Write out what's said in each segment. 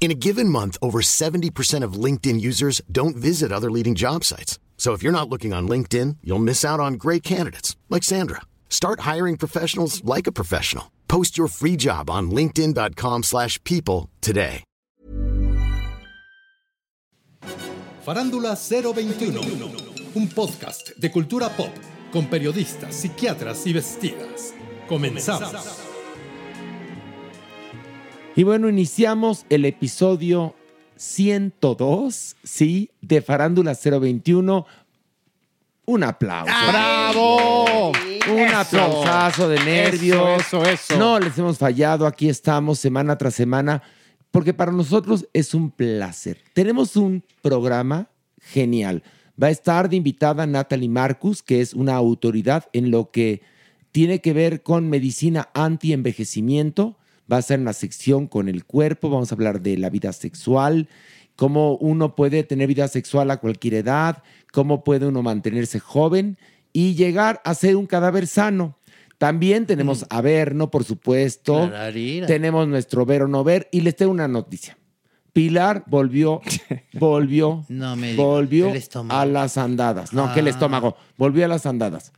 In a given month, over 70% of LinkedIn users don't visit other leading job sites. So if you're not looking on LinkedIn, you'll miss out on great candidates like Sandra. Start hiring professionals like a professional. Post your free job on linkedin.com/people today. Farándula 021, un podcast de cultura pop con periodistas, psiquiatras y vestidas. Comenzamos. Y bueno, iniciamos el episodio 102, sí, de Farándula 021. Un aplauso. ¡Bravo! Un Eso. aplausazo de nervios. Eso, eso, eso. No les hemos fallado. Aquí estamos semana tras semana, porque para nosotros es un placer. Tenemos un programa genial. Va a estar de invitada Natalie Marcus, que es una autoridad en lo que tiene que ver con medicina anti-envejecimiento. Va a ser una sección con el cuerpo. Vamos a hablar de la vida sexual, cómo uno puede tener vida sexual a cualquier edad, cómo puede uno mantenerse joven y llegar a ser un cadáver sano. También tenemos a Verno, por supuesto. Tenemos nuestro ver o no ver. Y les tengo una noticia. Pilar volvió, volvió, No me volvió a las andadas. No, que el Ah. estómago. Volvió a las andadas.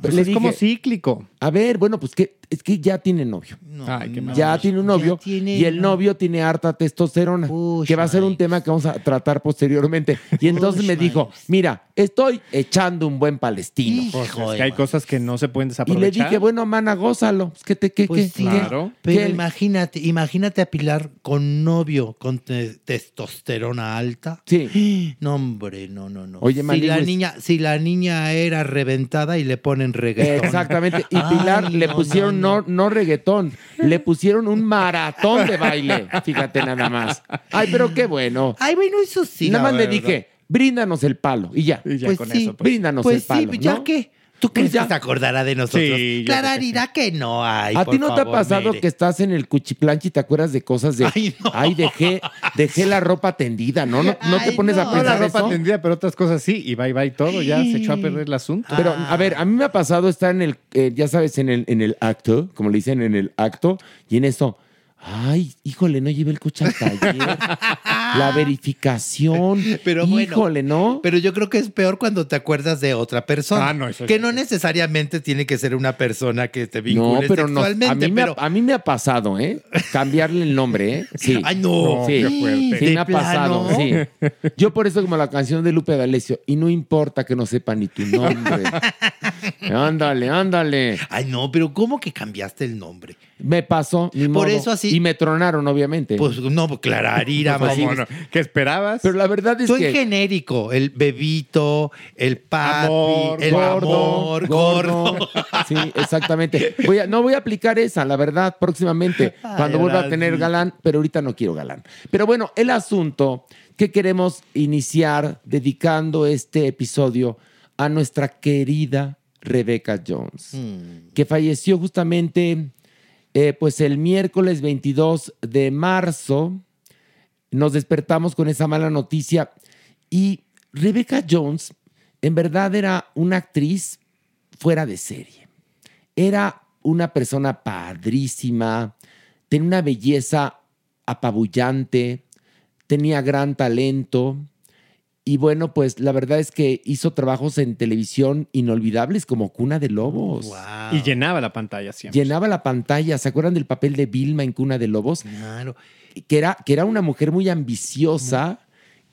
Pues Le es como cíclico. A ver, bueno, pues que es que ya tiene novio. Ay, qué mal. Ya tiene un novio tiene y el no- novio tiene harta testosterona, Uy, que va a ser un tema que vamos a tratar posteriormente. Y entonces Uy, me dijo, mira, estoy echando un buen palestino. Pues Hijo es de que hay cosas que no se pueden Y desaprovechar. le dije, bueno, mana, gózalo. ¿Qué te, qué, Pues qué, sí? Claro. Pero imagínate, imagínate a Pilar con novio con te- testosterona alta. Sí. No, hombre, no, no, no. Oye, si la pues- niña, si la niña era reventada y le ponen reggaetón. Exactamente. Y Ay, Pilar le no, pusieron no, no, no, reggaetón, le pusieron un maratón de baile. Fíjate nada más. Ay, pero qué bueno. Ay, bueno, eso sí. nada más le verdad. dije, bríndanos el palo. Y ya. Y ya Pues con sí, eso, pues. bríndanos Pues el palo. sí, ya ¿no? que. ¿Tú crees ya. que se acordará de nosotros? Sí, Clara que dirá que no hay. ¿A ti no te ha pasado Mere. que estás en el cuchiplanchi y te acuerdas de cosas de Ay, no. ay, dejé, dejé la ropa tendida, ¿no? ¿No, no te pones a no. No la pensar ropa eso? tendida, pero otras cosas sí. Y bye bye todo. Ya se echó a perder el asunto. Pero, Ah. a ver, a mí me ha pasado estar en el, eh, ya sabes, en el, en el acto, como le dicen, en el acto, y en eso, ay, híjole, no llevé el coche al taller. la verificación. Pero bueno, híjole, ¿no? Pero yo creo que es peor cuando te acuerdas de otra persona. Ah, no, eso que no necesariamente tiene que ser una persona que te no, vincule pero no, sexualmente. a, mí me pero... ha, a mí me ha pasado, ¿eh? Cambiarle el nombre, ¿eh? Sí. Ay, no. No, Sí, qué fuerte. sí ¿De me ha pasado, plano? sí. Yo por eso como la canción de Lupe D'Alessio, y no importa que no sepa ni tu nombre. ándale, ándale. Ay, no, pero ¿cómo que cambiaste el nombre? Me pasó, ni Por modo. eso así- Y me tronaron, obviamente. Pues no, pues, Clararira, ¿Cómo Marín. no? ¿Qué esperabas? Pero la verdad es que... genérico, el bebito, el papi, Amor, el amor, gordo. Sí, exactamente. Voy a- no voy a aplicar esa, la verdad, próximamente, cuando vuelva a tener sí. galán, pero ahorita no quiero galán. Pero bueno, el asunto que queremos iniciar dedicando este episodio a nuestra querida Rebecca Jones, Mm. que falleció justamente eh, pues el miércoles 22 de marzo. Nos despertamos con esa mala noticia y Rebecca Jones en verdad era una actriz fuera de serie. Era una persona padrísima, tenía una belleza apabullante, tenía gran talento. Y bueno, pues la verdad es que hizo trabajos en televisión inolvidables como Cuna de Lobos. Y llenaba la pantalla siempre. Llenaba la pantalla. ¿Se acuerdan del papel de Vilma en Cuna de Lobos? Claro. Que era, que era una mujer muy ambiciosa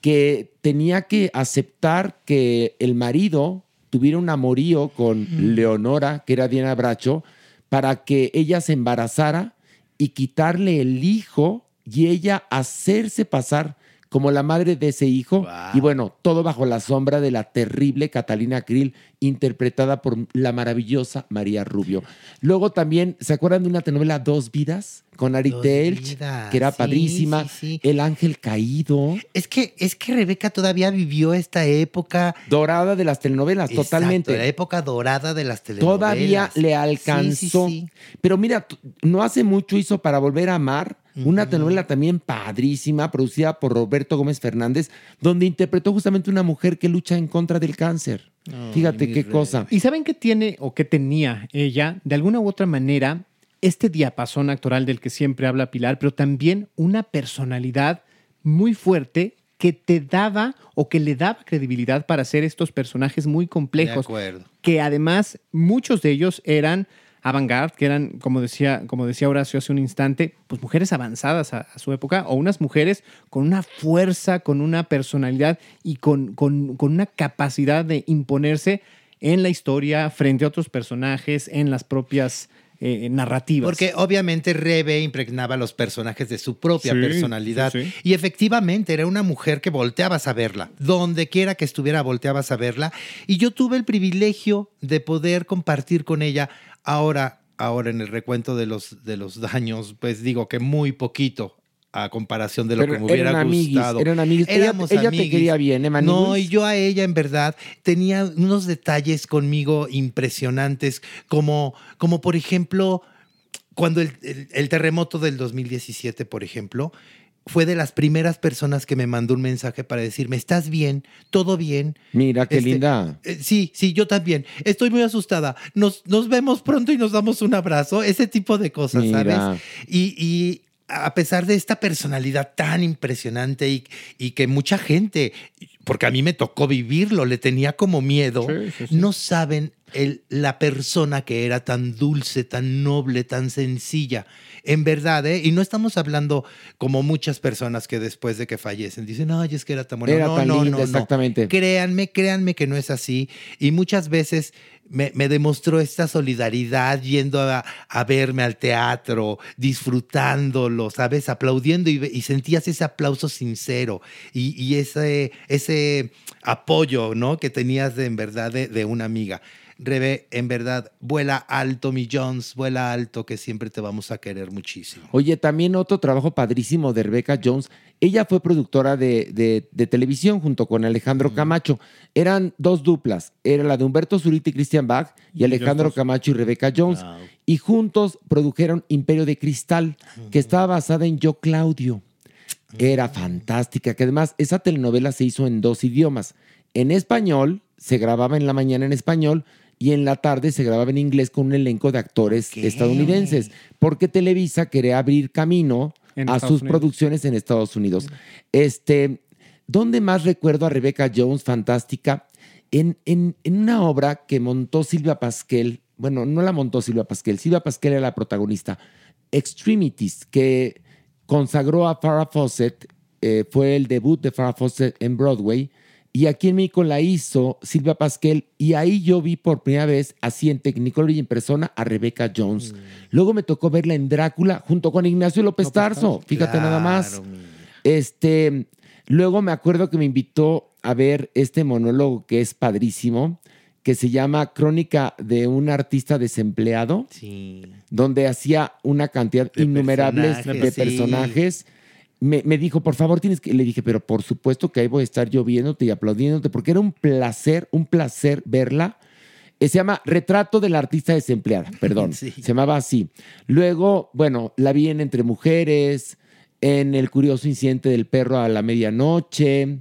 que tenía que aceptar que el marido tuviera un amorío con Leonora, que era Diana Bracho, para que ella se embarazara y quitarle el hijo y ella hacerse pasar como la madre de ese hijo. Y bueno, todo bajo la sombra de la terrible Catalina Krill, interpretada por la maravillosa María Rubio. Luego también, ¿se acuerdan de una telenovela Dos Vidas? Con Ari Dos Telch, Vidas, que era sí, padrísima. sí, sí. El ángel caído. Es que, es que Rebeca todavía vivió esta época. Dorada de las telenovelas, Exacto, totalmente. La época dorada de las telenovelas. Todavía le alcanzó. Pero mira, no hace mucho hizo para volver a amar una telenovela también padrísima, producida por Roberto Gómez Fernández, donde interpretó justamente una mujer que lucha en contra del cáncer. Fíjate qué rey. cosa. ¿Y saben qué tiene o qué tenía ella? De alguna u otra manera, este diapasón actoral del que siempre habla Pilar, pero también una personalidad muy fuerte que te daba o que le daba credibilidad para hacer estos personajes muy De complejos, acuerdo. que además muchos de ellos eran avant-garde, que eran, como decía, como decía Horacio hace un instante, pues mujeres avanzadas a, a su época, o unas mujeres con una fuerza, con una personalidad y con, con- con una capacidad de imponerse en la historia frente a otros personajes, en las propias eh, narrativas. Porque obviamente Rebe impregnaba los personajes de su propia Sí, personalidad. sí, sí. Y efectivamente era una mujer que volteabas a verla. Donde quiera que estuviera, volteabas a verla. Y yo tuve el privilegio de poder compartir con ella. Ahora, ahora en el recuento de los, de los daños, pues digo que muy poquito a comparación de lo Pero que me hubiera eran amiguis, gustado. eran amiguis. Éramos ella te amiguis. quería bien, ¿eh, Maniguis? No, y yo a ella en verdad tenía unos detalles conmigo impresionantes, como, como por ejemplo, cuando el, el- el terremoto del 2017, por ejemplo, fue de las primeras personas que me mandó un mensaje para decirme, ¿estás bien? ¿Todo bien? Mira qué Este, linda. Eh, sí, sí, yo también. Estoy muy asustada. Nos, nos vemos pronto y nos damos un abrazo. Ese tipo de cosas, Mira. ¿sabes? Y, y a pesar de esta personalidad tan impresionante y, y que mucha gente, porque a mí me tocó vivirlo, le tenía como miedo, Sí, sí, sí. no saben el- la persona que era tan dulce, tan noble, tan sencilla. En verdad, ¿eh? Y no estamos hablando como muchas personas que después de que fallecen dicen, ay, es que era tan bonita. Era no, tan no, linda, no, exactamente. Créanme, créanme que no es así. Y muchas veces me, me demostró esta solidaridad yendo a, a verme al teatro, disfrutándolo, ¿sabes? Aplaudiendo y, sentías ese aplauso sincero y, y ese, ese apoyo, ¿no? Que tenías de, en verdad de, de una amiga. Rebe, en verdad, vuela alto, mi Jones, vuela alto, que siempre te vamos a querer muchísimo. Oye, también otro trabajo padrísimo de Rebecca Jones. Ella fue productora de, de- de televisión junto con Alejandro Camacho. Eran dos duplas. Era la de Humberto Zurita y Christian Bach y Alejandro Camacho y Rebecca Jones. Y juntos produjeron Imperio de Cristal, que estaba basada en Yo Claudio. Era fantástica, que además esa telenovela se hizo en dos idiomas. En español, se grababa en la mañana en español y en la tarde se grababa en inglés con un elenco de actores estadounidenses, porque Televisa quería abrir camino En a Estados sus Unidos. producciones en Estados Unidos. Este, ¿dónde más recuerdo a Rebecca Jones, fantástica? En, en- en una obra que montó Silvia Pasquel, bueno, no la montó Silvia Pasquel, Silvia Pasquel era la protagonista, Extremities, que consagró a Farrah Fawcett, eh, fue el debut de Farrah Fawcett en Broadway, y aquí en México la hizo Silvia Pasquel, y ahí yo vi por primera vez, así en Technicolor y en persona, a Rebecca Jones. Luego me tocó verla en Drácula junto con Ignacio López Tarso, fíjate nada más. Este, luego me acuerdo que me invitó a ver este monólogo que es padrísimo, que se llama Crónica de un artista desempleado, Sí. donde hacía una cantidad De innumerable personajes, de sí. personajes. Me, me dijo, por favor, tienes que. Le dije, pero por supuesto que ahí voy a estar yo viéndote y aplaudiéndote, porque era un placer, un placer verla. Eh, se llama Retrato del artista desempleada, perdón. Sí. Se llamaba así. Luego, bueno, la vi en Entre Mujeres, en El curioso incidente del perro a la medianoche.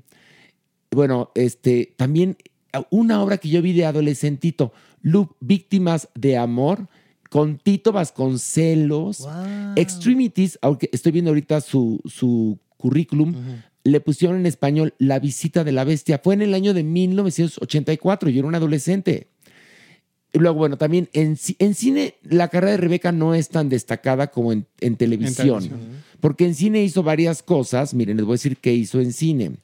bueno, este, también una obra que yo vi de adolescentito, Loop, Víctimas de Amor, con Tito Vasconcelos, Extremities, aunque estoy viendo ahorita su, su currículum, le pusieron en español La visita de la bestia. Fue en el año de 1984, yo era un adolescente. Y luego, bueno, también en, en cine la carrera de Rebeca no es tan destacada como en, en televisión. televisión. Porque en cine hizo varias cosas. Miren, les voy a decir qué hizo en cine.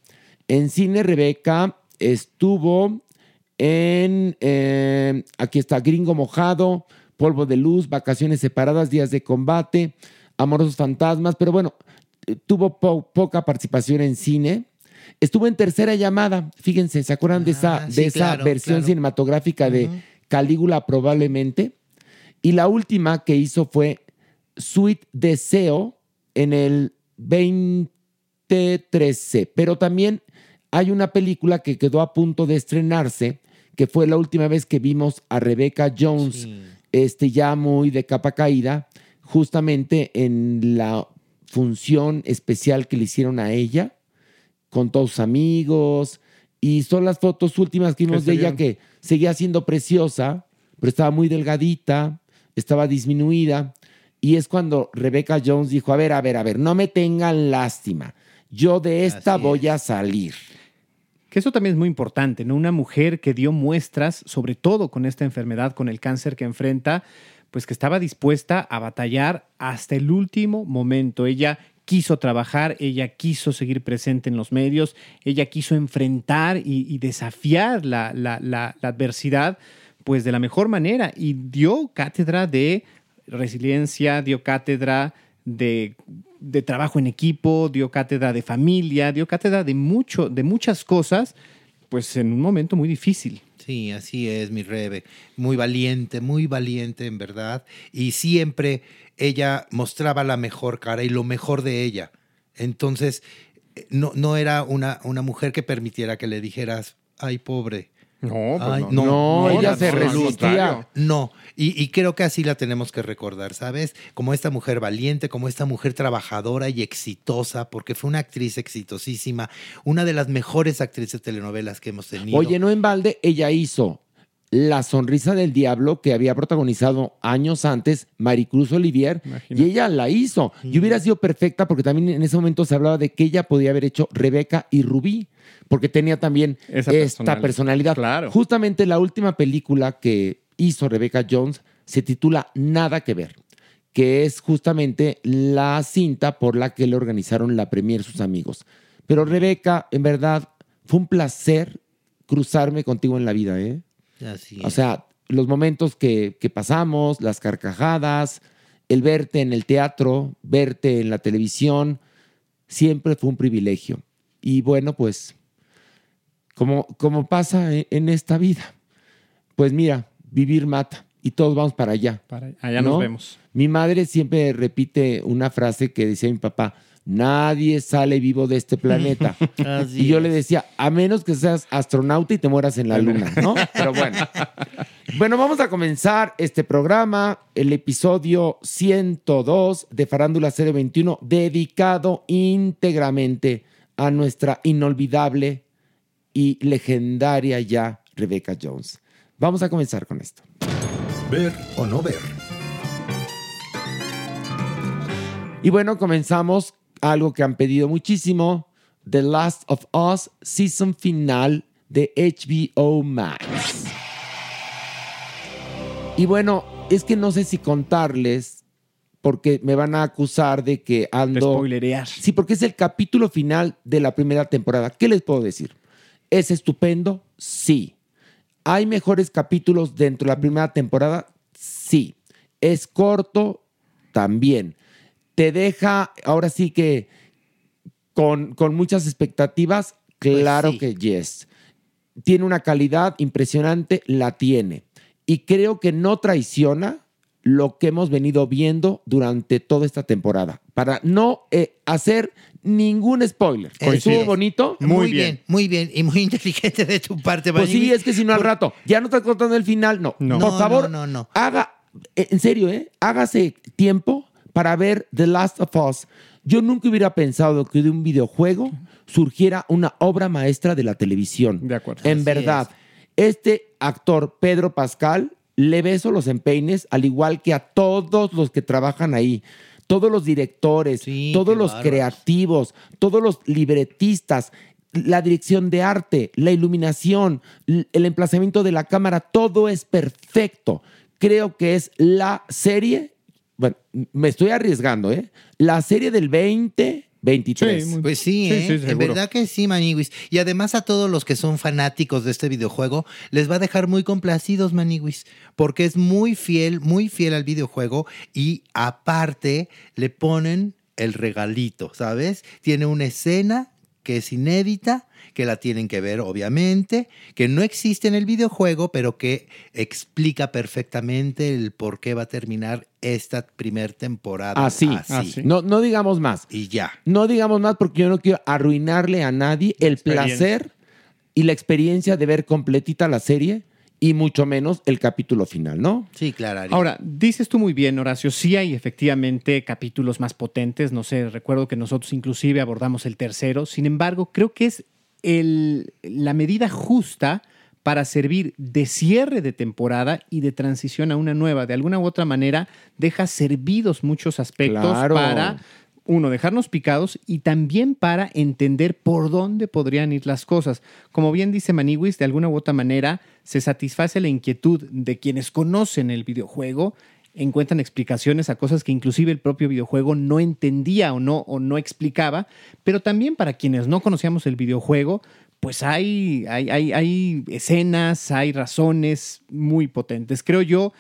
En cine Rebeca estuvo en, eh, aquí está, Gringo Mojado, Polvo de Luz, Vacaciones Separadas, Días de Combate, Amorosos Fantasmas, pero bueno, eh, tuvo po- poca participación en cine. Estuvo en Tercera Llamada, fíjense, ¿se acuerdan de esa, Ah, de esa claro, versión claro. cinematográfica de Calígula probablemente? Y la última que hizo fue Sweet Deseo en el 2013. Pero también hay una película que quedó a punto de estrenarse, que fue la última vez que vimos a Rebecca Jones, este, ya muy de capa caída, justamente en la función especial que le hicieron a ella, con todos sus amigos. Y son las fotos últimas que vimos de ella que seguía siendo preciosa, pero estaba muy delgadita, estaba disminuida. Y es cuando Rebecca Jones dijo, a ver, a ver, a ver, no me tengan lástima. Yo de esta Así voy a salir. Que eso también es muy importante, ¿no? Una mujer que dio muestras, sobre todo con esta enfermedad, con el cáncer que enfrenta, pues que estaba dispuesta a batallar hasta el último momento. Ella quiso trabajar, ella quiso seguir presente en los medios, ella quiso enfrentar y, desafiar la, la- la- la adversidad, pues de la mejor manera y dio cátedra de resiliencia, dio cátedra de, de trabajo en equipo, dio cátedra de familia, dio cátedra de mucho, de muchas cosas, pues en un momento muy difícil. Sí, así es, mi Rebe. Muy valiente, muy valiente, en verdad. Y siempre ella mostraba la mejor cara y lo mejor de ella. Entonces, eh, no, no era una, una mujer que permitiera que le dijeras, ay, pobre. No, pues Ay, no. No, ella no, se no, resistía. No, y, y creo que así la tenemos que recordar, ¿sabes? Como esta mujer valiente, como esta mujer trabajadora y exitosa, porque fue una actriz exitosísima, una de las mejores actrices de telenovelas que hemos tenido. Oye, no en balde, ella hizo La Sonrisa del Diablo, que había protagonizado años antes Maricruz Olivier, Imagínate. y ella la hizo. Y hubiera sido perfecta porque también en ese momento se hablaba de que ella podía haber hecho Rebeca y Rubí, porque tenía también Esa esta personalidad. personalidad. Claro. Justamente la última película que hizo Rebecca Jones se titula Nada que ver, que es justamente la cinta por la que le organizaron la premier sus amigos. Pero Rebeca, en verdad, fue un placer cruzarme contigo en la vida, ¿eh? Así O sea, los momentos que, que pasamos, las carcajadas, el verte en el teatro, verte en la televisión, siempre fue un privilegio. Y bueno, pues, como, como pasa en, en esta vida, pues mira, vivir mata y todos vamos para allá. Para- allá ¿no? nos vemos. Mi madre siempre repite una frase que decía mi papá, nadie sale vivo de este planeta. Así y yo es. le decía, a menos que seas astronauta y te mueras en la luna, ¿no? Pero bueno. Bueno, vamos a comenzar este programa, el episodio 102 de Farándula 021, dedicado íntegramente a nuestra inolvidable y legendaria ya Rebecca Jones. Vamos a comenzar con esto. Ver o no ver. Y bueno, comenzamos algo que han pedido muchísimo, The Last of Us, season final de HBO Max. Y bueno, es que no sé si contarles, porque me van a acusar de que ando... spoilerear. Sí, porque es el capítulo final de la primera temporada. ¿Qué les puedo decir? ¿Es estupendo? Sí. ¿Hay mejores capítulos dentro de la primera temporada? Sí. ¿Es corto? También. ¿Te deja ahora sí que con, con muchas expectativas? Claro sí. que yes. ¿Tiene una calidad impresionante? La tiene. Y creo que no traiciona lo que hemos venido viendo durante toda esta temporada. Para no eh, hacer ningún spoiler. ¿Estuvo es. bonito? Muy, Muy bien. bien. muy bien y muy inteligente de tu parte, Pues sí, es que si no al rato, ya no estás contando el final, no. No. Por No, favor, no, no, no. haga, eh, en serio, ¿eh? Hágase tiempo para ver The Last of Us. Yo nunca hubiera pensado que de un videojuego surgiera una obra maestra de la televisión. De acuerdo. En Así verdad, este actor, Pedro Pascal, le beso los empeines, al igual que a todos los que trabajan ahí. Todos los directores, Sí, todos los creativos, todos los libretistas, la dirección de arte, la iluminación, el emplazamiento de la cámara, todo es perfecto. Creo que es la serie, bueno, me estoy arriesgando, ¿eh? La serie del 2023. Sí, muy- Pues sí, Sí, ¿eh? sí, en verdad que sí, Maniwis. Y además a todos los que son fanáticos de este videojuego, les va a dejar muy complacidos, Maniwis, porque es muy fiel, muy fiel al videojuego y aparte le ponen el regalito, ¿sabes? Tiene una escena que es inédita, que la tienen que ver, obviamente, que no existe en el videojuego, pero que explica perfectamente el por qué va a terminar esta primer temporada. Así, Así. No, no digamos más. Y ya. No digamos más porque yo no quiero arruinarle a nadie el placer y la experiencia de ver completita la serie y mucho menos el capítulo final, ¿no? Sí, claro. Ari. Ahora, dices tú muy bien, Horacio, sí hay efectivamente capítulos más potentes, no sé, recuerdo que nosotros inclusive abordamos el tercero, sin embargo, creo que es el- la medida justa para servir de cierre de temporada y de transición a una nueva. De alguna u otra manera, deja servidos muchos aspectos Claro. para, uno, dejarnos picados y también para entender por dónde podrían ir las cosas. Como bien dice Maniwis, de alguna u otra manera se satisface la inquietud de quienes conocen el videojuego, encuentran explicaciones a cosas que inclusive el propio videojuego no entendía o no, o no explicaba, pero también para quienes no conocíamos el videojuego, pues hay, hay, hay, escenas, hay razones muy potentes. Creo yo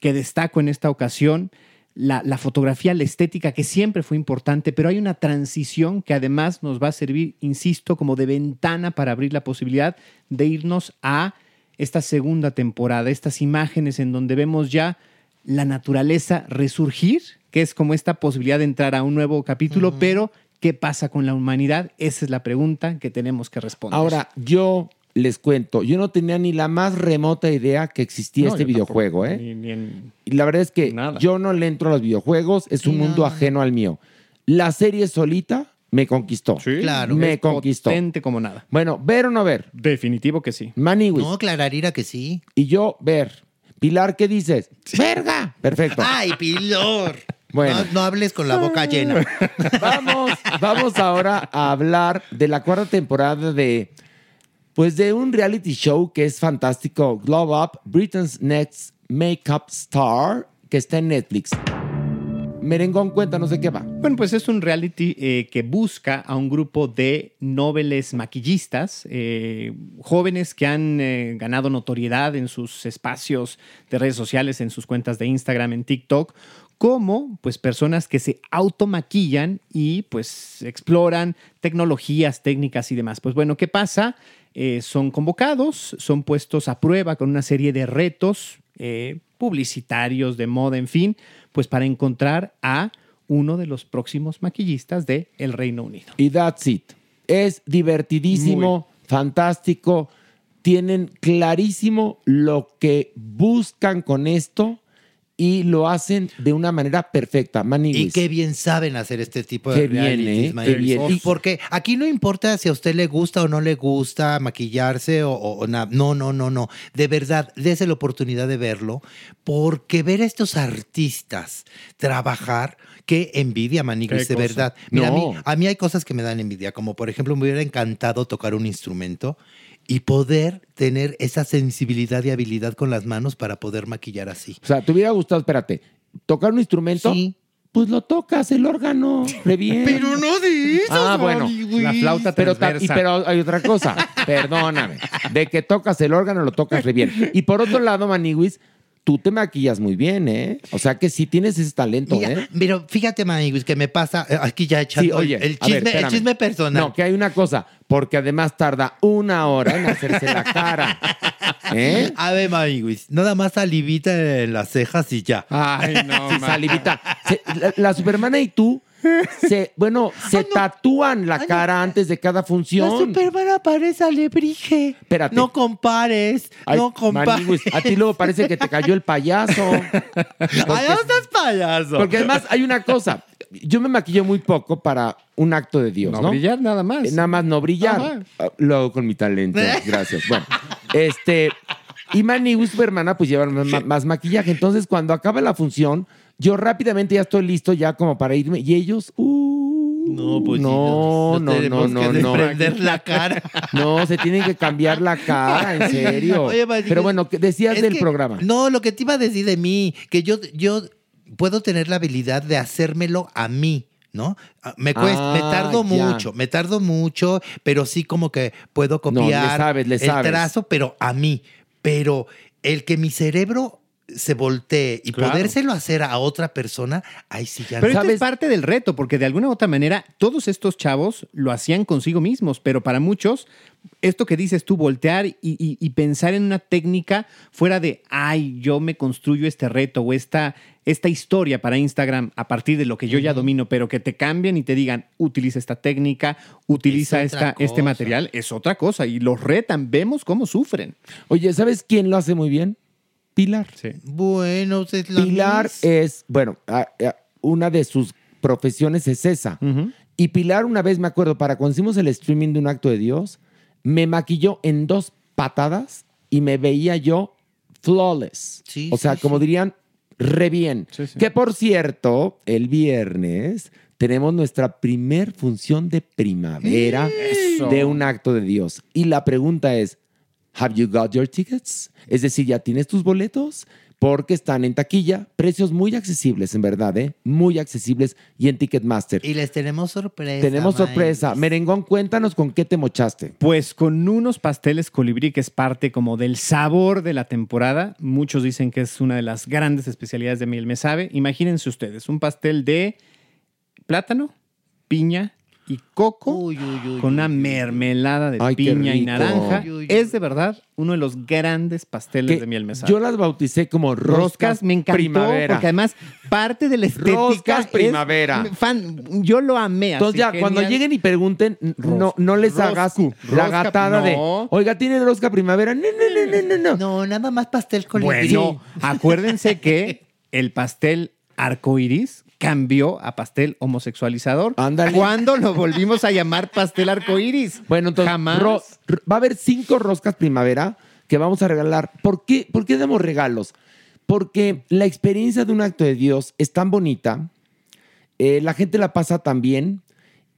que destaco en esta ocasión la, la fotografía, la estética, que siempre fue importante, pero hay una transición que además nos va a servir, insisto, como de ventana para abrir la posibilidad de irnos a esta segunda temporada, estas imágenes en donde vemos ya la naturaleza resurgir, que es como esta posibilidad de entrar a un nuevo capítulo, pero ¿qué pasa con la humanidad? Esa es la pregunta que tenemos que responder. Ahora, yo les cuento, yo no tenía ni la más remota idea que existía No, este videojuego, tampoco, ¿eh? ni- ni en- Y la verdad es que Nada. yo no le entro a los videojuegos, es un mundo no. ajeno al mío. La serie solita me conquistó. Sí, Claro. Me es conquistó. Potente como nada. Bueno, ver o no ver. Definitivo que sí. Maniwis. No, Clararira que sí. Y yo ver. Pilar, ¿qué dices? ¡Verga! Perfecto. ¡Ay, Pilor! Bueno. No, no hables con la boca llena. Vamos, vamos ahora a hablar de la cuarta temporada de, pues de un reality show que es fantástico, Glow Up, Britain's Next Makeup Star, que está en Netflix. Merengón, cuéntanos de qué va. Bueno, pues es un reality eh, que busca a un grupo de nobles maquillistas, eh, jóvenes que han eh, ganado notoriedad en sus espacios de redes sociales, en sus cuentas de Instagram, en TikTok, como pues personas que se automaquillan y pues exploran tecnologías, técnicas y demás. Pues bueno, ¿qué pasa? Son convocados, son puestos a prueba con una serie de retos eh, publicitarios, de moda, en fin, pues para encontrar a uno de los próximos maquillistas de el Reino Unido. Y that's it. Es divertidísimo, fantástico. Tienen clarísimo lo que buscan con esto y lo hacen de una manera perfecta. Y Maniwis. qué bien saben hacer este tipo de Qué bien, ¿eh? Qué bien. Y- Porque aquí no importa si a usted le gusta o no le gusta maquillarse o, o- o nada. No, no, no, no. De verdad, dése la oportunidad de verlo. Porque ver a estos artistas trabajar, qué envidia, Maniguis, Qué de verdad. Mira, a, mí, No. a mí hay cosas que me dan envidia. Como por ejemplo, me hubiera encantado tocar un instrumento y poder tener esa sensibilidad y habilidad con las manos para poder maquillar así. O sea, ¿te hubiera gustado, espérate, tocar un instrumento? Sí. Pues lo tocas, el órgano, re bien. no de eso. Ah, bueno. La flauta pero, y- pero hay otra cosa, perdóname, de que tocas el órgano, lo tocas re bien. Y por otro lado, Maniwis, tú te maquillas muy bien, ¿eh? O sea que sí tienes ese talento, Mira, ¿eh? pero fíjate, Maniguis, que me pasa eh, aquí ya echando Sí, oye, el, ver, chisme, el espérame. chisme personal. No, que hay una cosa, porque además tarda una hora en hacerse la cara. ¿Eh? A ver, Maniguis, nada más salivita en las cejas y ya. Ay, no, Sí, salivita. La, la Supermana y tú, se, bueno, se tatúan la cara antes de cada función. Superman parece alebrije. Espérate. No compares, Ay, no compares. Maniguis, a ti luego parece que te cayó el payaso. Ay, no seas payaso. Porque además hay una cosa. yo me maquillo muy poco para un acto de Dios, ¿no? No brillar nada más. Eh, Nada más no brillar. Ajá. Ah, Lo hago con mi talento. Gracias. Bueno, este. Y Manny y su hermana, pues llevan ma- más, maquillaje. Entonces, cuando acaba la función, yo rápidamente ya estoy listo, ya como para irme. Y ellos, uh, No, pues sí, no, nos no, tenemos no, que no, no. la cara. No, se tienen que cambiar la cara, en serio. Oye, Mati, Pero bueno, ¿qué decías del que- programa. No, lo que te iba a decir de mí, que yo, yo puedo tener la habilidad de hacérmelo a mí. ¿No? Ah, Me cuesta, me Ah, tardo ya. mucho, me tardo mucho, pero sí como que puedo No, le copiar sabes, le el sabes. trazo, pero a mí. Pero el que mi cerebro se voltee y Claro. podérselo hacer a otra persona, ahí sí ya Pero no. esto es parte del reto, porque de alguna u otra manera todos estos chavos lo hacían consigo mismos, pero para muchos, esto que dices tú, voltear y, y- y pensar en una técnica fuera de, ay, yo me construyo este reto o esta, esta historia para Instagram a partir de lo que yo ya domino, pero que te cambien y te digan, utiliza esta técnica, utiliza Es esta, este material, es otra cosa y los retan, vemos cómo sufren. Oye, ¿sabes quién lo hace muy bien? Pilar. Sí. Bueno, es la Pilar mis- es, bueno, a- a- una de sus profesiones es esa. Y Pilar, una vez me acuerdo, para cuando hicimos el streaming de un acto de Dios, me maquilló en dos patadas y me veía yo flawless. Sí, o sea, sí, como sí. dirían, re bien. Sí, sí. Que por cierto, el viernes tenemos nuestra primer función de primavera Eso. de un acto de Dios. Y la pregunta es, ¿Have you got your tickets? Es decir, ¿ya tienes tus boletos? Porque están en taquilla, precios muy accesibles, en verdad, ¿eh? Muy accesibles y en Ticketmaster. Y les tenemos sorpresa. Tenemos sorpresa. Merengón, cuéntanos con qué te mochaste. Pues con unos pasteles colibrí, que es parte como del sabor de la temporada. Muchos dicen que es una de las grandes especialidades de Miel Me Sabe. Imagínense ustedes, un pastel de plátano, piña y coco Uy, uy, uy, con una mermelada de Ay, piña y naranja. Uy, uy, uy. Es de verdad uno de los grandes pasteles Que de Miel Me Sabe. yo las bauticé como roscas, Roscas me encantó primavera. porque además parte de la estética Roscas es- primavera. fan, yo lo amé. Entonces así, ya, cuando lleguen y pregunten, no, no les Roscu. hagas la gatada de, oiga, ¿tienen rosca primavera? No, no, no, no, no, no. No, nada más pastel colibrí. Bueno, acuérdense que el pastel arcoiris cambió a pastel homosexualizador. Ándale. ¿Cuándo lo volvimos a llamar pastel arcoiris? Bueno, entonces jamás. ro- r- va a haber cinco roscas primavera que vamos a regalar. ¿Por qué, ¿Por qué damos regalos? Porque la experiencia de un acto de Dios es tan bonita, eh, la gente la pasa tan bien,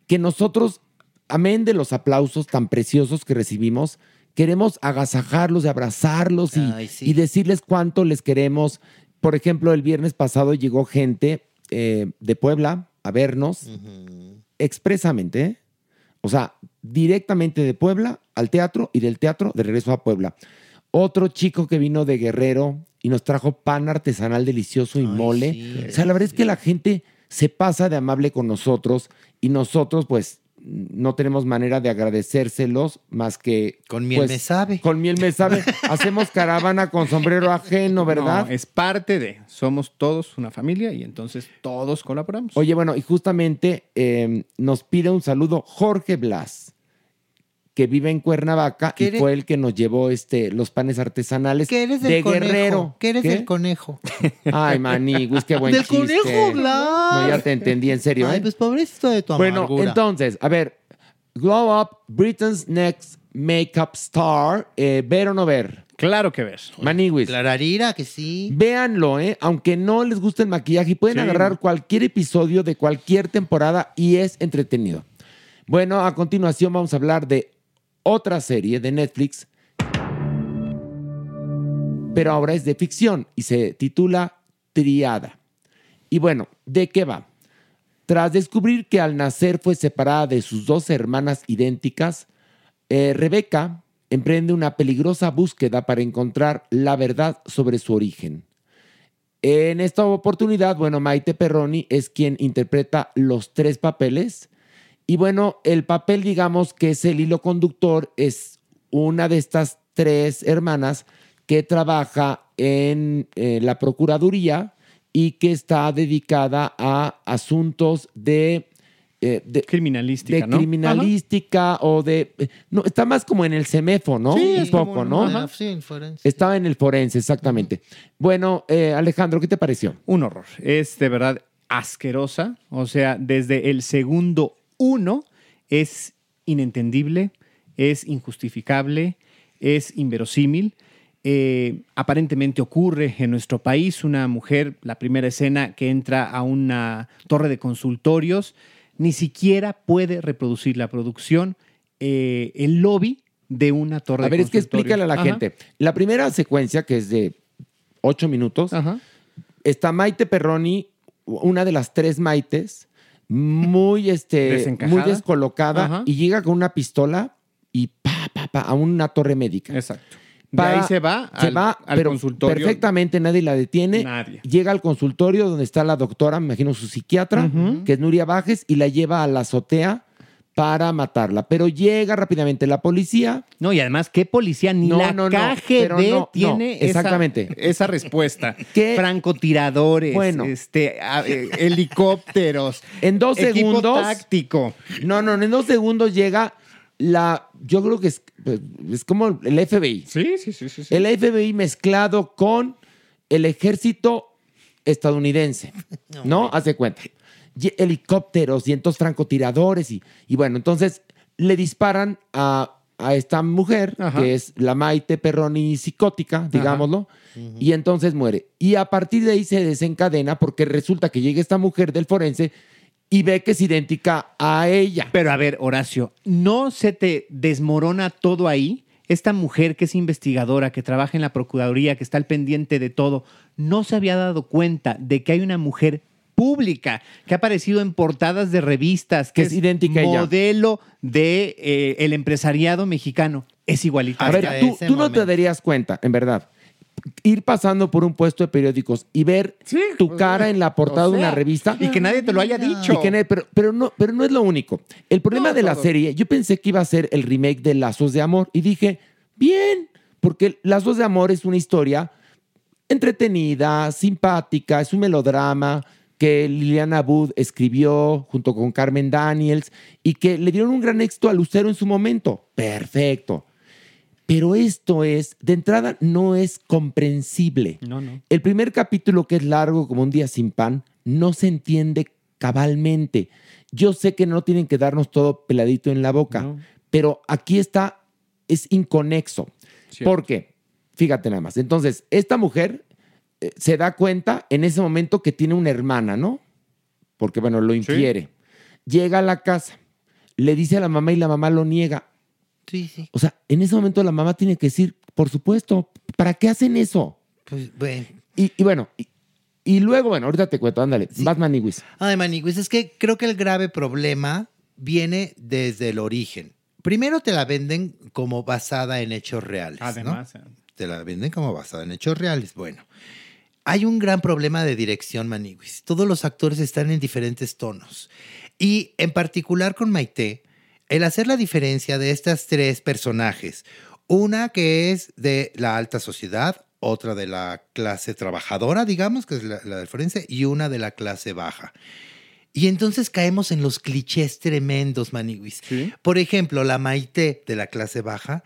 que nosotros, amén de los aplausos tan preciosos que recibimos, queremos agasajarlos y abrazarlos y, Ay, sí. y decirles cuánto les queremos. Por ejemplo, el viernes pasado llegó gente eh, de Puebla a vernos expresamente, ¿eh? o sea, directamente de Puebla al teatro y del teatro de regreso a Puebla. Otro chico que vino de Guerrero y nos trajo pan artesanal delicioso y Ay, mole. sí, o sea, la verdad es que la gente se pasa de amable con nosotros y nosotros pues no tenemos manera de agradecérselos más que Con miel pues, me sabe. Con miel me sabe. Hacemos caravana con sombrero ajeno, ¿verdad? No, es parte de. Somos todos una familia y entonces todos colaboramos. Oye, bueno, y justamente eh, nos pide un saludo Jorge Blas, que vive en Cuernavaca ¿Qué y eres? fue el que nos llevó este, los panes artesanales Que eres de del conejo. Guerrero. Que eres ¿Qué? del conejo. Ay, maniguis, qué buen del chiste. conejo, Blas. No, ya te entendí, en serio. Ay, ¿eh? pues pobrecito de tu bueno, amargura. entonces, a ver, Glow Up, Britain's Next Makeup Star, eh, ¿ver o no ver? Claro que ves. Maniguis. Clararira, que sí. Véanlo, ¿eh? Aunque no les guste el maquillaje, y pueden Sí. agarrar cualquier episodio de cualquier temporada y es entretenido. Bueno, a continuación vamos a hablar de otra serie de Netflix, pero ahora es de ficción y se titula Triada. Y bueno, ¿de qué va? Tras descubrir que al nacer fue separada de sus dos hermanas idénticas, eh, Rebeca emprende una peligrosa búsqueda para encontrar la verdad sobre su origen. En esta oportunidad, bueno, Maite Perroni es quien interpreta los tres papeles. Y bueno, el papel, digamos, que es el hilo conductor, es una de estas tres hermanas que trabaja en eh, la Procuraduría y que está dedicada a asuntos de, eh, de, Criminalística, de ¿no? criminalística o de... No, está más como en el CEMEFO, ¿no? Sí, Un poco, ¿no? ajá. Sí, en forense. Estaba en el forense, exactamente. Bueno, eh, Alejandro, ¿qué te pareció? Un horror. Es de verdad asquerosa. O sea, desde el segundo uno es inentendible, es injustificable, es inverosímil. Eh, aparentemente ocurre en nuestro país una mujer, la primera escena que entra a una torre de consultorios, ni siquiera puede reproducir la producción, eh, el lobby de una torre A de ver, es que consultorios. explícale a la Ajá. gente. La primera secuencia, que es de ocho minutos, está Maite Perroni, una de las tres Maites, muy, este, muy descolocada, Ajá. y llega con una pistola y pa, pa, pa, a una torre médica. Exacto. De ahí se va se al- va, al pero consultorio. Perfectamente, nadie la detiene. Nadie. Llega al consultorio donde está la doctora, me imagino su psiquiatra, que es Nuria Bajes, y la lleva a la azotea para matarla. Pero llega rápidamente la policía. No, y además, ¿qué policía ni No, la no, KGB no, no, tiene exactamente. esa, respuesta? ¿Qué? Francotiradores, Bueno. este, a- eh, helicópteros. En dos equipo segundos. táctico. No, no, en dos segundos llega la. Yo creo que es, es como el FBI. Sí, sí, sí, sí. El FBI mezclado con el ejército estadounidense. ¿No? Hace cuenta. Helicópteros y entonces francotiradores y, y bueno, entonces le disparan a, a esta mujer, Ajá. que es la Maite Perroni psicótica, digámoslo, y entonces muere. Y a partir de ahí se desencadena porque resulta que llega esta mujer del forense y ve que es idéntica a ella. Pero a ver, Horacio, ¿no se te desmorona todo ahí? Esta mujer que es investigadora, que trabaja en la Procuraduría, que está al pendiente de todo, ¿no se había dado cuenta de que hay una mujer pública que ha aparecido en portadas de revistas, que, Que es idéntica modelo de eh, el empresariado mexicano? Es igualita. A ver, tú, tú no te darías cuenta, en verdad. Ir pasando por un puesto de periódicos y ver tu cara en la portada o de una revista. y que nadie te lo haya dicho. Y que nadie- pero, pero no, pero no es lo único. El problema No, de la todo. serie, yo pensé que iba a ser el remake de Lazos de Amor y dije, bien, porque Lazos de Amor es una historia entretenida, simpática, es un melodrama que Liliana Wood escribió junto con Carmen Daniels y que le dieron un gran éxito a Lucero en su momento. Perfecto. Pero esto es, de entrada, no es comprensible. No, no. El primer capítulo, que es largo como un día sin pan, no se entiende cabalmente. Yo sé que no tienen que darnos todo peladito en la boca, pero aquí está, es inconexo. ¿Por qué? Fíjate nada más. Entonces, esta mujer eh, se da cuenta en ese momento que tiene una hermana, ¿no? Porque, bueno, lo infiere. Llega a la casa, le dice a la mamá y la mamá lo niega. Sí, sí. O sea, en ese momento la mamá tiene que decir, por supuesto, ¿para qué hacen eso? Pues, bueno. Y, y bueno, y, y luego, bueno, ahorita te cuento, ándale, Batman y Wiz. Ay, Maniguis, es que creo que el grave problema viene desde el origen. Primero te la venden como basada en hechos reales. ¿no? Además, eh. Te la venden como basada en hechos reales. Bueno, hay un gran problema de dirección, Maniguis. Todos los actores están en diferentes tonos. Y en particular con Maite, el hacer la diferencia de estas tres personajes, una que es de la alta sociedad, otra de la clase trabajadora, digamos, que es la, la del forense, y una de la clase baja. Y entonces caemos en los clichés tremendos, Maniwis. Por ejemplo, la Maite de la clase baja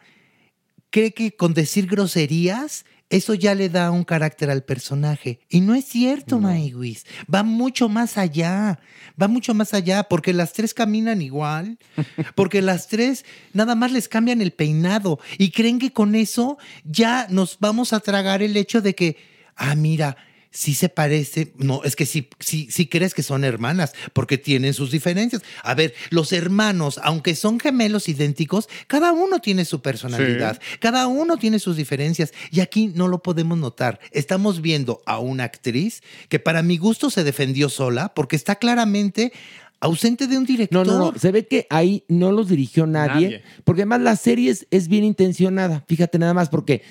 cree que con decir groserías eso ya le da un carácter al personaje. Y no es cierto, Maniwis. Va mucho más allá. Va mucho más allá porque las tres caminan igual. Porque las tres nada más les cambian el peinado y creen que con eso ya nos vamos a tragar el hecho de que, ah, mira, sí se parece. No, es que sí, sí, sí crees que son hermanas, porque tienen sus diferencias. A ver, los hermanos, aunque son gemelos idénticos, cada uno tiene su personalidad, cada uno tiene sus diferencias. Y aquí no lo podemos notar. Estamos viendo a una actriz que para mi gusto se defendió sola, porque está claramente ausente de un No, director. no, no, se ve que ahí no los dirigió nadie, Nadie. porque además la serie es, es bien intencionada, fíjate nada más, porque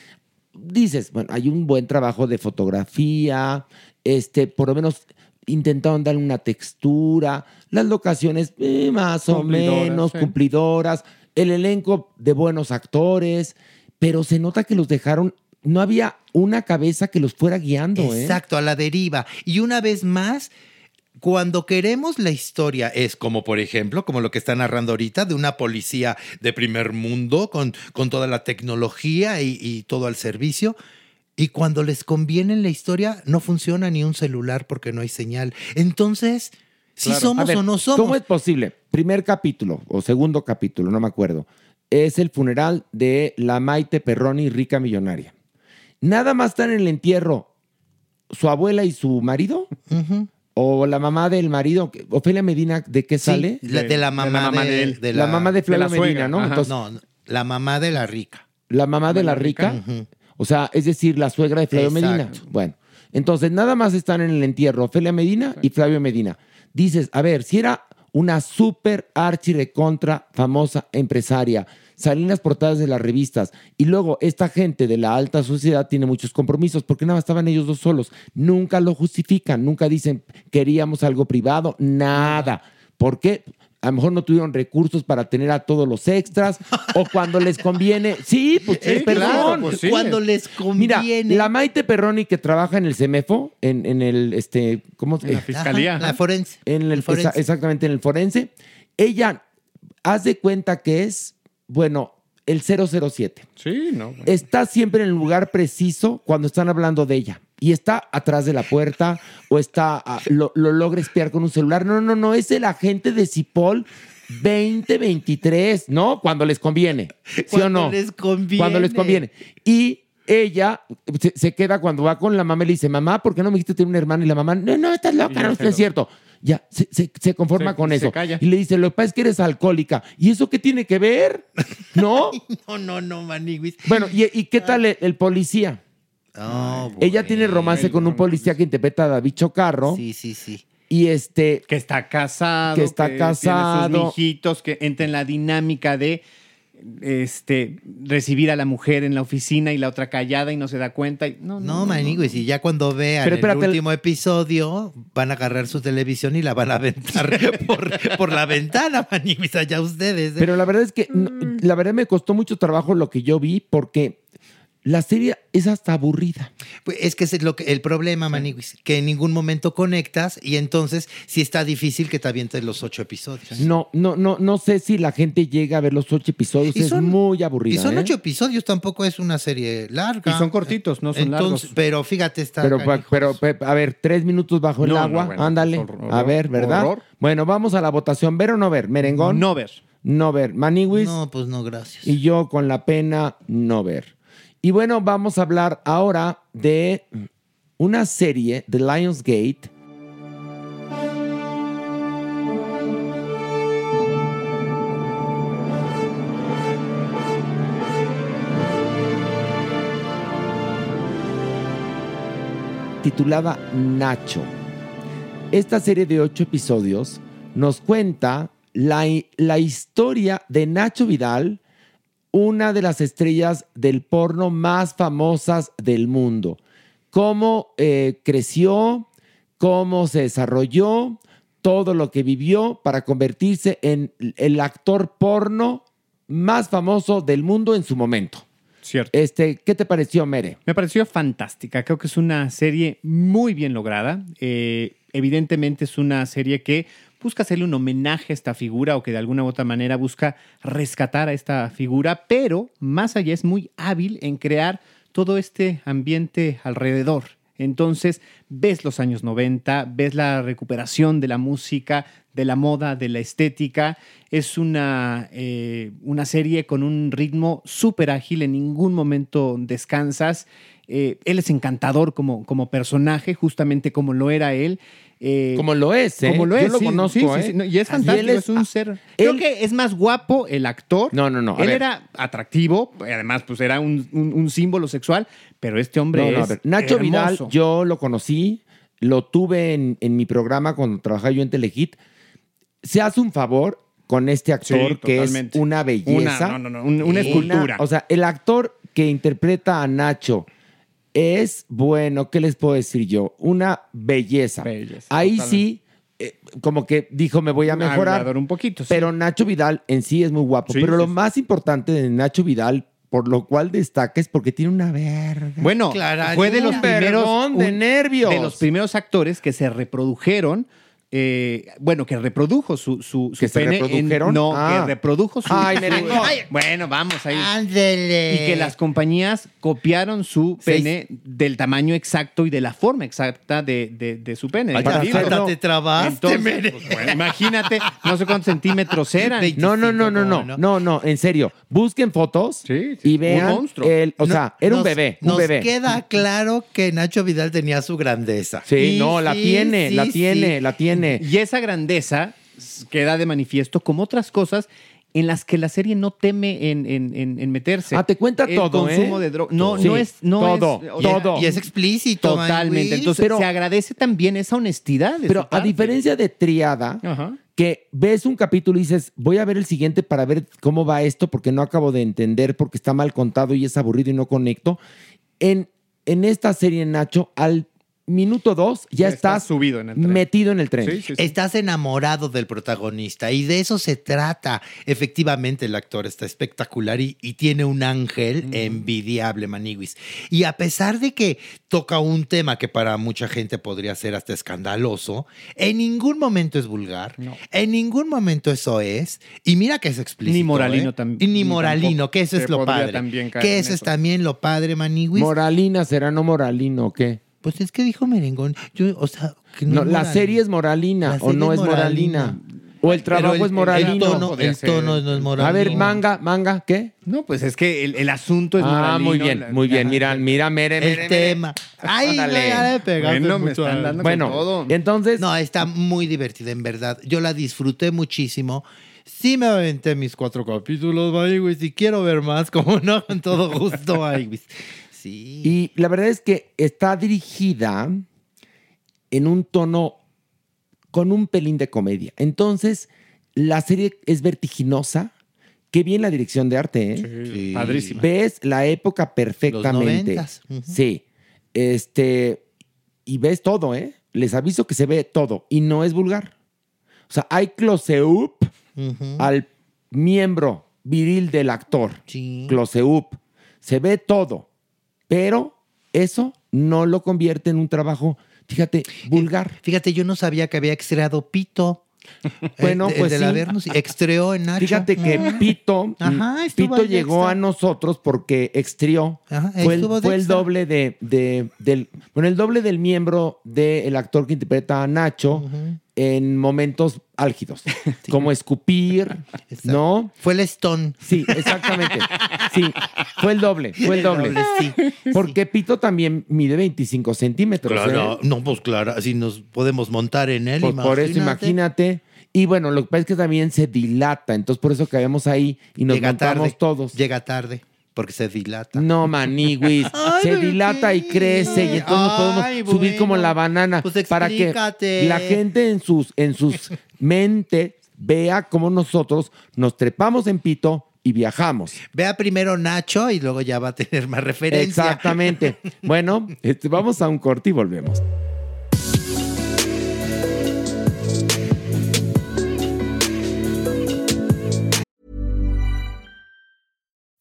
dices, bueno, hay un buen trabajo de fotografía, este, por lo menos intentaron darle una textura, las locaciones eh, más o menos sí. cumplidoras, el elenco de buenos actores, pero se nota que los dejaron, no había una cabeza que los fuera guiando, ¿eh? Exacto, a la deriva. Y una vez más, cuando queremos la historia es como, por ejemplo, como lo que está narrando ahorita, de una policía de primer mundo con, con toda la tecnología y, y todo al servicio. Y cuando les conviene en la historia, no funciona ni un celular porque no hay señal. Entonces, si Claro. somos ver, o no somos. ¿Cómo es posible? Primer capítulo o segundo capítulo, no me acuerdo. Es el funeral de la Maite Perroni, rica millonaria. Nada más están en el entierro su abuela y su marido. O la mamá del marido. Ofelia Medina, ¿de qué Sí, sale? la- de, la mamá de, él. de la, mamá de Flavia suegra, Medina, ¿no? Entonces, no, no, la mamá de la rica. la mamá de la rica. O sea, es decir, la suegra de Flavio Exacto. Medina. Bueno, entonces nada más están en el entierro Ofelia Medina y Flavio Medina. Dices, a ver, si era una súper archi recontra famosa empresaria, salían las portadas de las revistas y luego esta gente de la alta sociedad tiene muchos compromisos porque nada más estaban ellos dos solos. Nunca lo justifican, nunca dicen queríamos algo privado, nada. ¿Por qué? A lo mejor no tuvieron recursos para tener a todos los extras o cuando les conviene. Sí, pues Sí, perdón. claro, pues sí. Cuando les conviene. Mira, la Maite Perroni que trabaja en el CEMEFO, en, en el, este, ¿cómo se En la fiscalía. Ajá, la forense. En el, forense. esa- exactamente, en el forense. Ella, haz de cuenta que es, bueno, el 007. Sí, no. Está siempre en el lugar preciso cuando están hablando de ella. Y está atrás de la puerta o está, lo, lo logra espiar con un celular. No, no, no, es el agente de Cipol 2023, ¿no? Cuando les conviene. ¿Sí o Cuando no? les conviene. Cuando les conviene. Y ella se, queda cuando va con la mamá y le dice, mamá, ¿por qué no me dijiste tener una hermana? Y la mamá, no, no, estás loca, no, es cierto. Ya, se, se- se conforma Se- con eso. calla. Y le dice, lo que pasa es que eres alcohólica. ¿Y eso qué tiene que ver? ¿No? No, no, no, maniguis. Bueno, ¿y, y qué tal el, el policía? Oh, Ella tiene romance con un policía que interpreta a David Chocarro. Sí, sí, sí. Y este. Que está casado. Que está tiene casado. sus hijitos, que entra en la dinámica de este, recibir a la mujer en la oficina y la otra callada y no se da cuenta. y- no, no, No, y ya cuando vean Pero el espérate, el- último episodio, van a agarrar su televisión y la van a aventar por, por la ventana, maniguis, allá ustedes. ¿eh? Pero la verdad es que, no, la verdad me costó mucho trabajo lo que yo vi porque la serie es hasta aburrida. Pues es que ese es lo que, el problema, maniguis, que en ningún momento conectas y entonces sí está difícil que te avientes los ocho episodios. No, no, no, no sé si la gente llega a ver los ocho episodios. Y es son- muy aburrida. Y son ¿eh? ocho episodios, tampoco es una serie larga. Y son cortitos, no son Entonces, largos. Pero fíjate, está. Pero, pero, pero, a ver, tres minutos bajo el No, no, agua, bueno, ándale. horror, a ver, ¿verdad? horror. Bueno, vamos a la votación. ¿Ver o no ver? ¿Merengón? No ver. No ver. Maniwis. No, pues no, gracias. Y yo con la pena no ver. Y bueno, vamos a hablar ahora de una serie de Lionsgate. titulada Nacho. Esta serie de ocho episodios nos cuenta la, la historia de Nacho Vidal, una de las estrellas del porno más famosas del mundo. Cómo eh, creció, cómo se desarrolló, todo lo que vivió para convertirse en el actor porno más famoso del mundo en su momento. Cierto. Este, ¿Qué te pareció, Mere? Me pareció fantástica. Creo que es una serie muy bien lograda. Eh, evidentemente es una serie que busca hacerle un homenaje a esta figura o que de alguna u otra manera busca rescatar a esta figura, pero más allá es muy hábil en crear todo este ambiente alrededor. Entonces, ves los años 90, ves la recuperación de la música, de la moda, de la estética. Es una, eh, una serie con un ritmo súper ágil, en ningún momento descansas. Eh, él es encantador como, como personaje, justamente como lo era él. Eh, Como lo es, ¿eh? Como lo Yo es, lo sí, conozco, sí, sí, ¿eh? no, y es fantástico, es, un ser... Creo que es más guapo el actor. No, no, no. Él ver. era atractivo, además, pues era un, un- un símbolo sexual, pero este hombre No, no, a es ver, Nacho Vidal, yo lo conocí, lo tuve en, en mi programa cuando trabajaba yo en Telehit. Se hace un favor con este actor que totalmente. es una belleza. Una- no, no, no, un- una escultura. o sea, el actor que interpreta a Nacho es, bueno, ¿qué les puedo decir yo? Una belleza. Ahí totalmente. sí, eh, como que dijo, me voy a mejorar. Un poquito, sí. Pero Nacho Vidal en sí es muy guapo. Sí, pero sí, lo sí. más importante de Nacho Vidal, por lo cual destaca, es porque tiene una verga. Bueno, fue de los primeros de nervios. de los primeros actores que se reprodujeron eh, bueno, que reprodujo su, su, su ¿Que se pene. en- reprodujeron? no, Ah. que reprodujo su. Ay, su- merengón. bueno, vamos ahí. Ándele. Y que las compañías copiaron su Seis. pene del tamaño exacto y de la forma exacta de, de- de su pene. Ay, Para te trabaste, Entonces, Mere. pues, bueno, imagínate, no sé cuántos centímetros eran. No, no, no, no, no, ¿cómo no? no, no, en serio. Busquen fotos Sí, sí, y un vean monstruo. el, o No, sea, era un bebé, un nos bebé. queda claro que Nacho Vidal tenía su grandeza. Sí, no, la sí, tiene, sí, la sí. tiene, la tiene. Y esa grandeza queda de manifiesto como otras cosas en las que la serie no teme en, en- en- en meterse. Ah, te cuenta el todo, consumo ¿eh? de droga. No, Sí, no es. No todo, es, o Y, sea, todo. y es explícito. Totalmente. Entonces Pero- se agradece también esa honestidad. de Pero su a diferencia de Triada, Ajá. que ves un capítulo y dices, voy a ver el siguiente para ver cómo va esto, porque no acabo de entender, porque está mal contado y es aburrido y no conecto. En, en esta serie, Nacho, al minuto dos ya Ya está estás subido en el tren. metido en el tren. Sí, sí, sí. Estás enamorado del protagonista y de eso se trata. Efectivamente, el actor está espectacular y, y tiene un ángel envidiable, Maniguis. Y a pesar de que toca un tema que para mucha gente podría ser hasta escandaloso, en ningún momento es vulgar, No. en ningún momento eso es. Y mira que es explícito. Ni moralino ¿eh? tam- Y ni moralino, que eso es lo padre. también caer Que en eso es eso. también lo padre, Maniguis. Moralina será no moralino, ¿o qué? Pues es que dijo Merengón. Yo, o sea, que No, es la serie es moralina o no es moralina. moralina. O el trabajo el- es moralino. El tono, el tono no es moralino. A ver, manga, manga, ¿qué? No, pues es que el, el asunto es ah, moralino, muy bien, muy bien. Mira, mira, mere, mere, El mere. tema. Ay, Ándale. Bueno, me mucho están dando Bueno, con todo. entonces, No, está muy divertida, en verdad. Yo la disfruté muchísimo. Sí me aventé mis cuatro capítulos, ay, güey. Si quiero ver más, como no, con todo gusto, ay, güey. Sí. y la verdad es que está dirigida en un tono con un pelín de comedia. Entonces, la serie es vertiginosa. Qué bien la dirección de arte, ¿eh? Sí. Padrísima. Ves la época perfectamente. Sí. Este. Y ves todo, ¿eh? Les aviso que se ve todo. Y no es vulgar. O sea, hay close-up al miembro viril del actor. Sí. Close-up. Se ve todo. Pero eso no lo convierte en un trabajo, fíjate, vulgar. Fíjate, yo no sabía que había estreado Pito. Bueno, El- el pues de la sí. Extreó en Nacho. Fíjate que Pito, Ajá, estuvo Pito llegó extra. a nosotros porque extrió. Ajá, fue el, fue el doble de, de- del, bueno, el doble del miembro del actor que interpreta a Nacho en momentos álgidos, como escupir, ¿no? Fue el Stone. Sí, exactamente. Sí, fue el doble, fue el doble. sí. Porque Pito también mide 25 centímetros. Claro, ¿eh? no, pues claro, así nos podemos montar en él. Pues por eso imagínate. Y bueno, lo que pasa es que también se dilata, entonces por eso caemos ahí y nos Llega montamos tarde. todos. Llega tarde, porque se dilata. No, maniguis. Ay, se ¿por dilata y crece y entonces nos podemos Ay, subir como la banana Pues para que la gente en sus en sus mentes vea cómo nosotros nos trepamos en pito y viajamos. Vea primero Nacho y luego ya va a tener más referencia. Exactamente. Bueno, este, vamos a un corte y volvemos.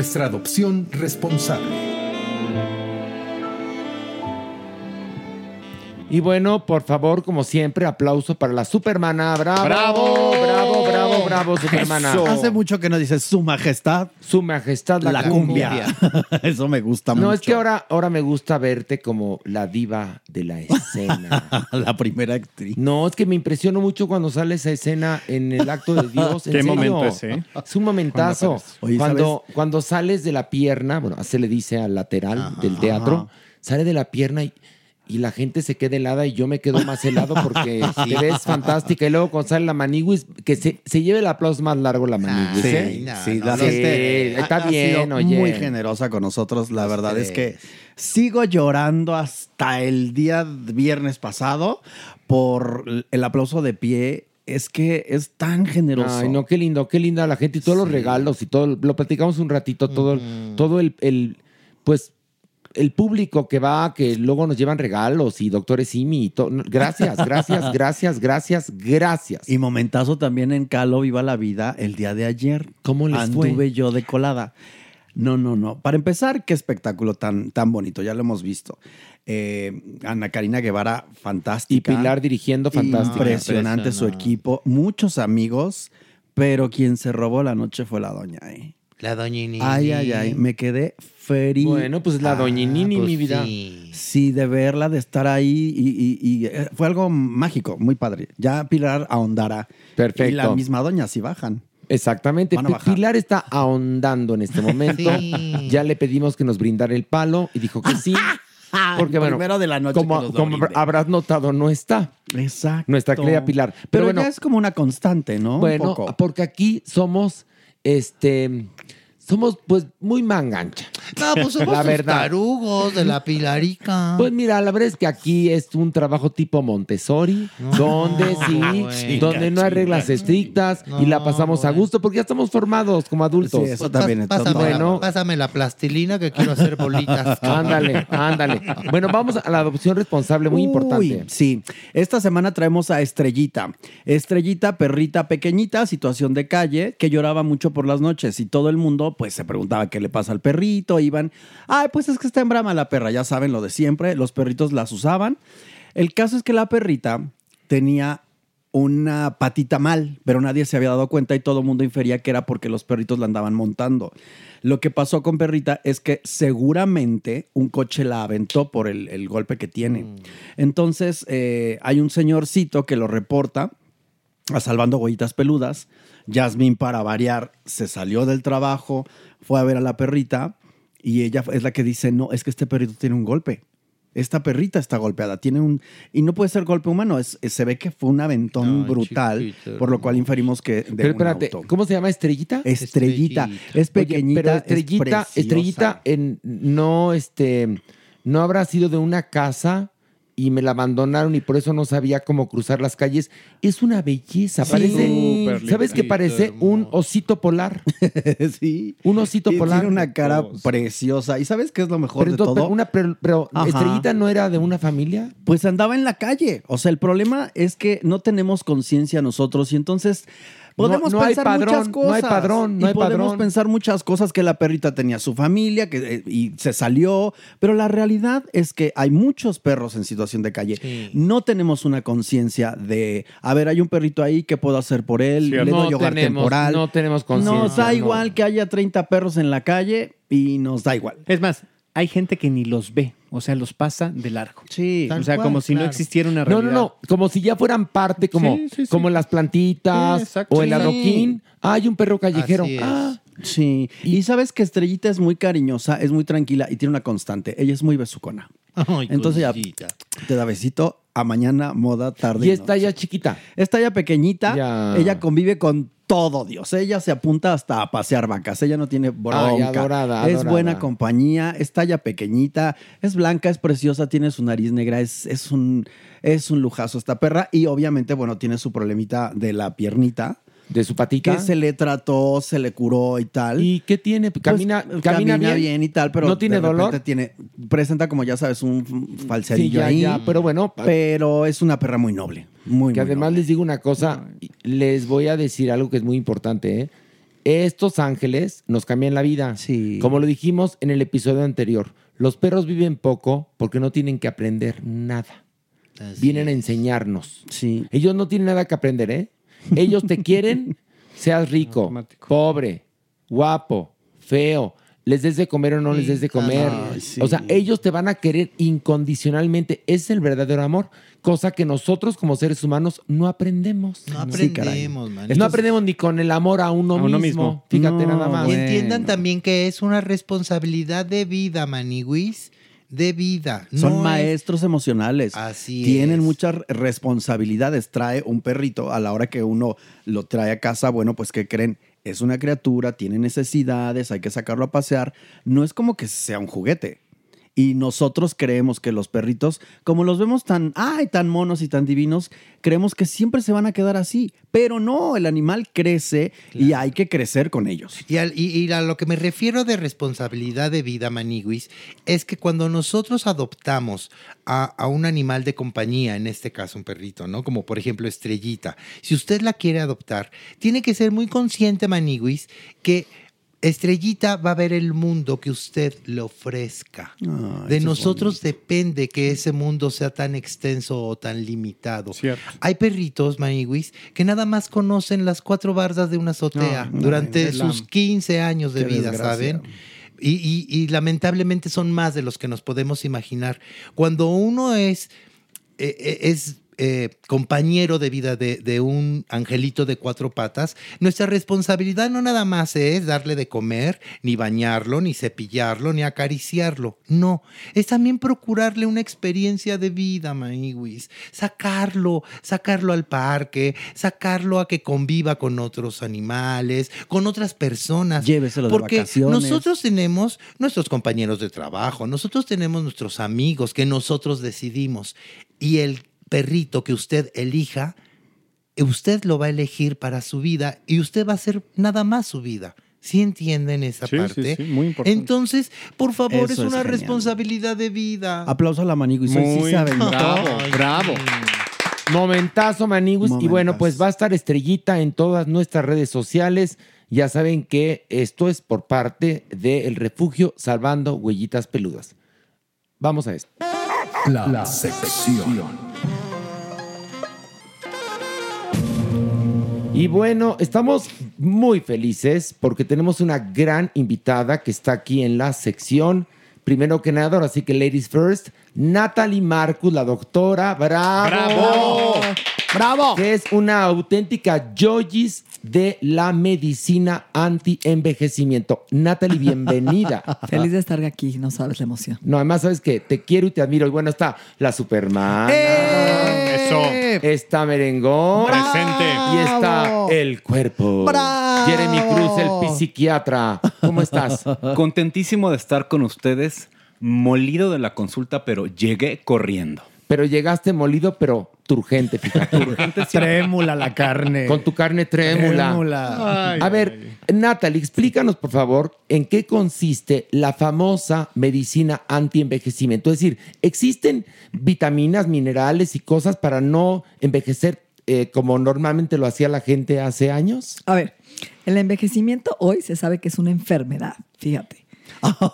Nuestra adopción responsable. Y bueno, por favor, como siempre, aplauso para la Supermana. ¡Bravo! ¡Bravo! ¡Bravo, bravo, bravo, Supermana! Hace mucho que no dices su majestad. Su majestad, la, La, cumbia. Eso me gusta No, mucho. es que ahora, ahora me gusta verte como la diva de la escena. la primera actriz. No, es que me impresionó mucho cuando sale esa escena en el acto de Dios. ¿en Qué serio? momento ese, ¿eh? Es un momentazo. Cuando. Oye, Cuando, cuando sales de la pierna, bueno, así se le dice al lateral del teatro, sale de la pierna y, y la gente se queda helada y yo me quedo más helado porque te ves fantástica. Y luego cuando sale la maniguis, que se, se lleve el aplauso más largo la maniguis. Sí, ¿eh? sí, la Sí, gente está ha- ha bien, sido oye. muy generosa con nosotros. La verdad es que sigo llorando hasta el día viernes pasado por el aplauso de pie. Es que es tan generoso. Ay, no, qué lindo, qué linda la gente y todos los regalos y todo. Lo platicamos un ratito, todo, el- todo el, el, pues, el público que va, que luego nos llevan regalos y doctores Simi y todo. Gracias, gracias, gracias, gracias, gracias. Y momentazo también en Calo Viva la Vida el día de ayer. ¿Cómo les fue? Anduve yo de colada. No, no, no. Para empezar, qué espectáculo tan, tan bonito. Ya lo hemos visto. Eh, Ana Karina Guevara, Y fantástica. Pilar dirigiendo, fantástico. Impresionante su equipo. Muchos amigos, pero quien se robó la noche fue la doña. ¿eh? La doñini. Ay, ay, ay. Me quedé feliz. Bueno, pues la doñinini, pues mi vida. sí. Sí, de verla, de estar ahí y, y- y, eh, fue algo mágico, muy padre. Ya Pilar ahondará. Perfecto. Y la misma doña, si bajan. Exactamente. Pilar está ahondando en este momento. Sí. Ya le pedimos que nos brindara el palo y dijo que sí. Porque bueno, Primero de la noche como, habrás notado, no está Exacto. nuestra querida Pilar. Pero, Pero, bueno, ya es como una constante, ¿no? Un bueno, poco. porque aquí somos, este, somos pues muy mangancha. No, pues somos La los verdad. tarugos de la Pilarica. Pues mira, la verdad es que aquí es un trabajo tipo Montessori, donde sí, güey. donde no hay reglas estrictas y la pasamos a gusto porque ya estamos formados como adultos. Sí, eso también. Pásame, entonces, Bueno. la, pásame la plastilina que quiero hacer bolitas. Ándale, ándale. Bueno, vamos a la adopción responsable, muy Uy, importante. Sí, esta semana traemos a Estrellita. Estrellita, perrita pequeñita, situación de calle, que lloraba mucho por las noches y todo el mundo pues se preguntaba qué le pasa al perrito, iban, ay, pues es que está en brama la perra, ya saben lo de siempre, los perritos las usaban. El caso es que la perrita tenía una patita mal, pero nadie se había dado cuenta y todo el mundo infería que era porque los perritos la andaban montando. Lo que pasó con Perrita es que seguramente un coche la aventó por el, el golpe que tiene. Entonces eh, hay un señorcito que lo reporta a Salvando Huellitas Peludas. Jasmine, para variar, se salió del trabajo, fue a ver a la perrita y ella es la que dice, no, es que este perrito tiene un golpe. Esta perrita está golpeada, tiene un... Y no puede ser golpe humano, es, es- se ve que fue un aventón Ay, brutal, chiquito, por lo cual inferimos que de Pero un espérate, auto. ¿cómo se llama? ¿Estrellita? Estrellita, Estrellita. es Oye, pequeñita, pero es Estrellita. Estrellita en, no, este, no habrá sido de una casa y me la abandonaron y por eso no sabía cómo cruzar las calles. Es una belleza, Sí. parece, Súper ¿sabes qué parece? Un osito polar, sí. un osito Y polar. tiene una cara preciosa. ¿Y sabes qué es lo mejor Pero, de todo? pero una, pero. Estrellita no era de una familia. Pues andaba en la calle. O sea, el problema es que no tenemos conciencia nosotros y entonces podemos No- no hay pensar padrón, muchas cosas. no hay padrón, no y hay podemos padrón. pensar muchas cosas que la perrita tenía su familia que, eh, y se salió. Pero la realidad es que hay muchos perros en situación de calle. Sí. No tenemos una conciencia de, a ver, hay un perrito ahí, ¿qué puedo hacer por él? Cierto. Le doy No hogar tenemos, temporal. no tenemos conciencia. Nos da igual que haya 30 perros en la calle y nos da igual. Es más, hay gente que ni los ve, o sea, los pasa de largo. Sí. o sea, cual, como si no existiera una No, realidad. no, no, como si ya fueran parte, como, Sí, sí, sí. como las plantitas o el adoquín. Ah, hay un perro callejero. Así es. Ah, Sí, y, sabes que Estrellita es muy cariñosa, es muy tranquila y tiene una constante. Ella es muy besucona. Ay, Entonces ya te da besito a mañana, moda, tarde. y y está noche. ya chiquita. Está ya pequeñita, Ya. ella convive con todo Dios. Ella se apunta hasta a pasear vacas. Ella no tiene bronca. Ay, adorada, es adorada. buena compañía, es talla pequeñita, es blanca, es preciosa, tiene su nariz negra, es, es un es un lujazo esta perra y obviamente, bueno, tiene su problemita de la piernita. De su patita. Que se le trató, se le curó y tal. ¿Y qué tiene? ¿Camina, Pues, camina, bien? y tal, pero ¿No tiene de dolor? Tiene, presenta como ya sabes un falserillo Sí, ya, ahí. ya, pero bueno. Pero es una perra muy noble. Muy, que muy además les digo una cosa, les voy a decir algo que es muy importante. ¿eh? Estos ángeles nos cambian la vida. Como lo dijimos en el episodio anterior, los perros viven poco porque no tienen que aprender nada. Vienen a enseñarnos. Ellos no tienen nada que aprender, ¿eh? Ellos te quieren, seas rico, pobre, guapo, feo, les des de comer o no les des de comer. Ay, sí. O sea, ellos te van a querer incondicionalmente. Es el verdadero amor, cosa que nosotros como seres humanos no aprendemos. No aprendemos, man. No aprendemos ni con el amor a uno, A uno mismo. mismo. Fíjate nada más. Y entiendan también que es una responsabilidad de vida, Maniwis. De vida. Son No es- maestros emocionales. Así Tienen es. muchas responsabilidades. Trae un perrito a la hora que uno lo trae a casa. Bueno, pues que creen, es una criatura, tiene necesidades, hay que sacarlo a pasear. No es como que sea un juguete. Y nosotros creemos que los perritos, como los vemos tan, ay, tan monos y tan divinos, creemos que siempre se van a quedar así. Pero no, el animal crece y hay que crecer con ellos. Y, al- y- y a lo que me refiero de responsabilidad de vida, Maniguis, es que cuando nosotros adoptamos a, a un animal de compañía, en este caso un perrito, ¿no? Como por ejemplo Estrellita, si usted la quiere adoptar, tiene que ser muy consciente, Maniguis, que Estrellita va a ver el mundo que usted le ofrezca. de nosotros depende que ese mundo sea tan extenso o tan limitado. Hay perritos, Maniguis, que nada más conocen las cuatro bardas de una azotea No, durante sus 15 años de Qué vida, desgracia. ¿saben? Y, y- y lamentablemente son más de los que nos podemos imaginar. Cuando uno es, eh, eh, es eh, compañero de vida de, de un angelito de cuatro patas, nuestra responsabilidad no nada más es darle de comer, ni bañarlo, ni cepillarlo, ni acariciarlo. No, es también procurarle una experiencia de vida, Maniwis. Sacarlo, sacarlo al parque, sacarlo a que conviva con otros animales, con otras personas. Lléveselo de Porque vacaciones. nosotros tenemos nuestros compañeros de trabajo, nosotros tenemos nuestros amigos que nosotros decidimos. Y el perrito que usted elija, usted lo va a elegir para su vida y usted va a hacer nada más su vida. ¿Sí entienden esa Sí, sí, parte? sí, muy importante. Entonces, por favor, Eso es una responsabilidad de vida. Aplauso a la sí Muy saben bravo, todo. bravo. Momentazo, Maniguis. Y bueno, pues va a estar estrellita en todas nuestras redes sociales. Ya saben que esto es por parte del refugio Salvando Huellitas Peludas. Vamos a esto. La, sección. Y bueno, estamos muy felices porque tenemos una gran invitada que está aquí en la sección. Primero que nada, ahora sí que ladies first, Natalie Marcus, la doctora. ¡Bravo! ¡Bravo! ¡Bravo! Que es una auténtica yoyis de la medicina anti-envejecimiento. Natalie, bienvenida. Feliz de estar aquí, no sabes la emoción. No, además sabes que te quiero y te admiro. Y bueno, está la Superman. Eso. Está Merengón. Presente. Y está el cuerpo. ¡Bravo! Jeremy Cruz, el psiquiatra. ¿Cómo estás? Contentísimo de estar con ustedes, molido de la consulta, pero llegué corriendo. Pero llegaste molido, pero turgente, fíjate. Trémula la carne. Con tu carne trémula. Trémula. A ver, Natalie, explícanos, por favor, en qué consiste la famosa medicina anti-envejecimiento. Es decir, ¿existen vitaminas, minerales y cosas para no envejecer eh, como normalmente lo hacía la gente hace años? A ver, el envejecimiento hoy se sabe que es una enfermedad, fíjate,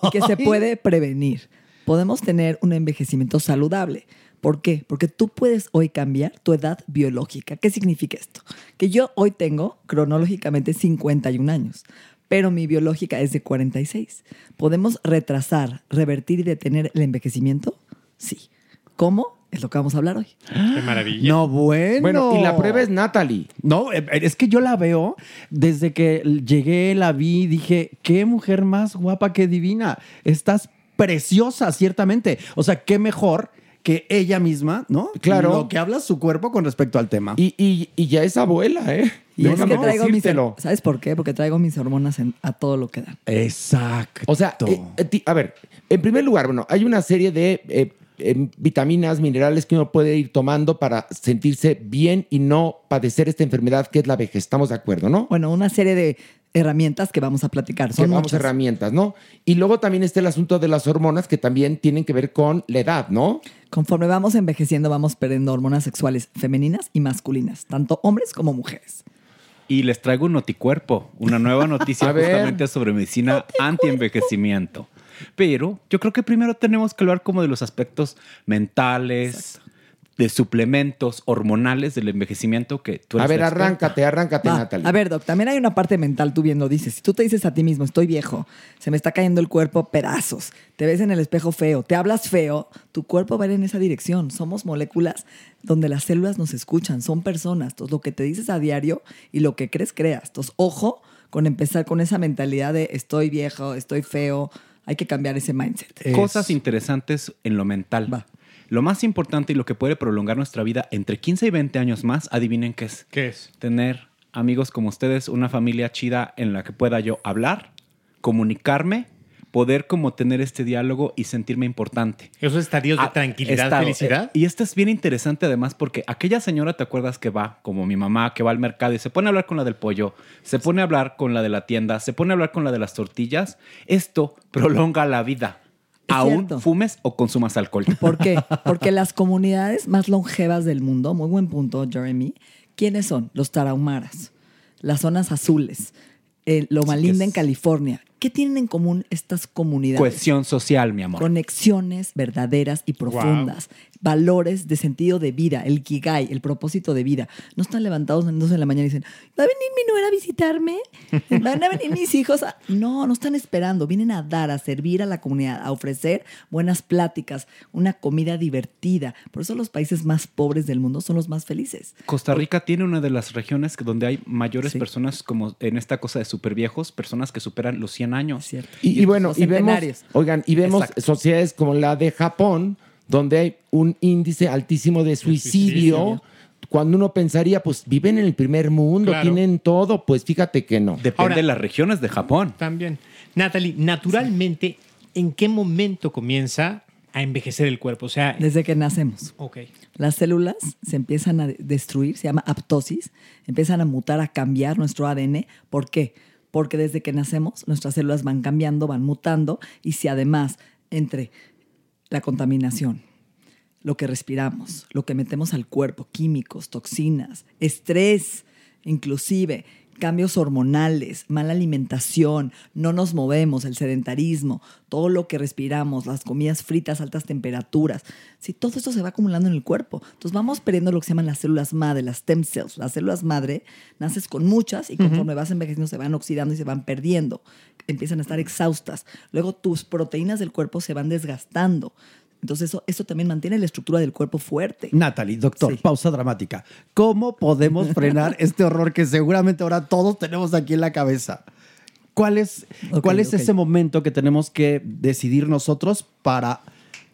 y que se puede prevenir. Podemos tener un envejecimiento saludable. ¿Por qué? Porque tú puedes hoy cambiar tu edad biológica. ¿Qué significa esto? Que yo hoy tengo cronológicamente 51 años, pero mi biológica es de 46. ¿Podemos retrasar, revertir y detener el envejecimiento? Sí. ¿Cómo? Es lo que vamos a hablar hoy. Qué maravilla. No, bueno. Bueno, y la prueba es Natalie. No, eh, es que yo la veo desde que llegué, la vi, dije, qué mujer más guapa, qué divina. Estás preciosa, ciertamente. O sea, qué mejor que ella misma, ¿no? Claro. Lo que habla su cuerpo con respecto al tema. Y, y- y ya es abuela, ¿eh? Y es que traigo mis. ¿Sabes por qué? Porque traigo mis hormonas en- a todo lo que dan. Exacto. O sea, eh, eh, a ver, en primer lugar, bueno, hay una serie de eh, eh, vitaminas, minerales que uno puede ir tomando para sentirse bien y no padecer esta enfermedad que es la vejez. ¿Estamos de acuerdo, no? Bueno, una serie de herramientas que vamos a platicar. que Son vamos muchas. herramientas, ¿no? Y luego también está el asunto de las hormonas que también tienen que ver con la edad, ¿no? Conforme vamos envejeciendo, vamos perdiendo hormonas sexuales femeninas y masculinas, tanto hombres como mujeres. Y les traigo un noticuerpo, una nueva noticia justamente sobre medicina anti-envejecimiento. Pero yo creo que primero tenemos que hablar como de los aspectos mentales, de suplementos hormonales del envejecimiento que tú A eres ver, la experta. arráncate, arráncate, Va. Natalie. A ver, Doc, también hay una parte mental, tú bien lo dices. Si tú te dices a ti mismo, estoy viejo, se me está cayendo el cuerpo a pedazos, te ves en el espejo feo, te hablas feo, tu cuerpo va a ir en esa dirección. Somos moléculas donde las células nos escuchan, son personas. Entonces, lo que te dices a diario y lo que crees, creas. Entonces, ojo con empezar con esa mentalidad de estoy viejo, estoy feo. Hay que cambiar ese mindset. Cosas interesantes en lo mental. Lo más importante y lo que puede prolongar nuestra vida entre 15 y 20 años más, adivinen qué es. ¿Qué es? Tener amigos como ustedes, una familia chida en la que pueda yo hablar, comunicarme, poder como tener este diálogo y sentirme importante. Esos estadios de tranquilidad, estado, felicidad. eh, y esto es bien interesante además porque aquella señora, ¿te acuerdas que va, como mi mamá, que va al mercado y se pone a hablar con la del pollo, se pone a hablar con la de la tienda, se pone a hablar con la de las tortillas? Esto prolonga la vida. Aún cierto. fumes o consumas alcohol. ¿Por qué? Porque las comunidades más longevas del mundo, muy buen punto, Jeremy, ¿quiénes son? Los tarahumaras, las zonas azules, eh, Loma Linda en California. ¿Qué tienen en común estas comunidades? Cohesión social, mi amor. Conexiones verdaderas y profundas, valores de sentido de vida, el kigai, el propósito de vida. No están levantados a las 2 de la mañana y dicen, ¿va a venir mi nuera a visitarme? ¿Van a venir mis hijos? a-?" No, no están esperando. Vienen a dar, a servir a la comunidad, a ofrecer buenas pláticas, una comida divertida. Por eso los países más pobres del mundo son los más felices. Costa Rica tiene una de las regiones donde hay mayores personas como en esta cosa de super viejos, personas que superan los 100 años. Y, y bueno, y vemos, oigan, y vemos Exacto. sociedades como la de Japón, donde hay un índice altísimo de suicidio, suicidio. cuando uno pensaría, pues viven en el primer mundo, Claro. tienen todo, pues fíjate que no. Depende Ahora- de las regiones de Japón. También. Natalie, naturalmente, ¿en qué momento comienza a envejecer el cuerpo? O sea, Desde que nacemos. ok. Las células se empiezan a de- destruir, se llama aptosis, empiezan a mutar, a cambiar nuestro ADN. ¿Por qué? Porque desde que nacemos nuestras células van cambiando, van mutando y si además entre la contaminación, lo que respiramos, lo que metemos al cuerpo, químicos, toxinas, estrés, inclusive cambios hormonales, mala alimentación, no nos movemos, el sedentarismo, todo lo que respiramos, las comidas fritas, altas temperaturas, si todo esto se va acumulando en el cuerpo, entonces vamos perdiendo lo que se llaman las células madre, las stem cells. Las células madre naces con muchas y conforme vas envejeciendo se van oxidando y se van perdiendo, empiezan a estar exhaustas. Luego tus proteínas del cuerpo se van desgastando. Entonces eso, eso también mantiene la estructura del cuerpo fuerte. Natalie, doctor, pausa dramática. ¿Cómo podemos frenar este horror que seguramente ahora todos tenemos aquí en la cabeza? ¿Cuál es, cuál es ese momento que tenemos que decidir nosotros para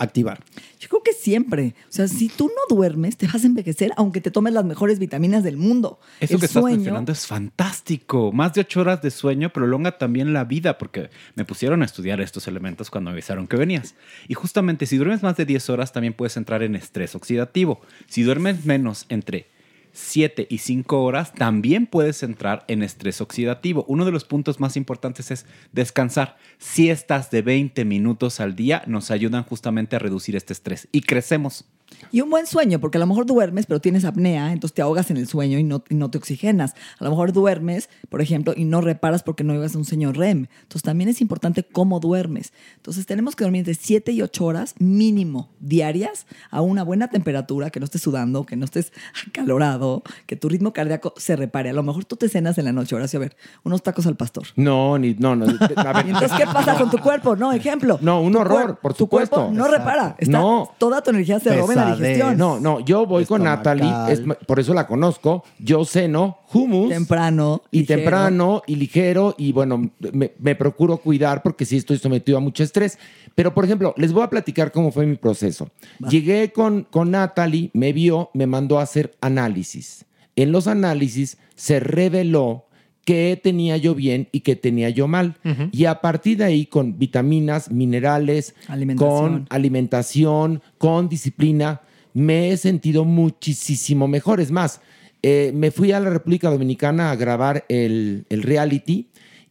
activar? Yo creo que siempre. O sea, si tú no duermes, te vas a envejecer aunque te tomes las mejores vitaminas del mundo. Eso el que estás mencionando es fantástico. Más de ocho horas de sueño prolonga también la vida, porque me pusieron a estudiar estos elementos cuando me avisaron que venías. Y justamente si duermes más de 10 horas, también puedes entrar en estrés oxidativo. Si duermes menos entre 7 y 5 horas, también puedes entrar en estrés oxidativo. Uno de los puntos más importantes es descansar. Siestas de 20 minutos al día nos ayudan justamente a reducir este estrés y crecemos. Y un buen sueño, porque a lo mejor duermes, pero tienes apnea, entonces te ahogas en el sueño y no, y no te oxigenas. A lo mejor duermes, por ejemplo, y no reparas porque no llegas a un sueño REM. Entonces también es importante cómo duermes. Entonces tenemos que dormir de 7 y 8 horas mínimo diarias a una buena temperatura, que no estés sudando, que no estés acalorado, que tu ritmo cardíaco se repare. A lo mejor tú te cenas en la noche, Horacio, a ver, unos tacos al pastor. No, ni, no, no. a ver. Entonces, ¿qué pasa con tu cuerpo? No, ejemplo. No, un horror, por Tu cuerpo supuesto. no Exacto. repara. Está, No. Toda tu energía se roba en la la digestión. No, no, yo voy con Natalie, es- por eso la conozco. Yo ceno hummus. Temprano. Y ligero. temprano y ligero. Y bueno, me, me procuro cuidar porque sí estoy sometido a mucho estrés. Pero, por ejemplo, les voy a platicar cómo fue mi proceso. Llegué con, con Natalie, me vio, me mandó a hacer análisis. En los análisis se reveló qué tenía yo bien y qué tenía yo mal. Y a partir de ahí, con vitaminas, minerales, Alimentación. con alimentación, con disciplina, me he sentido muchísimo mejor. Es más, eh, me fui a la República Dominicana a grabar el, el reality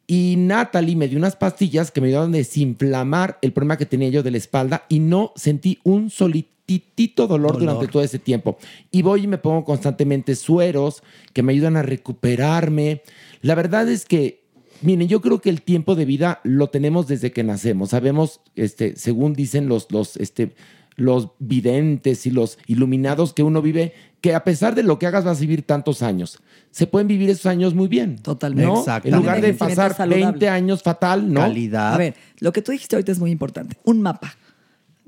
y Natalie me dio unas pastillas que me ayudaron a desinflamar el problema que tenía yo de la espalda y no sentí un solitito dolor, Dolor. durante todo ese tiempo. Y voy y me pongo constantemente sueros que me ayudan a recuperarme. La verdad es que Miren, yo creo que el tiempo de vida lo tenemos desde que nacemos. Sabemos, este, según dicen los, los, este, los videntes y los iluminados que uno vive, que a pesar de lo que hagas vas a vivir tantos años. Se pueden vivir esos años muy bien. Totalmente. ¿no? Exacto. En lugar de pasar saludable. 20 años fatal, ¿no? Calidad. A ver, lo que tú dijiste ahorita es muy importante. Un mapa.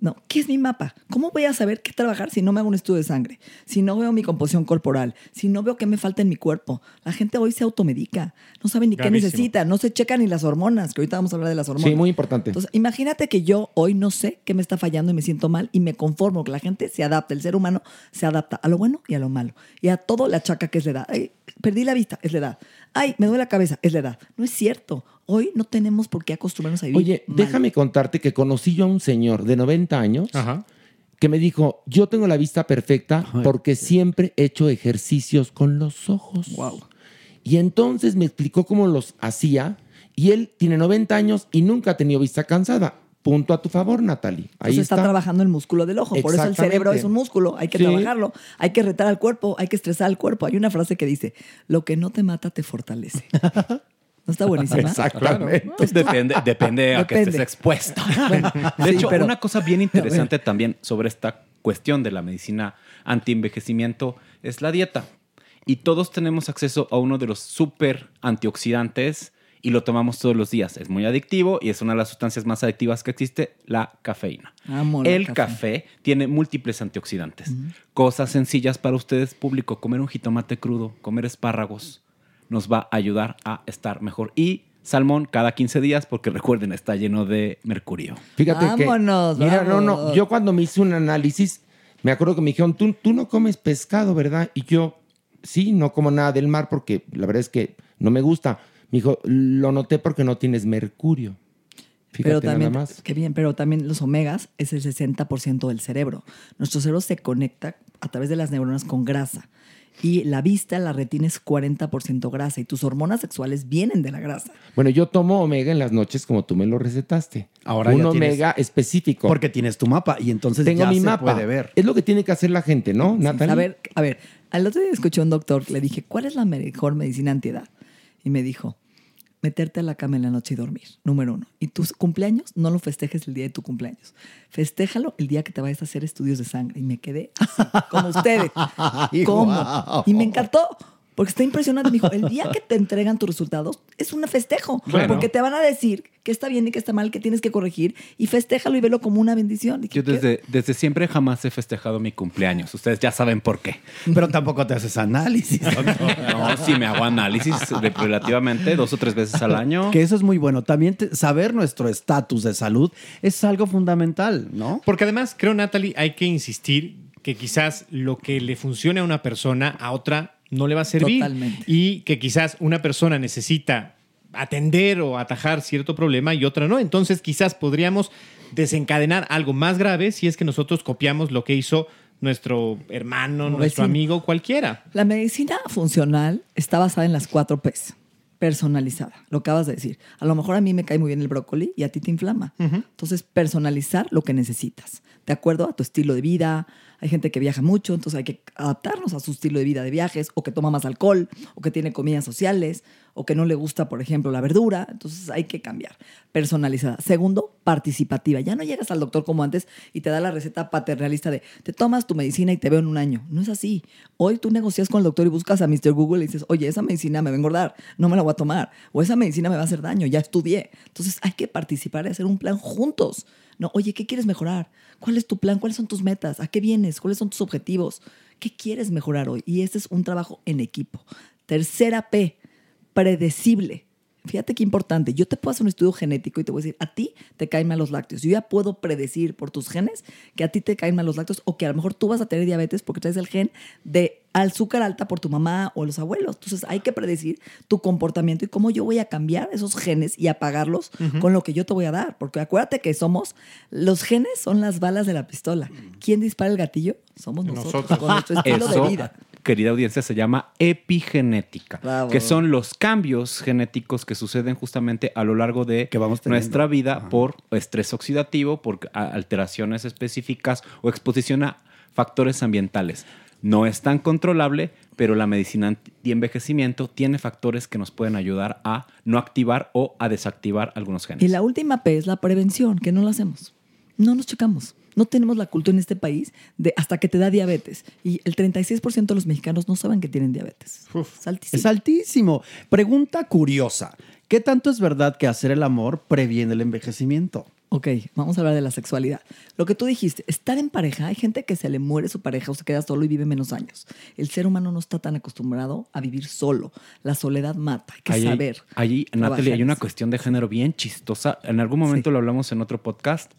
No, ¿qué es mi mapa? ¿Cómo voy a saber qué trabajar si no me hago un estudio de sangre? Si no veo mi composición corporal, si no veo qué me falta en mi cuerpo. La gente hoy se automedica, no sabe ni Gravísimo. qué necesita, no se checan ni las hormonas, que ahorita vamos a hablar de las hormonas. Sí, muy importante. Entonces, imagínate que yo hoy no sé qué me está fallando y me siento mal y me conformo, que la gente se adapta, el ser humano se adapta a lo bueno y a lo malo. Y a todo le achaca que es la edad. Ay, perdí la vista, es la edad. Ay, me duele la cabeza, es la edad. No es cierto. Hoy no tenemos por qué acostumbrarnos a vivir. Oye, mal. déjame contarte que conocí yo a un señor de 90 años que me dijo, yo tengo la vista perfecta porque siempre he hecho ejercicios con los ojos. Y entonces me explicó cómo los hacía y él tiene 90 años y nunca ha tenido vista cansada. Punto a tu favor, Natalie. Ahí Entonces está. está trabajando el músculo del ojo. Por eso el cerebro es un músculo. Hay que Sí. trabajarlo. Hay que retar al cuerpo. Hay que estresar al cuerpo. Hay una frase que dice: Lo que no te mata te fortalece. ¿No está buenísima? Exactamente. Pues depende, depende a que Depende. estés expuesto. Bueno, de sí, hecho, pero- una cosa bien interesante también sobre esta cuestión de la medicina antienvejecimiento es la dieta. Y todos tenemos acceso a uno de los súper antioxidantes y lo tomamos todos los días. Es muy adictivo y es una de las sustancias más adictivas que existe, la cafeína. Amo la El café. café tiene múltiples antioxidantes. Cosas sencillas para ustedes, público. Comer un jitomate crudo, comer espárragos, nos va a ayudar a estar mejor. Y salmón cada 15 días, porque recuerden, está lleno de mercurio. Fíjate Vámonos, que. Mira, no, no. Yo cuando me hice un análisis, me acuerdo que me dijeron, tú, tú no comes pescado, ¿verdad? Y yo, sí, no como nada del mar porque la verdad es que no me gusta. Me dijo, lo noté porque no tienes mercurio. Fíjate pero también, nada más. qué bien, pero también los omegas es el 60% del cerebro. Nuestro cerebro se conecta a través de las neuronas con grasa. Y la vista, la retina es 40% grasa. Y tus hormonas sexuales vienen de la grasa. Bueno, yo tomo omega en las noches como tú me lo recetaste. Ahora un ya tienes- omega específico. Porque tienes tu mapa y entonces tengo ya mi se mapa. puede ver. Es lo que tiene que hacer la gente, ¿no, Natalie? A ver, a ver, al otro día escuché a un doctor, le dije, ¿cuál es la mejor medicina antiedad? Y me dijo, meterte a la cama en la noche y dormir, número uno. Y tus cumpleaños, no lo festejes el día de tu cumpleaños. Festéjalo el día que te vayas a hacer estudios de sangre. Y me quedé así, como ustedes. ¿Cómo? Y me encantó. Porque está impresionante. Me dijo, el día que te entregan tus resultados es un festejo. Bueno. Porque te van a decir qué está bien y qué está mal, qué tienes que corregir. Y festéjalo y velo como una bendición. Dije, Yo ¿qué? desde, desde siempre jamás he festejado mi cumpleaños. Ustedes ya saben por qué. Pero tampoco te haces análisis. No, sí me hago análisis de- relativamente dos o tres veces al año. Que eso es muy bueno. También te- saber nuestro estatus de salud es algo fundamental, ¿no? Porque además, creo, Natalie, hay que insistir que quizás lo que le funcione a una persona, a otra no le va a servir. Totalmente. Y que quizás una persona necesita atender o atajar cierto problema y otra no. Entonces, quizás podríamos desencadenar algo más grave si es que nosotros copiamos lo que hizo nuestro hermano, Como nuestro vecino. amigo, cualquiera. La medicina funcional está basada en las cuatro P's. Personalizada, lo acabas de decir. A lo mejor a mí me cae muy bien el brócoli y a ti te inflama. Entonces, personalizar lo que necesitas, de acuerdo a tu estilo de vida. Hay gente que viaja mucho, entonces hay que adaptarnos a su estilo de vida de viajes, o que toma más alcohol, o que tiene comidas sociales, o que no le gusta, por ejemplo, la verdura. Entonces hay que cambiar. Personalizada. Segundo, participativa. Ya no llegas al doctor como antes y te da la receta paternalista de te tomas tu medicina y te veo en un año. No es así. Hoy tú negocias con el doctor y buscas a Mr. Google y dices, oye, esa medicina me va a engordar, no me la voy a tomar. O esa medicina me va a hacer daño, ya estudié. Entonces hay que participar y hacer un plan juntos. No, oye, ¿qué quieres mejorar? ¿Cuál es tu plan? ¿Cuáles son tus metas? ¿A qué vienes? ¿Cuáles son tus objetivos? ¿Qué quieres mejorar hoy? Y este es un trabajo en equipo. Tercera P, predecible. Fíjate qué importante. Yo te puedo hacer un estudio genético y te voy a decir, a ti te caen mal los lácteos. Yo ya puedo predecir por tus genes que a ti te caen mal los lácteos o que a lo mejor tú vas a tener diabetes porque traes el gen de azúcar alta por tu mamá o los abuelos. Entonces hay que predecir tu comportamiento y cómo yo voy a cambiar esos genes y apagarlos Ujú. con lo que yo te voy a dar. Porque acuérdate que somos, los genes son las balas de la pistola. ¿Quién dispara el gatillo? Somos nosotros, con nuestro estilo Eso, de vida. Querida audiencia, se llama epigenética, Bravo. que son los cambios genéticos que suceden justamente a lo largo de nuestra vida por estrés oxidativo, por alteraciones específicas o exposición a factores ambientales. No es tan controlable, pero la medicina anti-envejecimiento tiene factores que nos pueden ayudar a no activar o a desactivar algunos genes. Y la última P es la prevención, que no lo hacemos. No nos checamos. No tenemos la cultura en este país de hasta que te da diabetes. Y el 36% de los mexicanos no saben que tienen diabetes. Es altísimo. Es altísimo. Pregunta curiosa. ¿Qué tanto es verdad que hacer el amor previene el envejecimiento? Ok, vamos a hablar de la sexualidad. Lo que tú dijiste, estar en pareja, hay gente que se le muere su pareja o se queda solo y vive menos años. El ser humano no está tan acostumbrado a vivir solo. La soledad mata, hay que saber. Allí, Natalie, hay una cuestión de género bien chistosa. En algún momento lo hablamos en otro podcast.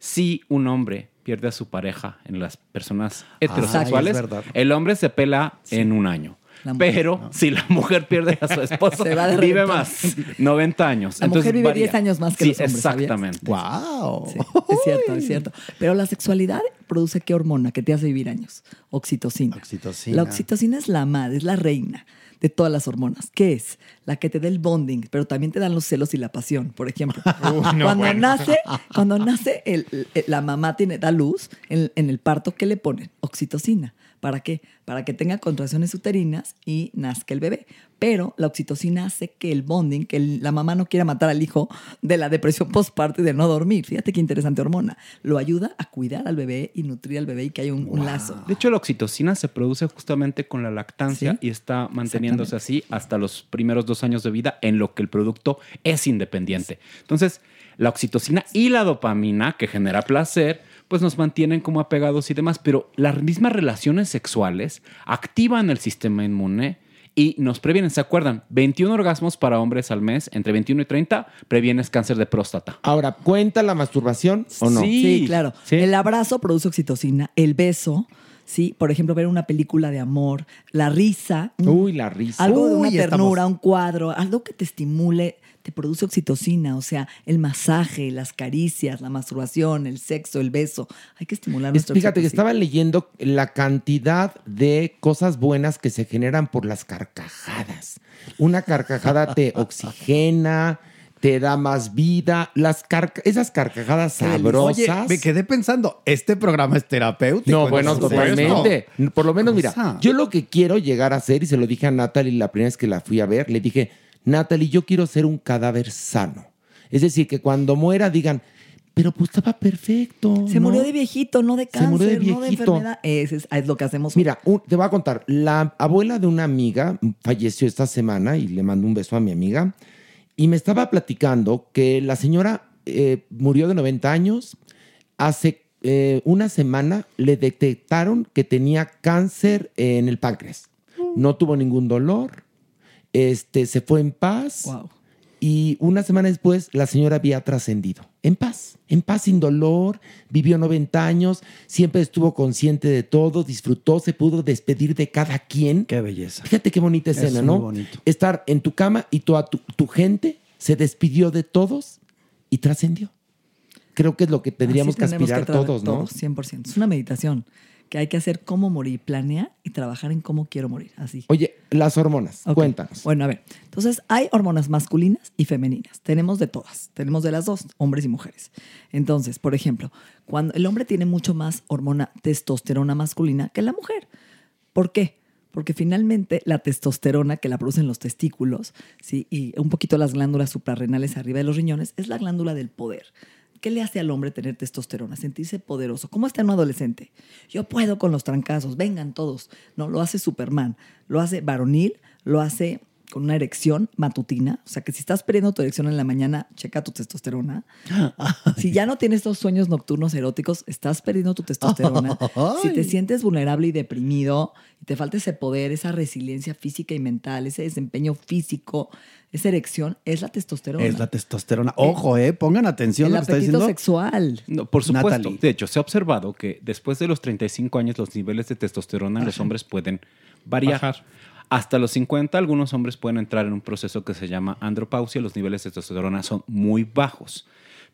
Si un hombre pierde a su pareja en las personas heterosexuales, es verdad. el hombre se pela en un año. Mujer, Pero si la mujer pierde a su esposo, Se va de vive más, 90 años. La mujer vive varía. 10 años más que Sí, los hombres, ¿sabías? Exactamente. ¡Wow! Sí, es cierto, es cierto. Pero la sexualidad produce qué hormona que te hace vivir años? Oxitocina. Oxitocina. La oxitocina es la madre, es la reina de todas las hormonas. ¿Qué es? La que te da el bonding, pero también te dan los celos y la pasión, por ejemplo. no, cuando, bueno. nace, cuando nace, el- el- la mamá tiene, da luz, en, en el parto, ¿qué le ponen? Oxitocina. ¿Para qué? Para que tenga contracciones uterinas y nazca el bebé. Pero la oxitocina hace que el bonding, que el- la mamá no quiera matar al hijo de la depresión postparto y de no dormir. Fíjate qué interesante hormona. Lo ayuda a cuidar al bebé y nutrir al bebé y que haya un, un lazo. De hecho, la oxitocina se produce justamente con la lactancia y está manteniéndose así hasta los primeros dos años de vida en lo que el producto es independiente. Entonces, la oxitocina y la dopamina, que genera placer, pues nos mantienen como apegados y demás, pero las mismas relaciones sexuales activan el sistema inmune y nos previenen. ¿Se acuerdan? 21 orgasmos para hombres al mes, entre 21 y 30, previenes cáncer de próstata. Ahora, ¿cuenta la masturbación o no? Sí, claro. El abrazo produce oxitocina, el beso, sí, por ejemplo, ver una película de amor, la risa. Uy, la risa. Algo de una Uy, ternura, estamos- un cuadro, algo que te estimule, produce oxitocina, o sea, el masaje, las caricias, la masturbación, el sexo, el beso. Hay que estimular nuestra fíjate que estaba leyendo la cantidad de cosas buenas que se generan por las carcajadas. Una carcajada te oxigena, te da más vida. Las carca- esas carcajadas Oye, sabrosas. me quedé pensando, este programa es terapéutico. No, bueno, totalmente. Por lo menos, mira, yo lo que quiero llegar a hacer, y se lo dije a Natalie la primera vez que la fui a ver, le dije, Natalie, yo quiero ser un cadáver sano. Es decir, que cuando muera digan, pero pues estaba perfecto. Se ¿no?". murió de viejito, no de Se cáncer, murió de no de viejito. enfermedad. Ese es, es lo que hacemos. Mira, un- te voy a contar. La abuela de una amiga falleció esta semana y le mando un beso a mi amiga. Y me estaba platicando que la señora eh, murió de 90 años. Hace eh, una semana le detectaron que tenía cáncer en el páncreas. No tuvo ningún dolor. Este, se fue en paz. Y una semana después la señora había trascendido. En paz, en paz, sin dolor, vivió 90 años, siempre estuvo consciente de todo, disfrutó, se pudo despedir de cada quien. Qué belleza. Fíjate qué bonita Es escena, ¿no? bonito. Estar en tu cama y toda tu, tu gente se despidió de todos y trascendió. Creo que es lo que tendríamos Así que aspirar todos, ¿no? Todos, 100%. Es una meditación que hay que hacer cómo morir, planear y trabajar en cómo quiero morir. Así. Oye, las hormonas, Ok. cuéntanos. Bueno, a ver. Entonces, hay hormonas masculinas y femeninas. Tenemos de todas. Tenemos de las dos, hombres y mujeres. Entonces, por ejemplo, cuando el hombre tiene mucho más hormona testosterona masculina que la mujer. ¿Por qué? Porque finalmente la testosterona que la producen los testículos, ¿sí? y un poquito las glándulas suprarrenales arriba de los riñones, es la glándula del poder. ¿Qué le hace al hombre tener testosterona? Sentirse poderoso. ¿Cómo está un adolescente? Yo puedo con los trancazos, vengan todos. No, lo hace Superman, lo hace varonil, lo hace con una erección matutina. O sea, que si estás perdiendo tu erección en la mañana, checa tu testosterona. Si ya no tienes estos sueños nocturnos eróticos, estás perdiendo tu testosterona. Si te sientes vulnerable y deprimido y te falta ese poder, esa resiliencia física y mental, ese desempeño físico, esa erección, es la testosterona. Es la testosterona. Ojo, eh, pongan atención El a lo que está apetito diciendo. sexual. No, por supuesto. Natalie. De hecho, se ha observado que después de los 35 años los niveles de testosterona en los hombres pueden variar. Bajar. Hasta los 50 algunos hombres pueden entrar en un proceso que se llama andropausia. Los niveles de testosterona son muy bajos.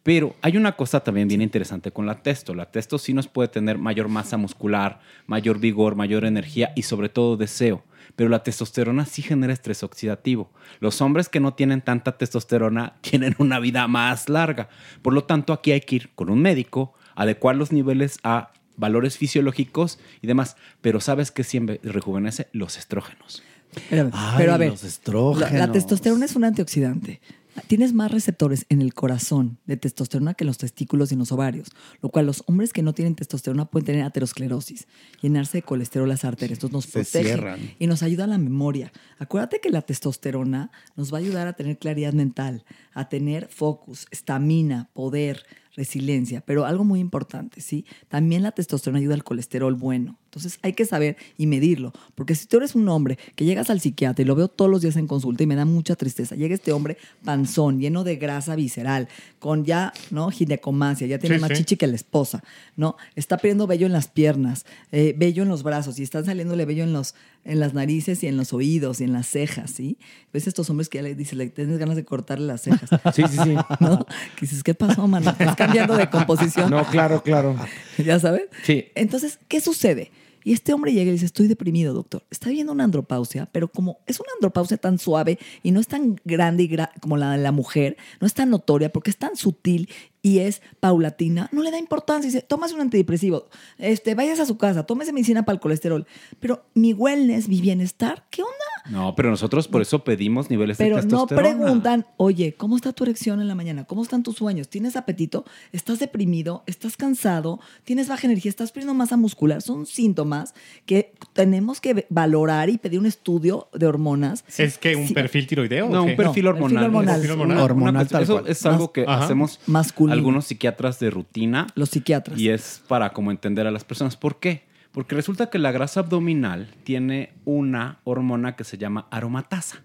Pero hay una cosa también bien interesante con la testo. La testo sí nos puede tener mayor masa muscular, mayor vigor, mayor energía y sobre todo deseo. Pero la testosterona sí genera estrés oxidativo. Los hombres que no tienen tanta testosterona tienen una vida más larga. Por lo tanto, aquí hay que ir con un médico, adecuar los niveles a valores fisiológicos y demás. Pero ¿sabes qué siempre rejuvenece? Los estrógenos. Espérame, Ay, pero a ver, los estrógenos. La, la testosterona es un antioxidante. Tienes más receptores en el corazón de testosterona que en los testículos y en los ovarios, lo cual los hombres que no tienen testosterona pueden tener aterosclerosis, llenarse de colesterol las arterias. Entonces nos protege y nos ayuda a la memoria. Acuérdate que la testosterona nos va a ayudar a tener claridad mental, a tener focus, estamina, poder, resiliencia. Pero algo muy importante, ¿sí? También la testosterona ayuda al colesterol bueno. Entonces hay que saber y medirlo. Porque si tú eres un hombre que llegas al psiquiatra y lo veo todos los días en consulta y me da mucha tristeza, llega este hombre panzón, lleno de grasa visceral, con ya, ¿no? Ginecomasia, ya tiene Sí, más sí. chichi que la esposa, ¿no? Está perdiendo vello en las piernas, eh, vello en los brazos y están saliéndole vello en, los, en las narices y en los oídos y en las cejas, ¿sí? Ves estos hombres que ya le dices, le tienes ganas de cortarle las cejas. Sí, sí, sí. ¿No? Que dices, ¿qué pasó, mano? Estás cambiando de composición. No, claro, claro. ¿Ya sabes? Sí. Entonces, ¿qué sucede? Y este hombre llega y dice, estoy deprimido, doctor. Está viendo una andropausia, pero como es una andropausia tan suave y no es tan grande y como la de la mujer, no es tan notoria porque es tan sutil y es paulatina, no le da importancia. Dice, tomas un antidepresivo, este, vayas a su casa, tómese medicina para el colesterol. Pero mi wellness, mi bienestar, ¿qué onda? No, pero nosotros por eso pedimos niveles Pero de no testosterona. preguntan, oye, ¿cómo está tu erección en la mañana? ¿Cómo están tus sueños? ¿Tienes apetito? ¿Estás deprimido? ¿Estás cansado? ¿Tienes baja energía? ¿Estás perdiendo masa muscular? Son síntomas que tenemos que valorar y pedir un estudio de hormonas. ¿Es que un Sí. perfil tiroideo? No, o un qué? perfil No, hormonal. perfil hormonal. Perfil hormonal. Una Hormonal cuestión- tal eso cual. es algo que Ajá. hacemos Masculino. algunos psiquiatras de rutina Los psiquiatras. y es para como entender a las personas. ¿Por qué? Porque resulta que la grasa abdominal tiene una hormona que se llama aromatasa.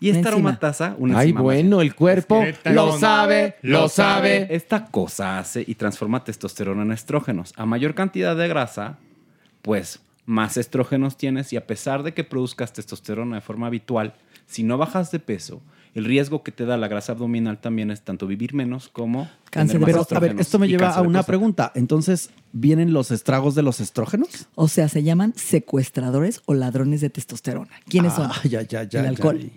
Y esta enzima. aromatasa, una Ay, enzima más bueno, el cuerpo lo sabe, lo sabe. Esta cosa hace y transforma testosterona en estrógenos. A mayor cantidad de grasa, pues más estrógenos tienes y a pesar de que produzcas testosterona de forma habitual, si no bajas de peso, el riesgo que te da la grasa abdominal también es tanto vivir menos como Cáncer tener de más Pero, a ver, esto me lleva a una pregunta. Entonces, ¿vienen los estragos de los estrógenos? O sea, se llaman secuestradores o ladrones de testosterona. ¿Quiénes son? Ah, ya, ya, ya, El ya. alcohol.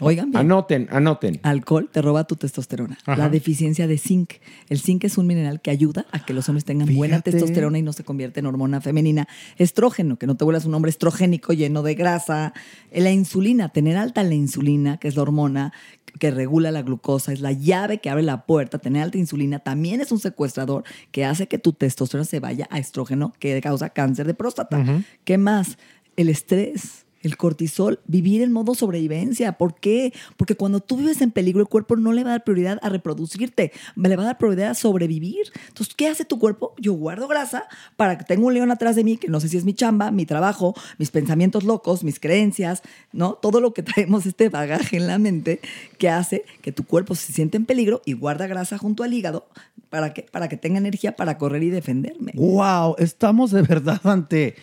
Oigan bien. Anoten, anoten. Alcohol te roba tu testosterona. Ajá. La deficiencia de zinc. El zinc es un mineral que ayuda a que los hombres tengan buena testosterona y no se convierte en hormona femenina. Estrógeno, que no te vuelvas un hombre estrogénico lleno de grasa. La insulina, tener alta la insulina, que es la hormona que regula la glucosa, es la llave que abre la puerta. Tener alta insulina también es un secuestrador que hace que tu testosterona se vaya a estrógeno, que causa cáncer de próstata. ¿Qué más? El estrés. El cortisol, vivir en modo sobrevivencia. ¿Por qué? Porque cuando tú vives en peligro, el cuerpo no le va a dar prioridad a reproducirte, le va a dar prioridad a sobrevivir. Entonces, ¿qué hace tu cuerpo? Yo guardo grasa para que tenga un león atrás de mí, que no sé si es mi chamba, mi trabajo, mis pensamientos locos, mis creencias, ¿no? Todo lo que traemos, este bagaje en la mente, que hace que tu cuerpo se siente en peligro y guarda grasa junto al hígado para que, para que tenga energía para correr y defenderme. Wow, estamos de verdad ante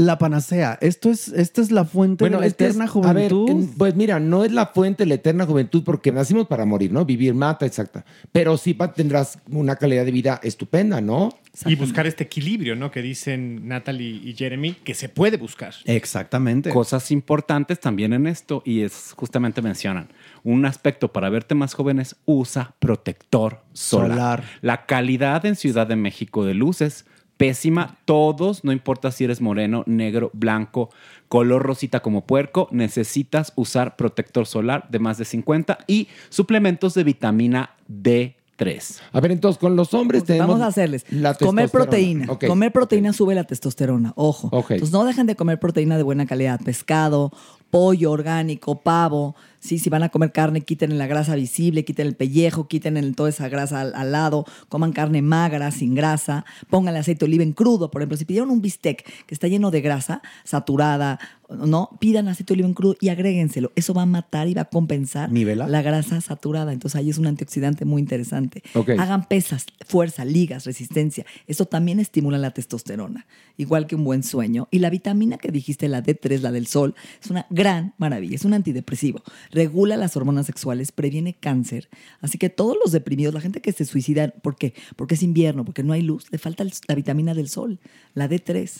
la panacea. Esto es, esta es la fuente de la es- eterna a ver, juventud. pues mira, no es la fuente de la eterna juventud porque nacimos para morir, ¿no? Vivir mata, exacta. Pero sí tendrás una calidad de vida estupenda, ¿no? Y buscar este equilibrio, ¿no? Que dicen Natalie y Jeremy, que se puede buscar. Exactamente. Cosas importantes también en esto y es justamente mencionan un aspecto para verte más joven es usa protector solar. Solar. La calidad en Ciudad de México de luces pésima. Todos, no importa si eres moreno, negro, blanco, color rosita como puerco, necesitas usar protector solar de más de 50 y suplementos de vitamina D3. A ver, entonces con los hombres tenemos. Vamos a hacerles. la comer proteína. Comer proteína sube la testosterona. Ojo. Ok. Entonces no dejen de comer proteína de buena calidad. Pescado, pollo orgánico, pavo. Sí, si van a comer carne, quiten la grasa visible, quiten el pellejo, quiten el- toda esa grasa al, al lado, coman carne magra, sin grasa, pónganle aceite de oliva en crudo. Por ejemplo, si pidieron un bistec que está lleno de grasa saturada, ¿no? Pidan aceite de oliva en crudo y agréguenselo. Eso va a matar y va a compensar ¿Nivela? la grasa saturada. Entonces ahí es un antioxidante muy interesante. Ok. Hagan pesas, fuerza, ligas, resistencia. Eso también estimula la testosterona, igual que un buen sueño. Y la vitamina que dijiste, la D3, la del sol, es una gran maravilla. Es un antidepresivo. Regula las hormonas sexuales, previene cáncer. Así que todos los deprimidos, la gente que se suicida, ¿por qué? Porque es invierno, porque no hay luz, le falta la vitamina del sol, la D3.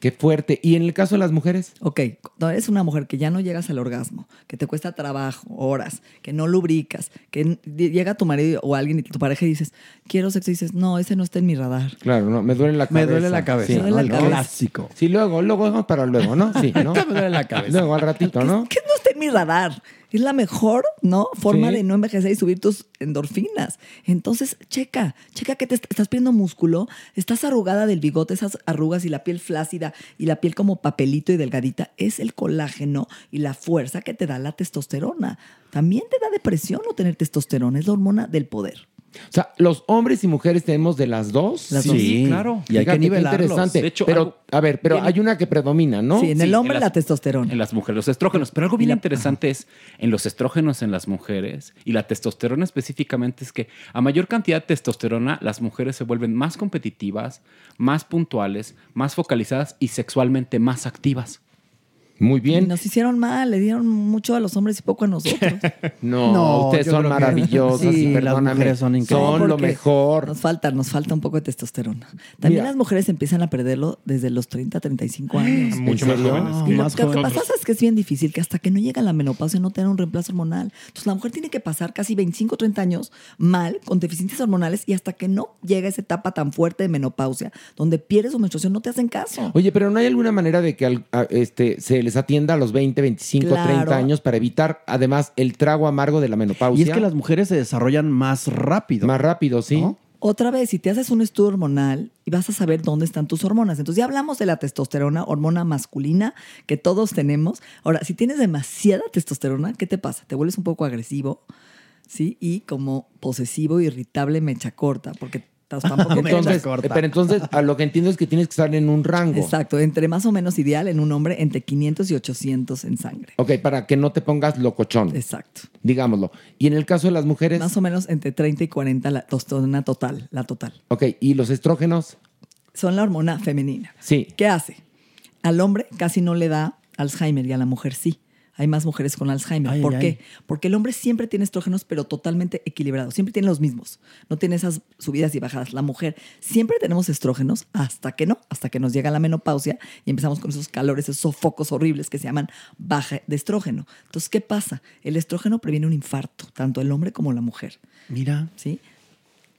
Qué fuerte. ¿Y en el caso de las mujeres? Ok, cuando eres una mujer que ya no llegas al orgasmo, que te cuesta trabajo, horas, que no lubricas, que llega tu marido o alguien y tu pareja y dices, quiero sexo, y dices, no, ese no está en mi radar. Claro, no, me duele la cabeza. Me duele la cabeza, Sí, Me duele ¿no? la El cabeza. clásico. Sí, luego, luego vamos para luego, ¿no? Sí, ¿no? Me duele la cabeza. Luego al ratito, ¿no? Que no está en mi radar. Es la mejor, ¿no? Forma Sí. de no envejecer y subir tus endorfinas. Entonces, checa, checa que te est- estás perdiendo músculo, estás arrugada del bigote, esas arrugas y la piel flácida y la piel como papelito y delgadita. Es el colágeno y la fuerza que te da la testosterona. También te da depresión no tener testosterona, es la hormona del poder. O sea, los hombres y mujeres tenemos de las dos. Las Sí, dos. claro. Y hay Fíjate que nivelarlos. interesante. De hecho, pero, algo- a ver, pero Bien. hay una que predomina, ¿no? Sí, en el Sí, hombre en la testosterona. En las mujeres, los estrógenos. Pero algo bien interesante es en los estrógenos en las mujeres y la testosterona específicamente es que a mayor cantidad de testosterona las mujeres se vuelven más competitivas, más puntuales, más focalizadas y sexualmente más activas. Muy Y bien. nos hicieron mal, le dieron mucho a los hombres y poco a nosotros. No, No, ustedes son maravillosas Sí, y las perdóname. mujeres son increíbles. Son lo mejor. Nos falta, nos falta un poco de testosterona. También Mira. las mujeres empiezan a perderlo desde los 30, 35 años. Mucho ¿En más jóvenes. Ah, Y lo, más que- lo que pasa es que es bien difícil que hasta que no llega la menopausia no tenga un reemplazo hormonal. Entonces la mujer tiene que pasar casi 25, 30 años mal, con deficiencias hormonales, y hasta que no llega esa etapa tan fuerte de menopausia, donde pierdes su menstruación, no te hacen caso. Oye, pero ¿no hay alguna manera de que este, se les atienda a los 20, 25, Claro. 30 años para evitar, además, el trago amargo de la menopausia? Y es que las mujeres se desarrollan más rápido. Más rápido, sí. ¿No? Otra vez, si te haces un estudio hormonal y vas a saber dónde están tus hormonas. Entonces ya hablamos de la testosterona, hormona masculina que todos tenemos. Ahora, si tienes demasiada testosterona, ¿qué te pasa? Te vuelves un poco agresivo, ¿sí? Y como posesivo, irritable, mecha corta, porque tampoco Entonces, pero entonces, a lo que entiendo es que tienes que estar en un rango. Exacto, entre más o menos ideal en un hombre, entre 500 y 800 en sangre. Ok, para que no te pongas locochón, Exacto. digámoslo. Y en el caso de las mujeres, Más o menos entre 30 y 40 la testosterona total, la total. ok, ¿y los estrógenos? Son la hormona femenina. Sí. ¿Qué hace? Al hombre casi no le da Alzheimer y a la mujer sí. Hay más mujeres con Alzheimer. Ay, ¿Por ay, qué? ay. Porque el hombre siempre tiene estrógenos, pero totalmente equilibrados. Siempre tiene los mismos. No tiene esas subidas y bajadas. La mujer siempre tenemos estrógenos hasta que no, hasta que nos llega la menopausia y empezamos con esos calores, esos sofocos horribles que se llaman baja de estrógeno. Entonces, ¿qué pasa? El estrógeno previene un infarto, tanto el hombre como la mujer. Mira. ¿sí?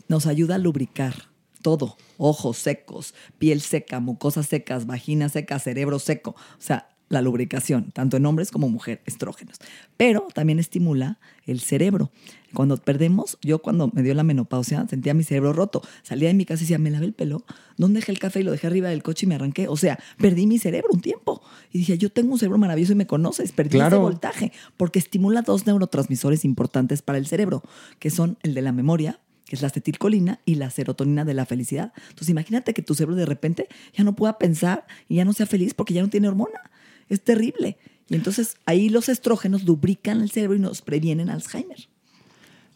Nos ayuda a lubricar todo. Ojos secos, piel seca, mucosas secas, vagina seca, cerebro seco. O sea, la lubricación, tanto en hombres como mujer, estrógenos. Pero también estimula el cerebro. Cuando perdemos, yo cuando me dio la menopausia sentía mi cerebro roto. Salía de mi casa y decía, me lavé el pelo, ¿dónde dejé el café? Y lo dejé arriba del coche y me arranqué. O sea, perdí mi cerebro un tiempo. Y dije, yo tengo un cerebro maravilloso y me conoces. Perdí Claro. ese voltaje porque estimula dos neurotransmisores importantes para el cerebro, que son el de la memoria que es la acetilcolina y la serotonina de la felicidad. Entonces imagínate que tu cerebro de repente ya no pueda pensar y ya no sea feliz porque ya no tiene hormona. Es terrible. Y entonces ahí los estrógenos lubrican el cerebro y nos previenen Alzheimer.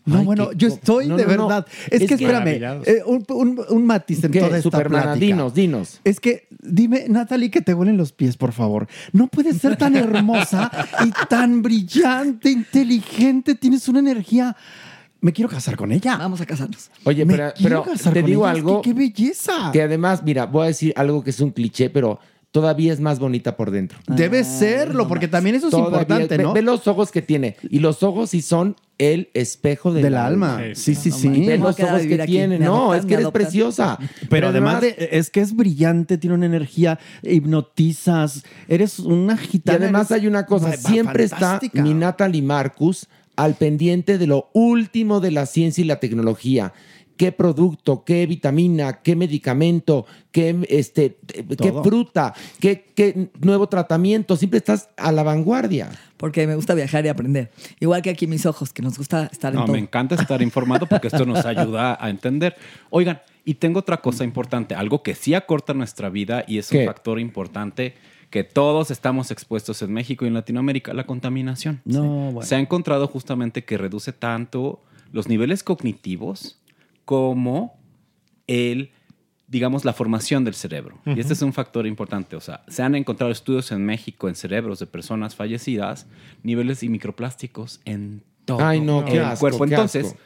No, Ay, bueno, yo estoy no, de no, no. verdad. Es, Es que espérame, eh, un, un- un matiz en ¿Qué? toda esta plática. dinos, dinos. Es que, dime, Natalie, que te huelen los pies, por favor. No puedes ser tan hermosa y tan brillante, inteligente. Tienes una energía. Me quiero casar con ella. Vamos a casarnos. Oye, Me pero, quiero pero casar te con digo ella. Es algo que ¡Qué belleza! que además, mira, voy a decir algo que es un cliché, pero todavía es más bonita por dentro. Debe serlo, porque también eso es Todavía- importante, ve- ¿no? Ve, los ojos que tiene. Y los ojos sí son el espejo del, Del alma. Sí, sí, sí. Ve Me voy a los ojos que aquí. tiene. Me No, adoptan, es que eres preciosa. Pero además de- es que es brillante, tiene una energía, hipnotizas, eres una Y gitana. además eres hay una cosa, siempre está mi Natalie Marcus al pendiente de lo último de la ciencia y la tecnología. ¿Qué producto, qué vitamina, qué medicamento, qué, este, qué fruta, qué, qué nuevo tratamiento? Siempre estás a la vanguardia. Porque me gusta viajar y aprender. Igual que aquí mis ojos, que nos gusta estar en No, todo. me encanta estar informado porque esto nos ayuda a entender. Oigan, y tengo otra cosa importante, algo que sí acorta nuestra vida y es un factor importante que todos estamos expuestos en México y en Latinoamérica, la contaminación. No, bueno. Se ha encontrado justamente que reduce tanto los niveles cognitivos como el, digamos, la formación del cerebro. Y este es un factor importante. O sea, se han encontrado estudios en México en cerebros de personas fallecidas, niveles de microplásticos en todo Ay, no, qué el asco, cuerpo. Entonces,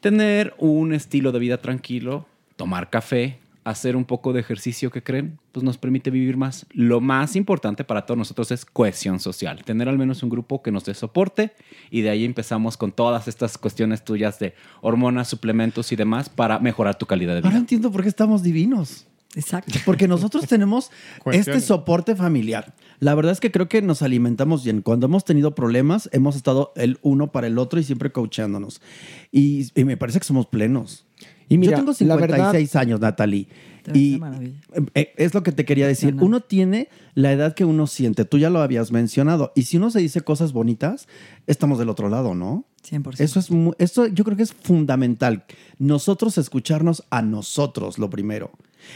tener un estilo de vida tranquilo, tomar café, hacer un poco de ejercicio que creen, pues nos permite vivir más. Lo más importante para todos nosotros es cohesión social, tener al menos un grupo que nos dé soporte y de ahí empezamos con todas estas cuestiones tuyas de hormonas, suplementos y demás para mejorar tu calidad de vida. Ahora entiendo por qué estamos divinos. Exacto. Porque nosotros tenemos este soporte familiar. La verdad es que creo que nos alimentamos bien. Cuando hemos tenido problemas, hemos estado el uno para el otro y siempre coachándonos. Y, y me parece que somos plenos. Y mira, Yo tengo la 56 verdad- años, Natalie. Y maravilla. eh, es lo que te quería decir. Uno tiene la edad que uno siente. Tú ya lo habías mencionado. Y si uno se dice cosas bonitas, estamos del otro lado, ¿no? 100%. Eso es mu- eso yo creo que es fundamental. Nosotros escucharnos a nosotros, lo primero.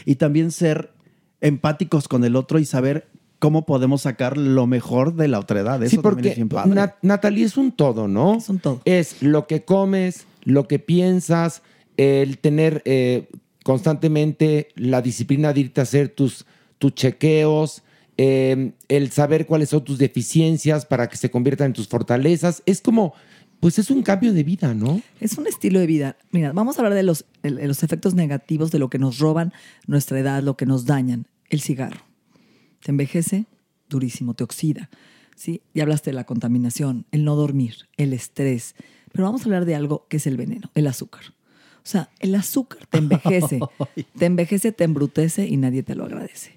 Y también ser empáticos con el otro y saber cómo podemos sacar lo mejor de la otra edad. Eso Sí, porque es bien padre. Natalie es un todo, ¿no? Es un todo. Es lo que comes, lo que piensas, el tener eh, constantemente la disciplina de irte a hacer tus, tus chequeos, eh, el saber cuáles son tus deficiencias para que se conviertan en tus fortalezas. Es como, pues es un cambio de vida, ¿no? Es un estilo de vida. Mira, vamos a hablar de los, de los efectos negativos de lo que nos roban nuestra edad, lo que nos dañan. El cigarro. Te envejece durísimo, te oxida. ¿sí? Ya hablaste de la contaminación, el no dormir, el estrés. Pero vamos a hablar de algo que es el veneno, el azúcar. O sea, el azúcar te envejece, te envejece, te embrutece y nadie te lo agradece.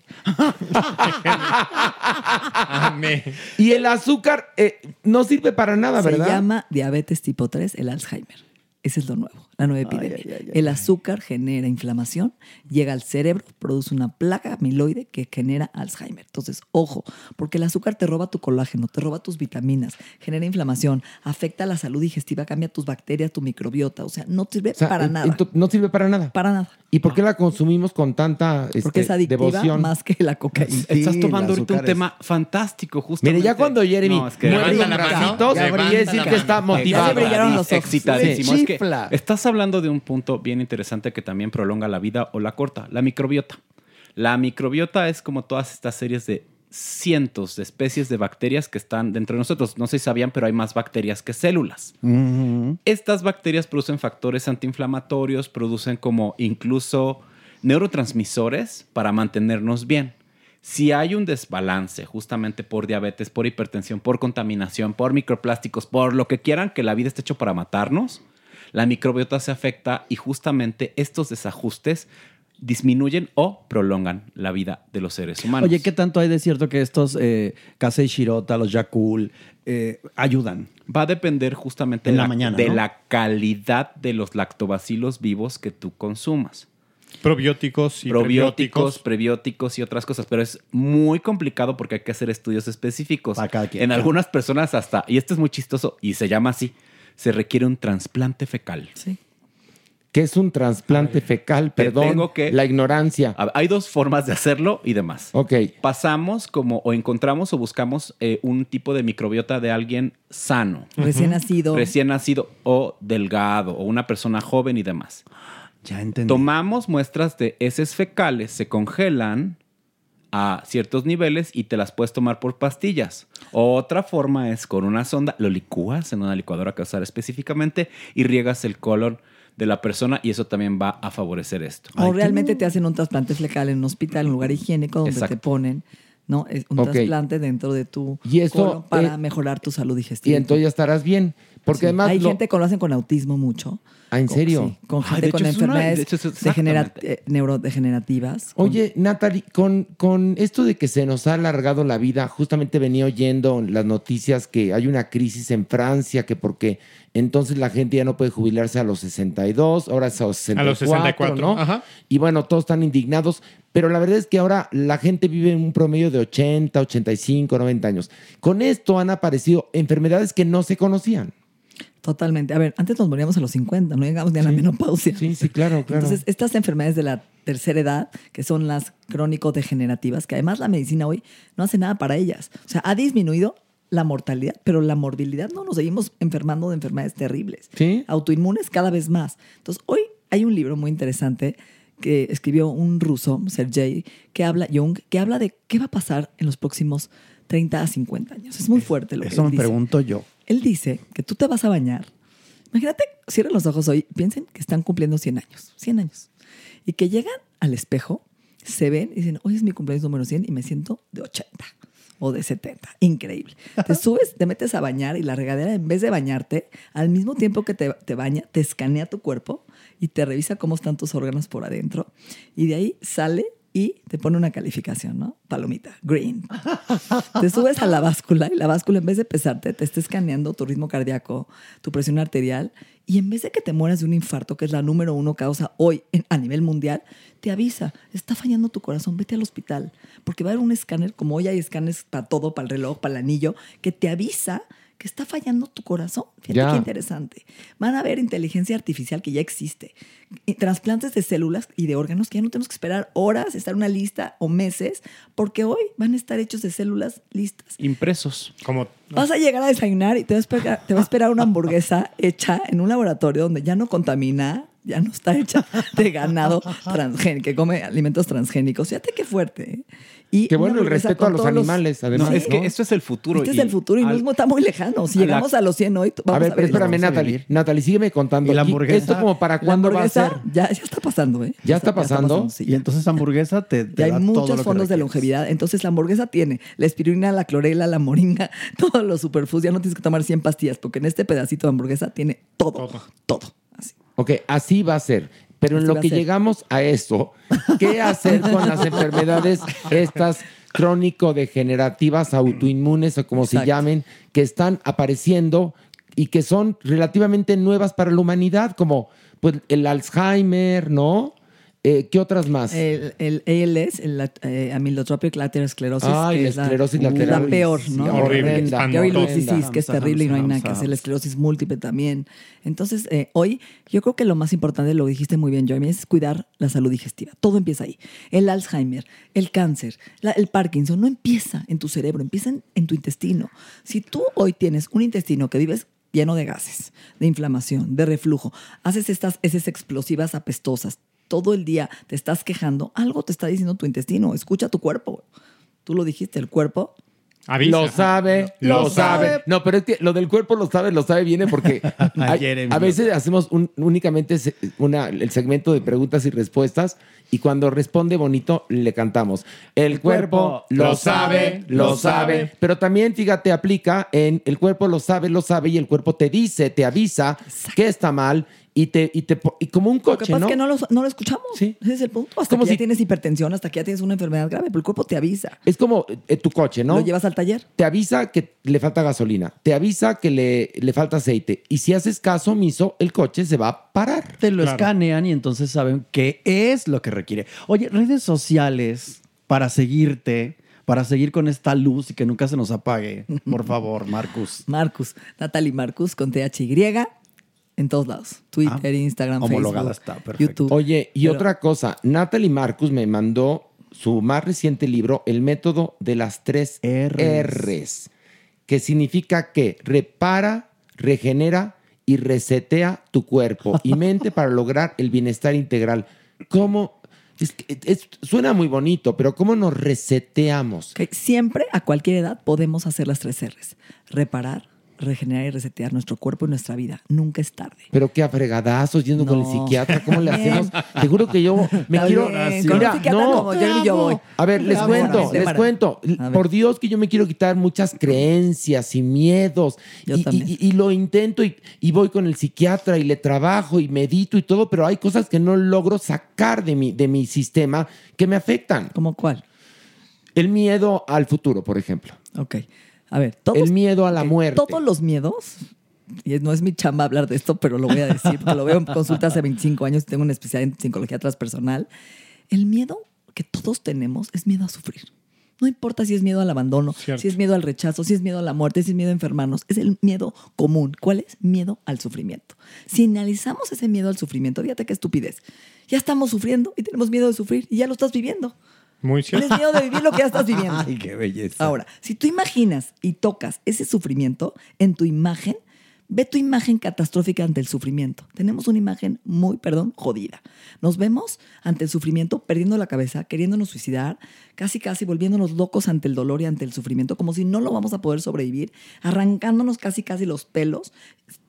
Y el azúcar eh, no sirve para nada, Se ¿verdad? llama diabetes tipo 3, el Alzheimer. Ese es lo nuevo, la nueva epidemia. el azúcar genera inflamación, llega al cerebro, produce una placa amiloide que genera Alzheimer. Entonces, ojo, porque el azúcar te roba tu colágeno, te roba tus vitaminas, genera inflamación, afecta la salud digestiva, cambia tus bacterias, tu microbiota. O sea, no sirve O sea, para en- nada. no sirve para nada. Para nada. ¿Y por qué la consumimos con tanta este, Porque es adictiva devoción? más que la cocaína. Estás tomando ahorita un tema fantástico, justamente. Mire, ya cuando Jeremy No, es que la mano, quiere decir la que está motivado. Ya brillaron los ojos. Sí. Excitadísimo. Es que Chifla. Estás hablando de un punto bien interesante que también prolonga la vida o la corta, la microbiota. La microbiota es como todas estas series de cientos de especies de bacterias que están dentro de nosotros. No sé si sabían, pero hay más bacterias que células. Estas bacterias producen factores antiinflamatorios, producen como incluso neurotransmisores para mantenernos bien. Si hay un desbalance justamente por diabetes, por hipertensión, por contaminación, por microplásticos, por lo que quieran que la vida esté hecho para matarnos, la microbiota se afecta y justamente estos desajustes disminuyen o prolongan la vida de los seres humanos. Oye, ¿qué tanto hay de cierto que estos eh, Kasei Shirota, los Yakul, eh, ayudan? Va a depender justamente En de la mañana, de ¿no? la calidad de los lactobacilos vivos que tú consumas. Probióticos y probióticos, prebióticos y otras cosas, pero es muy complicado porque hay que hacer estudios específicos. quien. En algunas personas hasta, y esto es muy chistoso y se llama así, se requiere un trasplante fecal. Sí. ¿Qué es un trasplante fecal? Perdón, tengo que- la ignorancia. Hay dos formas de hacerlo y demás. Ok. Pasamos como o encontramos o buscamos eh, un tipo de microbiota de alguien sano. Recién nacido. Recién nacido o delgado o una persona joven y demás. Ya entendí. Tomamos muestras de heces fecales, se congelan a ciertos niveles y te las puedes tomar por pastillas. Otra forma es con una sonda, lo licúas en una licuadora que usar específicamente y riegas el colon de la persona y eso también va a favorecer esto. O realmente te hacen un trasplante flecal en un hospital, en un lugar higiénico donde Exacto. te ponen ¿no? Es un trasplante dentro de tu Y colon para eh, mejorar tu salud Y digestiva. entonces ya estarás bien. Porque Sí. además. Hay lo- gente que lo hacen con autismo mucho. Ah, ¿en Con- serio? sí, con Ay, gente con hecho, es una- enfermedades de hecho, es degenera- exactamente. eh, neurodegenerativas. con- Oye, Natalie, con, con esto de que se nos ha alargado la vida, justamente venía oyendo las noticias que hay una crisis en Francia, que porque entonces la gente ya no puede jubilarse a los 62, ahora es a los 64, A los 64, ¿no? ajá. Y bueno, todos están indignados, pero la verdad es que ahora la gente vive en un promedio de 80, 85, 90 años. Con esto han aparecido enfermedades que no se conocían. Totalmente. A ver, antes nos moríamos a los 50, no llegamos ni a la menopausia. Sí, sí, claro, claro. Entonces, estas enfermedades de la tercera edad, que son las crónico-degenerativas, que además la medicina hoy no hace nada para ellas. O sea, ha disminuido la mortalidad, pero la morbilidad no, nos seguimos enfermando de enfermedades terribles. Sí. Autoinmunes cada vez más. Entonces, hoy hay un libro muy interesante que escribió un ruso, Sergei, que habla, Jung, que habla de qué va a pasar en los próximos 30 a 50 años. Es muy fuerte lo que Eso me dice. pregunto yo. Él dice que tú te vas a bañar. Imagínate, cierren los ojos hoy, piensen que están cumpliendo 100 años, 100 años. Y que llegan al espejo, se ven y dicen, hoy es mi cumpleaños número 100 y me siento de 80 o de 70. Increíble. Te subes, te metes a bañar y la regadera, en vez de bañarte, al mismo tiempo que te, te baña, te escanea tu cuerpo y te revisa cómo están tus órganos por adentro. Y de ahí sale y te pone una calificación, ¿no? Palomita, green. Te subes a la báscula y la báscula en vez de pesarte te está escaneando tu ritmo cardíaco, tu presión arterial y en vez de que te mueras de un infarto, que es la número uno causa hoy en- a nivel mundial, te avisa, está fallando tu corazón, vete al hospital, porque va a haber un escáner, como hoy hay escáneres para todo, para el reloj, para el anillo, que te avisa que está fallando tu corazón. Fíjate Ya. qué interesante. Van a ver inteligencia artificial que ya existe. Y trasplantes de células y de órganos que ya no tenemos que esperar horas, estar en una lista o meses, porque hoy van a estar hechos de células listas. Impresos. Como Vas a llegar a desayunar y te va a esperar, te va a esperar una hamburguesa hecha en un laboratorio donde ya no contamina, ya no está hecha de ganado transgénico, que come alimentos transgénicos. Fíjate qué fuerte. ¿eh? Y Qué una bueno el respeto a los animales, además. No, es que ¿no? esto es el futuro. Este es el futuro y no al- es muy- está muy lejano. Si a la- llegamos a los 100 hoy, vamos a ver, a pero ver. espérame, Natalie. Natalie, sígueme contando. ¿Y la hamburguesa? ¿Esto como para La cuándo va a hamburguesa ser? ya, ya está pasando, ¿eh? ¿Ya está está pasando? sí, Y entonces hamburguesa te, te Ya hay da todo lo muchos que fondos de longevidad. Entonces la hamburguesa tiene la espirulina, la clorela, la moringa, todos los superfoods. Ya no tienes que tomar 100 pastillas porque en este pedacito de hamburguesa tiene todo, todo. Así. Ok, así va a ser. Pero en lo que llegamos a eso, ¿qué hacer con las enfermedades estas crónico-degenerativas, autoinmunes o como se llamen, que están apareciendo y que son relativamente nuevas para la humanidad, como pues, el Alzheimer, ¿no? Eh, ¿Qué otras más? El, el ALS, el eh, amilotropic lateral sclerosis, Ay, que la es esclerosis la, lateral. la peor, Sí, ¿no? horrible, Lux Horrenda. disease, que es terrible y no hay nada que hacer. La esclerosis múltiple también. Entonces, eh, hoy yo creo que lo más importante, lo dijiste muy bien, Jeremy, es cuidar la salud digestiva. Todo empieza ahí. El Alzheimer, el cáncer, la- el Parkinson, no empieza en tu cerebro, empieza en, en tu intestino. Si tú hoy tienes un intestino que vives lleno de gases, de inflamación, de reflujo, haces estas heces explosivas apestosas, todo el día te estás quejando, algo te está diciendo tu intestino, escucha tu cuerpo. Tú lo dijiste, el cuerpo avisa. Lo sabe, lo, Lo sabe. sabe. No, pero es que lo del cuerpo lo sabe, lo sabe viene porque hay- a veces hacemos un- únicamente una, el segmento de preguntas y respuestas y cuando responde bonito le cantamos. El, cuerpo, cuerpo lo sabe, lo sabe. Pero también, fíjate, aplica en el cuerpo lo sabe, lo sabe y el cuerpo te dice, te avisa que está mal y te y te y como un Lo que coche, pasa ¿no? es que no lo, no lo escuchamos. Sí. Ese es el punto. Hasta Como que ya si- tienes hipertensión, hasta que ya tienes una enfermedad grave, pero el cuerpo te avisa. Es como eh, tu coche, ¿no? Lo llevas al taller. te avisa que le falta gasolina, te avisa que le, le falta aceite. Y si haces caso omiso, el coche se va a parar. Te lo Claro. escanean y entonces saben qué es lo que requiere. Oye, redes sociales para seguirte, para seguir con esta luz y que nunca se nos apague. Por favor, Marcus. Marcus, Natalie Marcus con THY en todos lados. Twitter, Ah, Instagram, homologada Facebook, está. YouTube. Oye, y Pero- otra cosa, Natalie Marcus me mandó su más reciente libro, El método de las tres Rs. Rs, que significa que repara, regenera y resetea tu cuerpo y mente para lograr el bienestar integral. ¿Cómo? Es que- es- suena muy bonito, pero ¿cómo nos reseteamos? Siempre, a cualquier edad, podemos hacer las tres R's. Reparar, regenerar y resetear nuestro cuerpo y nuestra vida. Nunca es tarde. Pero qué afregadazos yendo con el psiquiatra, ¿cómo le hacemos? Te juro que yo me Está quiero. bien, Mira, con un psiquiatra no, como yo voy. A ver, les cuento, les cuento. Por Dios que yo me quiero quitar muchas creencias y miedos. Yo y, también. y- y lo intento y, y voy con el psiquiatra y le trabajo y medito y todo, pero hay cosas que no logro sacar de mi, de mi sistema que me afectan. ¿Cómo cuál? El miedo al futuro, por ejemplo. Ok. A ver, todos, El miedo a la muerte. todos los miedos, y no es mi chamba hablar de esto, pero lo voy a decir, porque lo veo en consulta hace 25 años, tengo una especialidad en psicología transpersonal. El miedo que todos tenemos es miedo a sufrir. No importa si es miedo al abandono, Cierto. si es miedo al rechazo, si es miedo a la muerte, si es miedo a enfermarnos, es el miedo común. ¿Cuál es? Miedo al sufrimiento. Si analizamos ese miedo al sufrimiento, fíjate qué estupidez. Ya estamos sufriendo y tenemos miedo de sufrir y ya lo estás viviendo. Muy Tienes miedo de vivir lo que ya estás viviendo. Ay, qué belleza. Ahora, si tú imaginas y tocas ese sufrimiento en tu imagen, ve tu imagen catastrófica ante el sufrimiento. Tenemos una imagen muy, perdón, jodida. Nos vemos ante el sufrimiento perdiendo la cabeza, queriéndonos suicidar, casi casi volviéndonos locos ante el dolor y ante el sufrimiento, como si no lo vamos a poder sobrevivir, arrancándonos casi casi los pelos,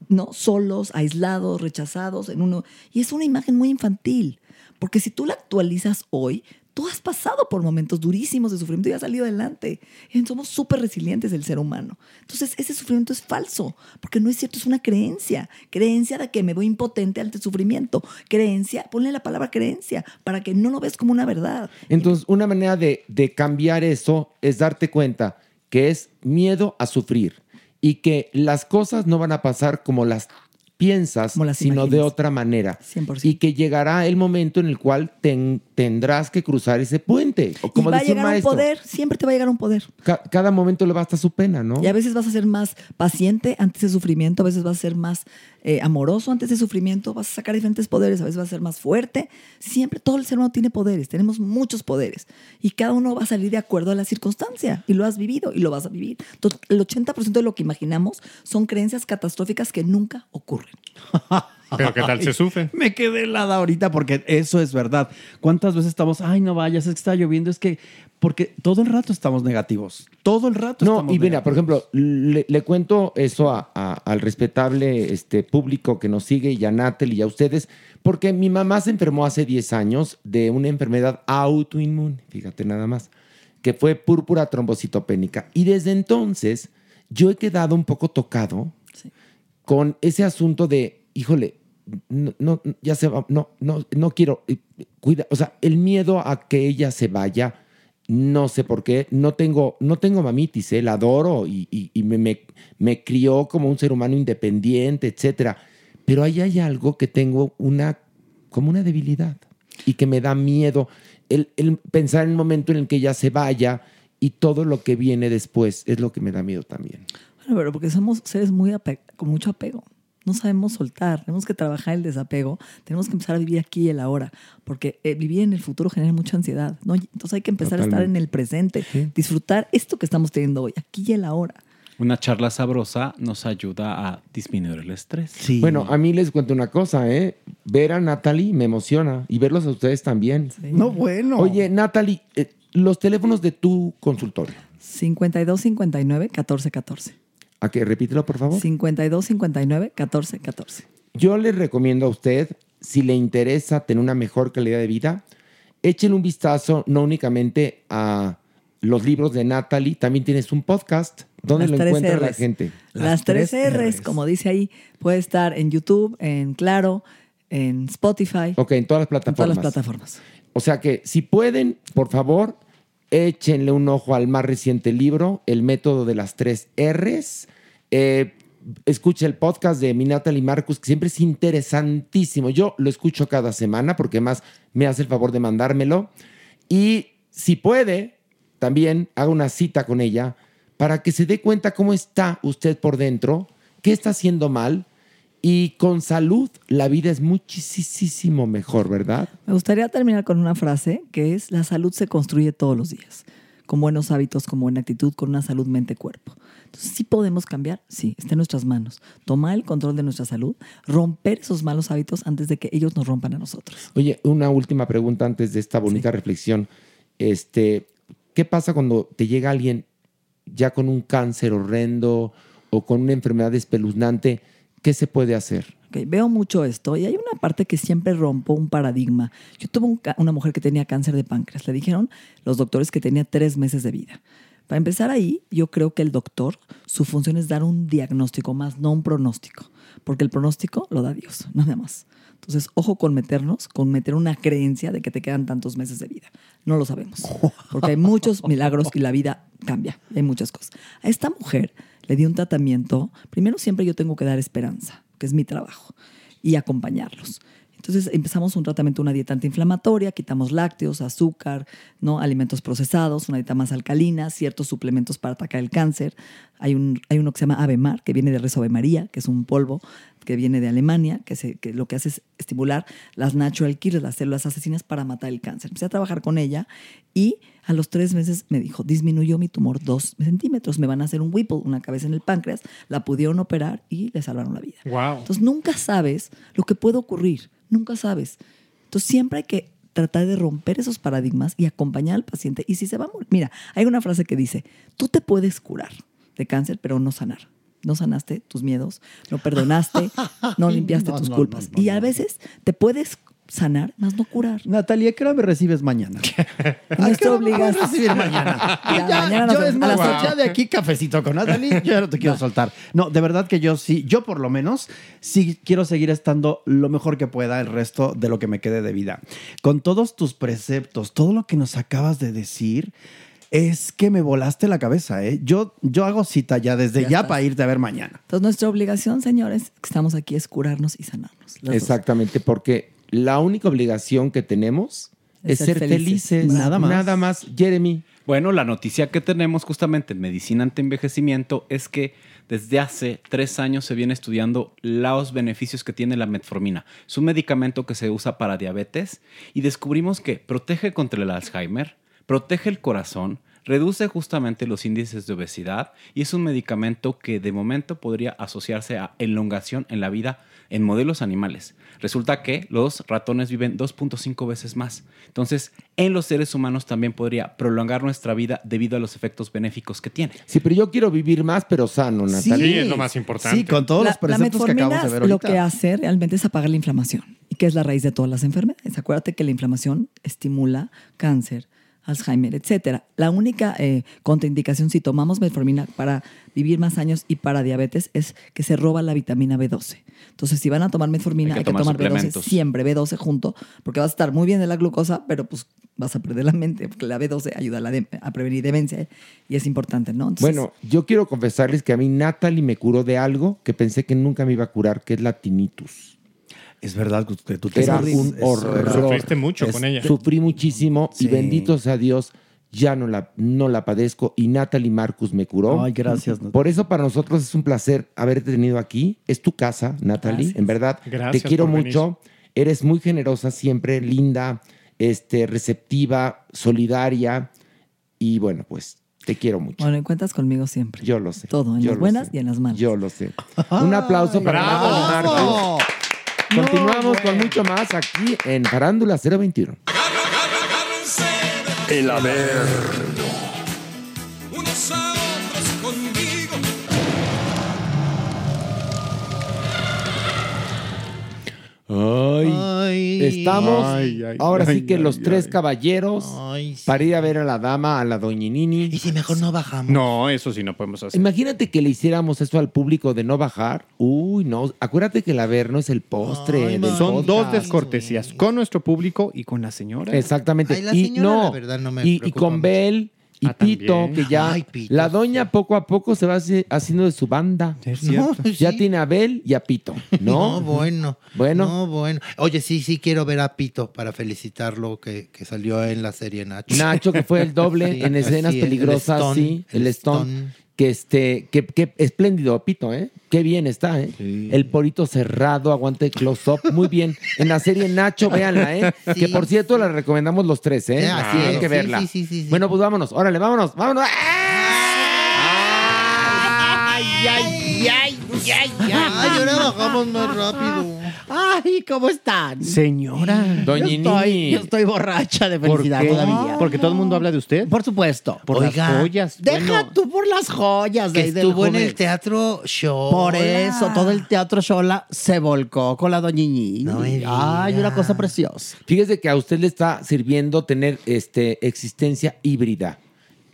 no solos, aislados, rechazados en uno. Y es una imagen muy infantil, porque si tú la actualizas hoy, tú has pasado por momentos durísimos de sufrimiento y has salido adelante. Somos súper resilientes el ser humano. Entonces, ese sufrimiento es falso, porque no es cierto, es una creencia. Creencia de que me voy impotente ante el sufrimiento. Creencia, ponle la palabra creencia, para que no lo ves como una verdad. Entonces, una manera de, de cambiar eso es darte cuenta que es miedo a sufrir y que las cosas no van a pasar como las piensas, sino de otra manera. 100%. Y que llegará el momento en el cual ten- tendrás que cruzar ese puente. O como y va a un llegar un poder, siempre te va a llegar un poder. ca- cada momento le basta su pena, ¿no? Y a veces vas a ser más paciente ante ese sufrimiento, a veces vas a ser más eh, amoroso ante ese sufrimiento, vas a sacar diferentes poderes, a veces vas a ser más fuerte. Siempre, todo el ser humano tiene poderes, tenemos muchos poderes. Y cada uno va a salir de acuerdo a la circunstancia. Y lo has vivido y lo vas a vivir. Entonces, el 80% de lo que imaginamos son creencias catastróficas que nunca ocurren. Pero ¿qué tal se sufren? Me quedé helada ahorita porque eso es verdad. ¿Cuántas veces estamos, ay, no vayas, es que está lloviendo? Es que, porque todo el rato estamos negativos. Todo el rato No, estamos y mira, negativos. por ejemplo, le, le cuento eso a- a- al respetable este, público que nos sigue y a Natel y a ustedes, porque mi mamá se enfermó hace 10 años de una enfermedad autoinmune, fíjate nada más, que fue púrpura trombocitopénica. Y desde entonces yo he quedado un poco tocado con ese asunto de, híjole, no, ya se va, no, no, no quiero, eh, cuida, o sea, el miedo a que ella se vaya, no sé por qué, no tengo, no tengo mamitis, eh, la adoro y, y- me, me, crió como un ser humano independiente, etcétera, pero ahí hay algo que tengo una, como una debilidad y que me da miedo el, el pensar en el momento en el que ella se vaya y todo lo que viene después es lo que me da miedo también. Bueno, pero porque somos seres muy con mucho apego. No sabemos soltar, tenemos que trabajar el desapego, tenemos que empezar a vivir aquí y el ahora, porque eh, vivir en el futuro genera mucha ansiedad. ¿no? Entonces hay que empezar a estar en el presente, disfrutar esto que estamos teniendo hoy, aquí y el ahora. Una charla sabrosa nos ayuda a disminuir el estrés. Bueno, a mí les cuento una cosa, ¿eh? Ver a Natalie me emociona y verlos a ustedes también. No, bueno. Oye, Natalie, eh, los teléfonos de tu consultorio. 52 59 14 14. ¿A qué? Repítelo, por favor. 52 59 14 14. Yo les recomiendo a usted, si le interesa tener una mejor calidad de vida, échenle un vistazo no únicamente a los libros de Natalie, también tienes un podcast. ¿Dónde Las lo encuentra la Rs. gente? Las, tres R's, como dice ahí, puede estar en YouTube, en Claro, en Spotify, Ok, en todas las en todas plataformas. las plataformas. O sea que si pueden, por favor, échenle un ojo al más reciente libro, El método de las tres R's. Eh, escucha el podcast de mi Natalie Marcus, que siempre es interesantísimo. Yo lo escucho cada semana porque más me hace el favor de mandármelo. Y si puede, también haga una cita con ella para que se dé cuenta cómo está usted por dentro, qué está haciendo mal. Y con salud la vida es muchísimo mejor, ¿verdad? Me gustaría terminar con una frase que es, la salud se construye todos los días, con buenos hábitos, con buena actitud, con una salud mente-cuerpo. Entonces, ¿sí podemos cambiar? Sí, está en nuestras manos. Tomar el control de nuestra salud, romper esos malos hábitos antes de que ellos nos rompan a nosotros. Oye, una última pregunta antes de esta bonita reflexión. Este, ¿qué pasa cuando te llega alguien ya con un cáncer horrendo o con una enfermedad espeluznante, ¿qué se puede hacer? Ok, Veo mucho esto y hay una parte que siempre rompo un paradigma. Yo tuve un una mujer que tenía cáncer de páncreas. Le dijeron los doctores que tenía tres meses de vida. Para empezar ahí, yo creo que el doctor, su función es dar un diagnóstico más, no un pronóstico. Porque el pronóstico lo da Dios, nada más. Entonces, ojo con meternos, con meter una creencia de que te quedan tantos meses de vida. No lo sabemos. Porque hay muchos milagros y la vida cambia. Hay muchas cosas. A esta mujer le di un tratamiento. Primero, siempre yo tengo que dar esperanza, que es mi trabajo, y acompañarlos. Entonces empezamos un tratamiento, una dieta antiinflamatoria, quitamos lácteos, azúcar, ¿no? alimentos procesados, una dieta más alcalina, ciertos suplementos para atacar el cáncer. Hay, un, hay uno que se llama Avemar, que viene de Rezo Ave María, que es un polvo que viene de Alemania, que, se, que lo que hace es estimular las natural killers, las células asesinas para matar el cáncer. Empecé a trabajar con ella y a los tres meses me dijo, disminuyó mi tumor dos centímetros, me van a hacer un Whipple, una cabeza en el páncreas, la pudieron operar y le salvaron la vida. Wow. Entonces nunca sabes lo que puede ocurrir, nunca sabes. Entonces siempre hay que tratar de romper esos paradigmas y acompañar al paciente. Y si se va a morir, mira, hay una frase que dice, tú te puedes curar de cáncer, pero no sanar. No sanaste tus miedos, no perdonaste, no limpiaste No, tus no, culpas. no, no, y a veces te puedes sanar, más no curar. Natalia, ¿qué hora me recibes mañana? Nuestra obligación. recibir mañana? Ya, Ya, mañana yo, es A más, ya de aquí cafecito con Natalie, yo ya no te quiero soltar. No, de verdad que yo sí, yo por lo menos sí quiero seguir estando lo mejor que pueda el resto de lo que me quede de vida. Con todos tus preceptos, todo lo que nos acabas de decir, es que me volaste la cabeza, ¿eh? Yo, yo hago cita ya desde Ya para irte a ver mañana. Entonces nuestra obligación, señores, que estamos aquí es curarnos y sanarnos. dos. Exactamente, porque la única obligación que tenemos es, ser felices. Nada más. Nada más. Jeremy. Bueno, la noticia que tenemos justamente en medicina anti-envejecimiento es que desde hace tres años se viene estudiando los beneficios que tiene la metformina. Es un medicamento que se usa para diabetes y descubrimos que protege contra el Alzheimer, protege el corazón, reduce justamente los índices de obesidad y es un medicamento que de momento podría asociarse a elongación en la vida en modelos animales. Resulta que los ratones viven 2.5 veces más. Entonces, en los seres humanos también podría prolongar nuestra vida debido a los efectos benéficos que tiene. Sí, pero yo quiero vivir más, pero sano, Natalia. Sí, con todos La- los preceptos que acabamos de ver lo ahorita. que hace realmente es apagar la inflamación y que es la raíz de todas las enfermedades. Acuérdate que la inflamación estimula cáncer, Alzheimer, etcétera. La única eh, contraindicación si tomamos metformina para vivir más años y para diabetes es que se roba la vitamina B12. Entonces, si van a tomar metformina, Hay hay que que, tomar tomar B12 suplementos. siempre, B12 junto, porque vas a estar muy bien de la glucosa, pero pues vas a perder la mente, porque la B12 ayuda a, la de- a prevenir demencia eh, y es importante, ¿no? Entonces, Bueno, yo quiero confesarles que a mí Natalie me curó de algo que pensé que nunca me iba a curar, que es la tinnitus. Es verdad que tú te Era sabes. un horror. Sufriste mucho Es- con ella. Sufrí muchísimo y bendito sea Dios, ya no la, no la padezco y Natalie Marcus me curó. Ay, gracias, Nat- Por eso para nosotros es un placer haberte tenido aquí. Es tu casa, Natalie. Gracias. En verdad, Gracias te quiero venir. mucho. Eres muy generosa siempre, linda, este, receptiva, solidaria y bueno, pues te quiero mucho. bueno, y cuentas conmigo siempre. Yo lo sé. Todo, en yo las buenas sé. y en las malas. Yo lo sé. Un aplauso para ¡Bravo! Natalie Marcus. Continuamos con mucho más aquí en Farándula 021. El haber. Ay, Ay. estamos Ay, ay, ahora ay, sí que ay, los tres ay. caballeros Ay, sí. para ir a ver a la dama, a la doña ¿Y si mejor no bajamos? No, eso sí no podemos hacer. Imagínate que le hiciéramos eso al público de no bajar. Uy, no. Acuérdate que el haber no es el postre. Ay, del. Son dos podcast. descortesías con nuestro público y con la señora. Exactamente. Ay, la y señora, no, la verdad, no me y, y con. Bel y Ah, Pito, también. que ya Ay, Pito, la doña poco a poco se va haci- haciendo de su banda. Es cierto. No, Ya sí. tiene a Bel y a Pito, No, ¿no? bueno. Bueno. No, bueno. Oye, sí, sí quiero ver a Pito para felicitarlo que, que salió en la serie Nacho. Nacho, que fue el doble Sí, en escenas el peligrosas, Stone, sí, el, el Stone. Stone. Que este, que, que espléndido, Pito, ¿eh? Qué bien está, ¿eh? Sí. El porito cerrado, aguanta el close-up, muy bien. En la serie Nacho, véanla, ¿eh? Sí, que por cierto la recomendamos los tres, ¿eh? Ah, Tienen que verla. sí, sí, sí, sí. Bueno, pues vámonos, órale, vámonos, vámonos. Ay, ahora hagamos más rápido. Ay, ¿cómo están? Señora. Doña yo estoy, Nini. yo estoy borracha de ¿Por felicidad qué? todavía. Porque todo el mundo habla de usted. Por supuesto. Por las joyas. Deja Bueno, tú por las joyas. Que estuvo en el teatro show. Por eso, todo el teatro Shola se volcó con la doñiñi. No Ay, una cosa preciosa. Fíjese que a usted le está sirviendo tener este, existencia híbrida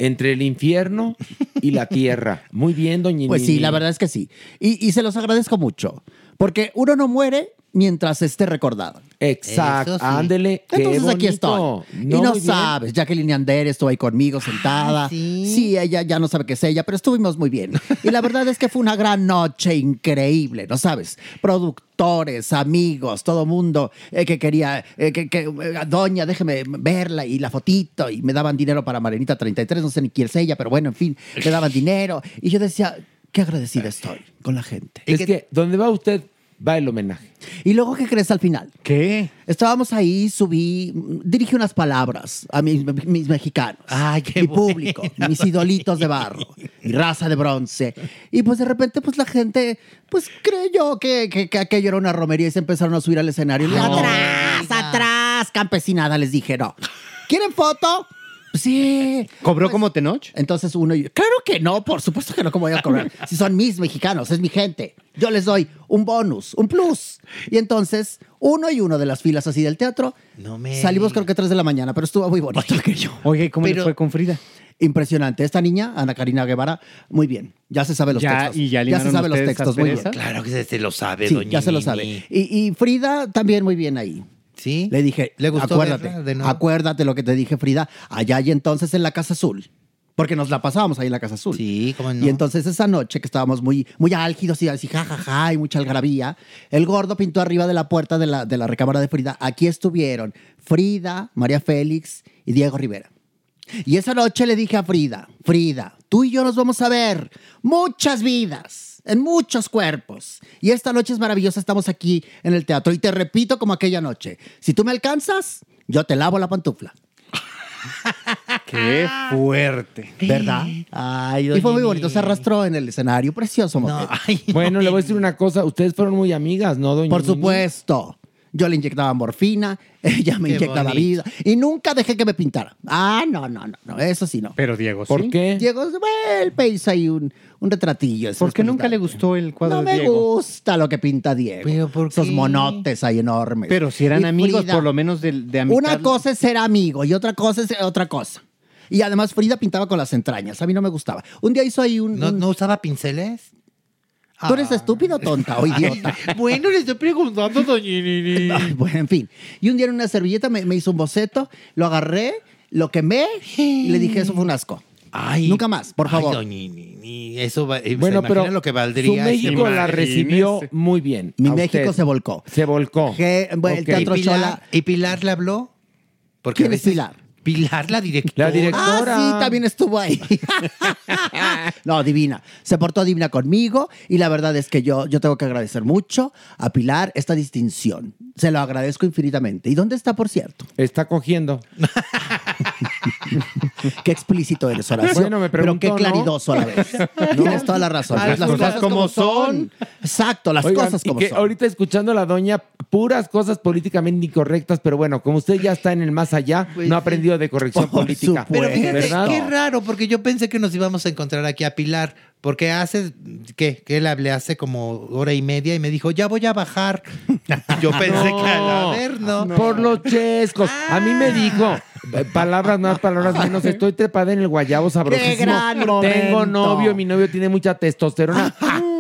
entre el infierno y la tierra. Muy bien, doña Pues sí, la verdad es que sí. Y, y se los agradezco mucho. Porque uno no muere mientras esté recordado. Exacto, sí. ándele. qué Entonces aquí estoy. y no muy bien. sabes, Jacqueline Ander estuvo ahí conmigo sentada. ¿sí? ella ya no sabe qué es ella, pero estuvimos muy bien. Y la verdad es que fue una gran noche increíble, ¿no sabes? Productores, amigos, todo mundo eh, que quería, eh, que, que, eh, doña, déjeme verla y la fotito. Y me daban dinero para Marenita 33, no sé ni quién es ella, pero bueno, en fin, me daban dinero. Y yo decía, qué agradecida estoy con la gente. Es que donde va usted, va el homenaje. Y luego, ¿qué crees al final? ¿Qué? Estábamos ahí, subí, dirigí unas palabras a mis, mis mexicanos, Ay, qué mi bueno. público, mis idolitos de barro, mi raza de bronce. Y pues de repente, pues la gente, pues creyó que, que, que aquello era una romería y se empezaron a subir al escenario. Atrás, atrás, campesinada, les dije, no. ¿Quieren foto? Sí. ¿Cobró como Tenoch? Entonces uno, y- claro que no, por supuesto que no, ¿cómo voy a cobrar? Si son mis mexicanos, es mi gente. Yo les doy un bonus, un plus. Y entonces, uno y uno de las filas así del teatro, No me- salimos creo que tres de la mañana, pero estuvo muy bonito. Oye, ¿y ¿cómo le Pero- fue con Frida? Impresionante. Esta niña, Ana Karina Guevara, muy bien. Ya se sabe los Ya, textos. y ya se sabe los textos, muy bien. Claro que se, se lo sabe, Sí, doña ya se lo sabe. Y, y Frida también muy bien ahí. ¿Sí? Le dije, ¿Le gustó acuérdate, de acuérdate lo que te dije, Frida, allá y entonces en la Casa Azul. Porque nos la pasábamos ahí en la Casa Azul. Sí, cómo no. Y entonces esa noche que estábamos muy, muy álgidos y así, jajaja, y mucha algarabía, el gordo pintó arriba de la puerta de la, de la recámara de Frida. Aquí estuvieron Frida, María Félix y Diego Rivera. Y esa noche le dije a Frida, Frida, tú y yo nos vamos a ver muchas vidas, en muchos cuerpos. Y esta noche es maravillosa, estamos aquí en el teatro. Y te repito como aquella noche, si tú me alcanzas, yo te lavo la pantufla. Qué fuerte. ¿Verdad? Ay, Y fue muy bonito, se arrastró en el escenario, precioso No, ay, Bueno, le voy a decir una cosa. Ustedes fueron muy amigas, ¿no, doña Por Nini? supuesto. Yo le inyectaba morfina, ella me Qué inyectaba bonito. vida y nunca dejé que me pintara. Ah, no, no, no, no, eso sí no. Pero Diego, ¿Por ¿sí? qué? Diego, bueno, él ahí un, un retratillo. eso ¿Por es qué nunca le pintar. gustó el cuadro No de me Diego? gusta lo que pinta Diego. ¿Pero por Esos qué? monotes ahí enormes. Pero si eran Y amigos, Frida, por lo menos de, de amistad. Una cosa es ser amigo y otra cosa es otra cosa. Y además Frida pintaba con las entrañas. A mí no me gustaba. Un día hizo ahí un... ¿No, un- ¿No usaba pinceles? ¿Tú eres estúpido o tonta o idiota? Bueno, le estoy preguntando, doña Nini. Ay, bueno, en fin. Y un día en una servilleta me, me hizo un boceto, lo agarré, lo quemé y le dije, eso fue un asco. Ay, Nunca más, por ay, favor. doña Nini, eso va, eh, Bueno, ¿se pero lo que su valdría. México ese- la recibió muy bien. Mi México usted. se volcó. Se volcó. Que, bueno, el teatro ¿Y Pilar, Chola- ¿Y Pilar le habló? Porque a ¿Quién es Pilar? Pilar, la directora. La directora. Ah, sí, también estuvo ahí. no, divina. Se portó divina conmigo y la verdad es que yo, yo tengo que agradecer mucho a Pilar esta distinción. Se lo agradezco infinitamente. ¿Y dónde está, por cierto? Está cogiendo. Qué explícito eres, Horacio. Bueno, me Pero qué preguntó, ¿no? claridoso a la vez. Tienes toda la razón. Las las cosas cosas como son. Exacto, las Oigan, cosas y como que son. ahorita escuchando a la doña, puras cosas políticamente incorrectas, pero bueno, como usted ya está en el más allá, Pues no ha sí. aprendido de corrección Por política. Pero fíjate, ¿verdad? qué raro, porque yo pensé que nos íbamos a encontrar aquí a Pilar, porque hace, ¿qué? Que él le hace como hora y media y me dijo, ya voy a bajar. Yo pensé que a ver, no. Por los chescos. A mí me dijo, eh, palabras más, palabras menos, estoy trepada en el guayabo sabrosísimo. gran Tengo novio, mi novio tiene mucha testosterona.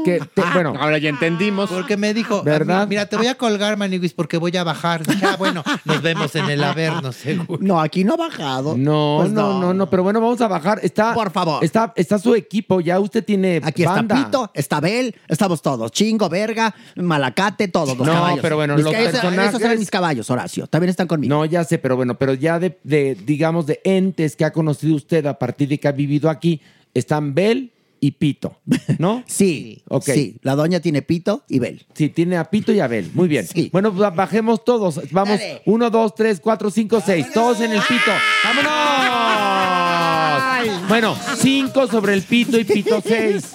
Que te- bueno, Ahora ya entendimos. Porque me dijo, ¿Verdad? mira, te voy a colgar, Maniguis, porque voy a bajar. Dije, ah, bueno, nos vemos en el Averno, seguro. No, aquí no ha bajado. no, Pues no, no, no, pero bueno, vamos a bajar. Está, Por favor. Está, está su equipo, ya usted tiene Aquí banda. está Pito, está Bel, estamos todos. Chingo, verga, malacate, todos los No, caballos. pero bueno, Mis los ca- personajes- Esos eran mis caballos, Horacio. También están conmigo. No, ya sé, pero bueno, pero ya de, de, digamos, de entes que ha conocido usted a partir de que ha vivido aquí, están Bel y Pito, ¿no? Sí, Ok. sí. La doña tiene Pito y Bel. Sí, tiene a Pito y a Bel. Muy bien. Sí. Bueno, pues bajemos todos. Vamos, Dale. uno, dos, tres, cuatro, cinco, seis. Todos en el Pito. ¡Vámonos! Bueno, cinco sobre el pito y pito seis.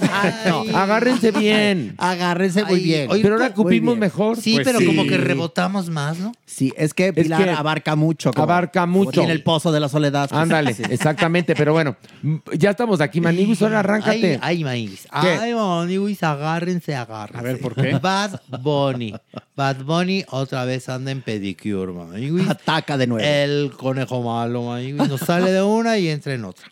No, agárrense bien. Agárrense muy bien. Pero ahora cupimos mejor. Sí, Pues pero sí. como que rebotamos más, ¿no? Sí, es que Pilar que abarca mucho. como- abarca mucho. Tiene el pozo de la soledad. pues, Ándale, exactamente. Pero bueno, m- ya estamos aquí, Maniguis. Ahora arráncate. Ay, ay, Maniguis. ¿Qué? Ay, Maniguis, agárrense, agárrense. A ver, ¿por qué? Bad Bunny. Bad Bunny otra vez anda en pedicure, Maniguis. Ataca de nuevo. El conejo malo, Maniguis. Nos sale de una y entra en otra.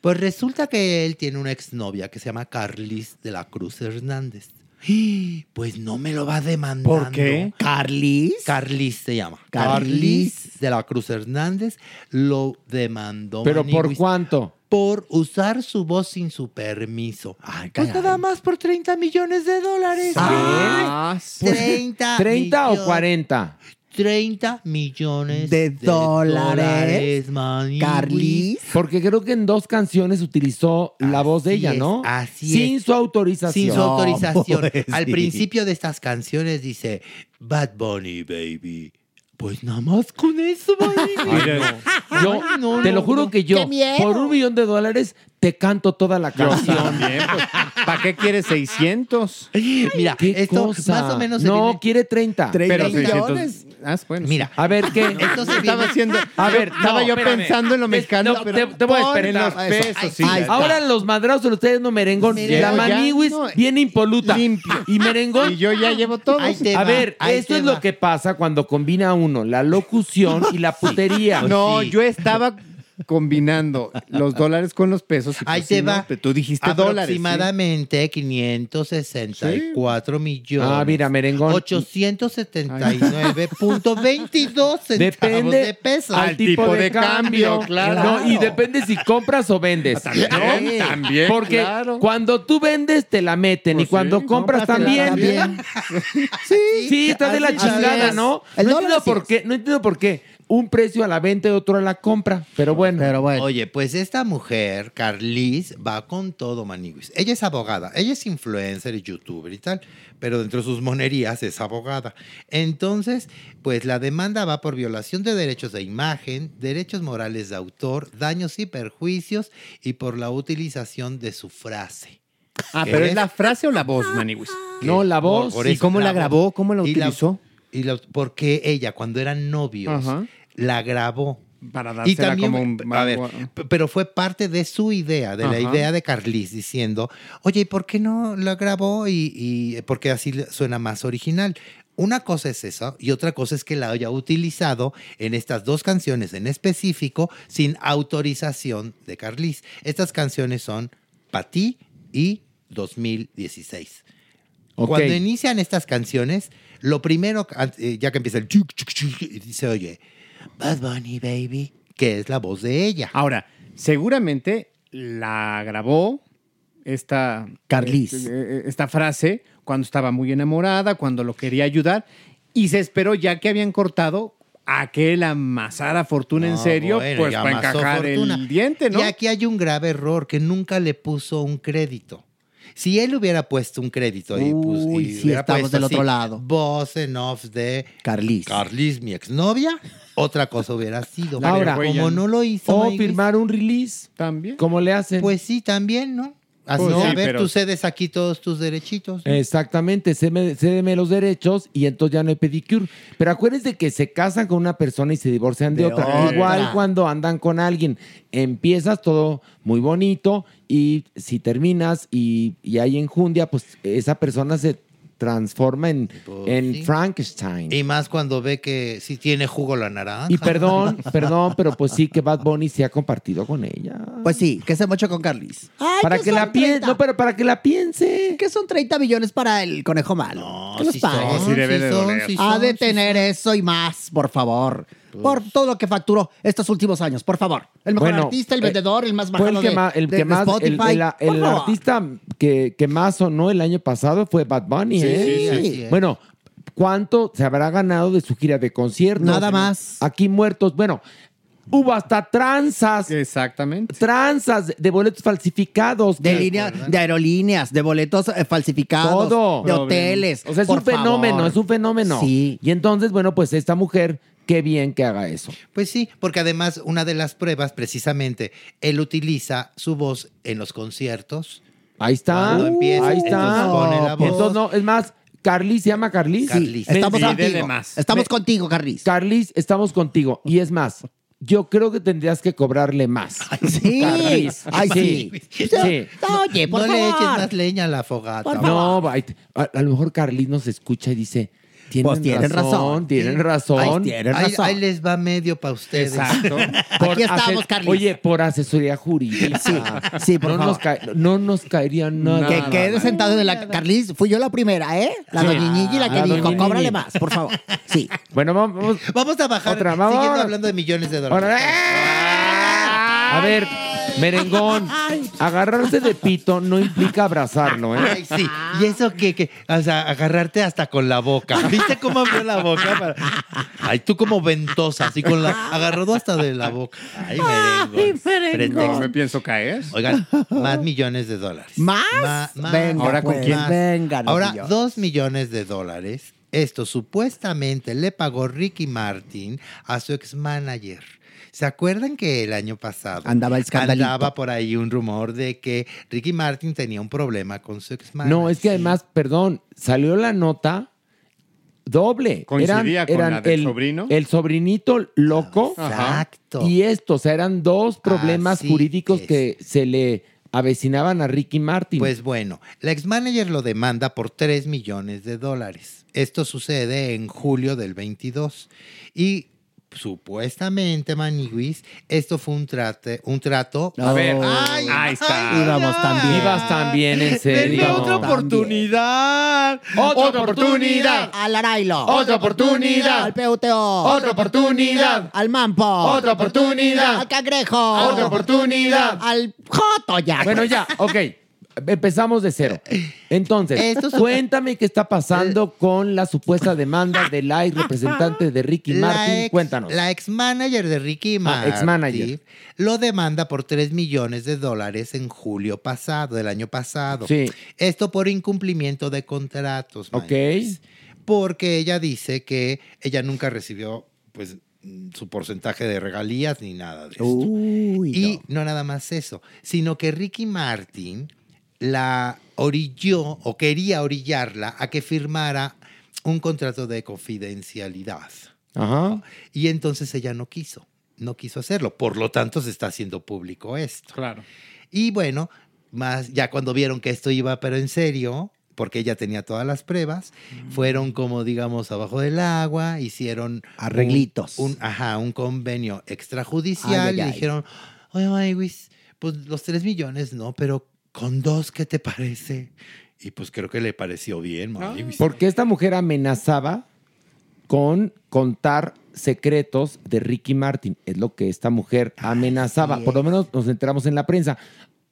Pues resulta que él tiene una exnovia que se llama Carlis de la Cruz Hernández. Pues no me lo va demandando. ¿Por qué? ¿Carlis? Carlis se llama. Carlis. De la Cruz Hernández lo demandó. ¿Pero por cuánto? Por usar su voz sin su permiso. Ay, Pues nada más por 30 millones de dólares. Ah, sí. 30 ¿30 o millones- 40? 30 millones De dólares. Maniguis. Carlis. Porque creo que en dos canciones utilizó la voz de ella, es, ¿no? así Sin es. su autorización. Sin su autorización. pues, Al sí. principio de estas canciones dice Bad Bunny, baby. Pues nada más con eso, Yo Ay, no, te no, lo juro no. que yo, por un millón de dólares, te canto toda la yo canción. pues, ¿Para qué quieres 600? Mira, ¿Qué esto cosa? más o menos se No, viene- quiere 30. 30 Pero millones. 600. Ah, bueno. Mira, A ver, ¿qué? esto se Estaba viene- haciendo. A ver, estaba yo espérame. pensando en lo mexicano. no, pero te- te voy a pon en esperar. los Eso. pesos. sí, Ahí. Ahora los madrazos de ustedes no merengón. Merengón. La Ya, maniguis no, bien impoluta. limpio. Y merengón. Y yo ya llevo todo. Ahí A ver, ahí esto es va. lo que pasa cuando combina uno la locución y la putería. No, Sí. yo estaba combinando los dólares con los pesos. y Ahí pues te va. pero Tú dijiste dólares. ¿sí? Aproximadamente 564 millones. Ah, mira, merengón. 879.22 centavos Depende de pesos. al tipo, de, cambio, claro. No, y depende si compras o vendes. También, ¿no? también, Porque claro. cuando tú vendes te la meten Pues y cuando sí, compras también. también. Sí, sí, está de la chingada, es. ¿no? El no entiendo por qué, no entiendo por qué un precio a la venta y otro a la compra, pero bueno. Pero bueno. Oye, pues esta mujer, Carlis, va con todo, maniguis. Ella es abogada, ella es influencer y youtuber y tal, pero dentro de sus monerías es abogada. Entonces, pues la demanda va por violación de derechos de imagen, derechos morales de autor, daños y perjuicios y por la utilización de su frase. Ah, ¿Qué pero es es? la frase o la voz, Maniwis. No, la voz. Por ¿Y eso cómo la grabó? ¿Cómo la Y la- utilizó? Y la- porque ella, cuando eran novios, Ajá. La grabó. Para Y dársela también, como un... a ver, pero fue parte de su idea, de la idea de Carlis, diciendo, oye, ¿y por qué no la grabó? Y, y porque así suena más original. Una cosa es eso y otra cosa es que la haya utilizado en estas dos canciones en específico sin autorización de Carlis. Estas canciones son Patí y 2016. Ok. Cuando inician estas canciones, lo primero, eh, ya que empieza el chuc, chuc, y dice, oye, Bad Bunny, baby, que es la voz de ella. Ahora, seguramente la grabó esta... Carlis. eh, eh, Esta frase cuando estaba muy enamorada, cuando lo quería ayudar, y se esperó ya que habían cortado a que él amasara fortuna en No, serio, bueno, pues para encajar fortuna. el diente, ¿no? Y aquí hay un grave error, que nunca le puso un crédito. Si él hubiera puesto un crédito y, pues, Uy, y sí, hubiera estamos puesto del así, otro lado. Voz en off de Carlis. Carlis, mi exnovia, otra cosa hubiera sido. Ahora, como no lo hizo, O firmar un release. También. ¿Cómo le hacen? pues sí, también, ¿no? Así, Pues a sí, ver, pero- tú cedes aquí todos tus derechitos. ¿no? Exactamente, cédeme, cédeme los derechos y entonces ya no hay pedicure. Pero acuérdense que se casan con una persona y se divorcian de, De otra. otra. Igual cuando andan con alguien, empiezas todo muy bonito y si terminas y, y hay enjundia, pues esa persona se transforma en, Pues en sí. Frankenstein. Y más cuando ve que sí tiene jugo la naranja. Y perdón, perdón, pero pues sí que Bad Bunny se ha compartido con ella. Pues sí, que se mocha con Carlis. Ay, para que la piense, 30. no, pero para que la piense. Que son 30 millones para el conejo malo. No, los sí pague. son, Sí debe de son, doler. sí Ha son, de sí tener eso y más, por favor. Por todo lo que facturó estos últimos años, por favor. El mejor Bueno, artista, el eh, vendedor, el más bajado el que de, más, el de- que de más, el, Spotify. el- artista que, que más sonó el año pasado fue Bad Bunny, Sí, ¿eh? sí. Bueno, ¿cuánto se habrá ganado de su gira de conciertos? Nada más. Aquí muertos. Bueno, Hubo hasta tranzas. Exactamente. Tranzas de boletos falsificados. De, línea, de aerolíneas, de boletos eh, falsificados, Todo. de hoteles. O sea, es por un fenómeno, favor. es un fenómeno. Sí. Y entonces, bueno, pues esta mujer, qué bien que haga eso. Pues sí, porque además una de las pruebas, precisamente, él utiliza su voz en los conciertos. Ahí está. Cuando empieza, ahí está. entonces pone la voz. Entonces, no, es más, Carlis, ¿se llama Carlis? Carlis. Me- Estamos me- contigo. Estamos contigo, Carlis. Carlis, estamos contigo. Y es más, yo creo que tendrías que cobrarle más. Sí. Carlis. Ay, sí. sí. Oye, por no le favor. eches más leña a la fogata. No, a, a lo mejor Carlis nos escucha y dice, tienen, Pues tienen razón, razón. tienen razón. Tienen Ahí, razón. ahí les va medio para ustedes. Exacto. Aquí estamos, Carlis. Oye, por asesoría jurídica. Sí, sí, por no, favor. Nos cae- no nos caería nada. Que quede sentado en la... Carlis, fui yo la primera, ¿eh? La Sí. doñiñi la que La dijo, cóbrale más, por favor. Sí. Bueno, vamos. Vamos a bajar, Otra, vamos. siguiendo hablando de millones de dólares. A ver, merengón, agarrarse de pito no implica abrazarlo, ¿eh? Ay, sí. Y eso que, que, o sea, agarrarte hasta con la boca. ¿Viste cómo abrió la boca? para- Ay, tú como ventosa, así con la. Agarrado hasta de la boca. Ay, merengón. Pretexto. No me pienso caer. Oigan, más millones de dólares. ¿Más? Ma- más. Venga, ¿Ahora con pues, quién? Venga, Ahora, dos millones de dólares. Esto supuestamente le pagó Ricky Martin a su ex manager. ¿Se acuerdan que el año pasado Andaba el andaba por ahí un rumor de que Ricky Martin tenía un problema con su ex manager? No, es que además, perdón, salió la nota doble. ¿Coincidía con la del el, sobrino? El sobrinito loco Exacto. y esto, o sea, eran dos problemas Así jurídicos es. que se le avecinaban a Ricky Martin. Pues bueno, la ex manager lo demanda por 3 millones de dólares. Esto sucede en julio del 22. Y supuestamente, Maniguis, esto fue un, trate, un trato. A ver, Ay, ahí está. ay, Íbamos ay. tan bien. Ibas también, en serio. Tenía otra oportunidad. Otra oportunidad. Al Arailo. Otra oportunidad. Al PUTO. Otra oportunidad. Al Mampo. Otra oportunidad. Al Cangrejo. Otra oportunidad. Al Joto ya. Bueno, ya, ok. Empezamos de cero. Entonces, Esto cuéntame qué está pasando con la supuesta demanda del ex representante de Ricky La Martin. ex- Cuéntanos. La ex manager de Ricky Ah, Martin ex-manager. lo demanda por 3 millones de dólares en julio pasado, del año pasado. Sí. Esto por incumplimiento de contratos. Ok. Porque ella dice que ella nunca recibió pues su porcentaje de regalías ni nada de esto. Uy, Y no nada más eso, sino que Ricky Martin la orilló o quería orillarla a que firmara un contrato de confidencialidad. Ajá. Y entonces ella no quiso, no quiso hacerlo. Por lo tanto, se está haciendo público esto. Claro. Y bueno, más ya cuando vieron que esto iba, pero en serio, porque ella tenía todas las pruebas, Mm. fueron como, digamos, abajo del agua, hicieron un- Arreglitos. Un, ajá, un convenio extrajudicial Ay, ay, y ay. dijeron, oye, Maywis, pues los tres millones no, pero con dos, ¿qué te parece? Y pues creo que le pareció bien, Maywis. Porque esta mujer amenazaba con contar secretos de Ricky Martin. Es lo que esta mujer amenazaba. Por lo menos nos enteramos en la prensa.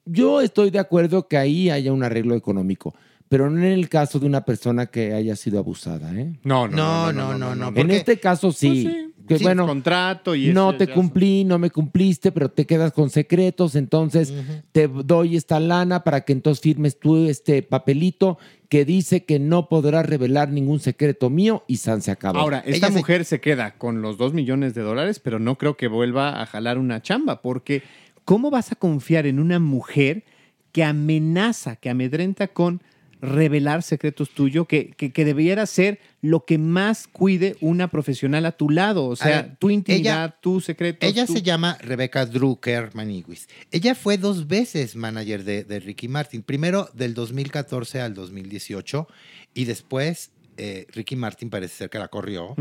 Yo estoy de acuerdo que ahí haya un arreglo económico, pero no en el caso de una persona que haya sido abusada. ¿eh? No, no, No, no, no, no. En porque- este caso sí. Pues sí. Que Sí, bueno, contrato y no ese te cumplí, no me cumpliste, pero te quedas con secretos, entonces te doy esta lana para que entonces firmes tú este papelito que dice que no podrás revelar ningún secreto mío y San se acabó. Ahora, esta Ella se- mujer se... queda con los dos millones de dólares, pero no creo que vuelva a jalar una chamba, porque ¿cómo vas a confiar en una mujer que amenaza, que amedrenta con revelar secretos tuyos, que, que, que debiera ser lo que más cuide una profesional a tu lado? O sea, ver, tu intimidad, ella- tus secretos. Ella tu- se llama Rebecca Drucker Maniguis. Ella fue dos veces manager de, de Ricky Martin. Primero del 2014 al 2018 y después eh, Ricky Martin parece ser que la corrió.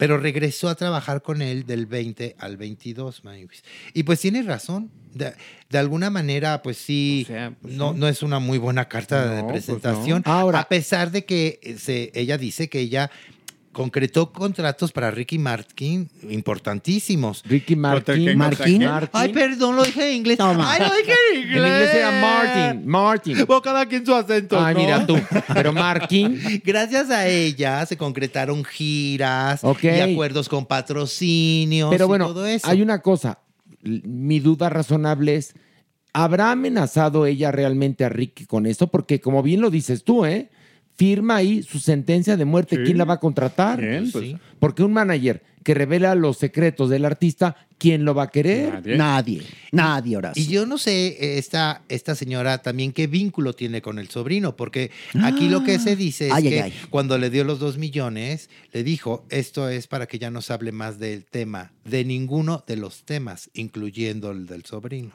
Pero regresó a trabajar con él del 20 al 22, Maniguis. Y pues tiene razón. De, de alguna manera, pues sí, O sea, pues no, sí. no es una muy buena carta de pues presentación. no. Ahora- a pesar de que eh, se- ella dice que ella concretó contratos para Ricky Martin importantísimos. Ricky Martin. Martin. Ay, perdón, lo dije en inglés. Toma. Ay, lo dije en En inglés. inglés era Martin. Martin. Bueno, cada quien su acento. Ay, ¿no? mira tú. Pero Martin. Gracias a ella se concretaron giras Ok. y acuerdos con patrocinios Pero y bueno, todo eso. hay una cosa. Mi duda razonable es, ¿habrá amenazado ella realmente a Ricky con eso? Porque como bien lo dices tú, ¿eh? Firma ahí su sentencia de muerte. Sí. ¿Quién la va a contratar? ¿Quién? Pues- Porque un manager que revela los secretos del artista, ¿quién lo va a querer? Nadie. Nadie. Nadie, Horacio. Y yo no sé, eh, esta, esta señora también qué vínculo tiene con el sobrino, porque aquí lo que se dice es Ay, ay, que ay. cuando le dio los dos millones, le dijo, esto es para que ya no se hable más del tema, de ninguno de los temas, incluyendo el del sobrino.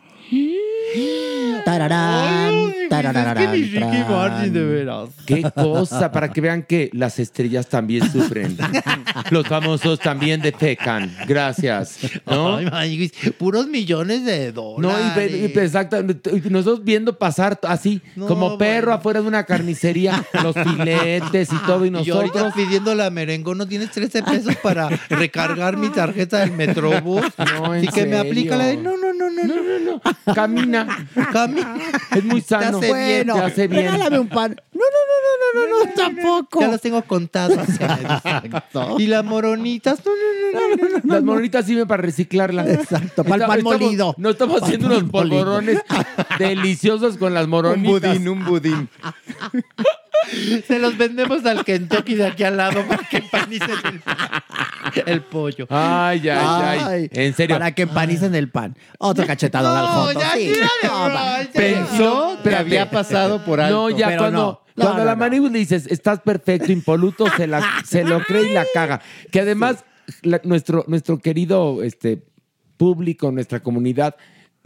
Tararán, tarararán, tran. veras. Qué cosa, para que vean que las estrellas también sufren. Los famosos también defecan. Gracias. ¿No? Ay, puros millones de No, dólares. y, ve- y y Nosotros viendo pasar así, No, como perro bueno. afuera de una carnicería, los filetes y todo, y Y yo ahorita nosotros. pidiendo la merengo, ¿no tienes 13 pesos para recargar mi tarjeta del Metrobús? No, en Así que me aplica la de, no, no, no, no, no, No, no, camina. Camina. Es muy sano. hace bien, te hace bien. Regálame un pan. No, no, no, no, no, no, tampoco. Ya los tengo contados. Exacto. y las moronitas, no, no, no, no, no. Las moronitas sirven para reciclarlas. Exacto, para el pan Estamos- molido. No estamos haciendo unos polvorones deliciosos con las moronitas. un budín. Se los vendemos al Kentucky de aquí al lado para que empanicen el, el pollo. Ay, ay, ay, En serio. Para que empanicen el pan. Otro cachetado al joto. ya, sí. tírale, No, bro, va. ya. Pensó que había pasado por alto. No, ya pero cuando, no. No, cuando no, la no. Maniguis le dices, estás perfecto, impoluto, se, la, se lo cree y la caga. Que además, la- nuestro, nuestro querido este, público, nuestra comunidad,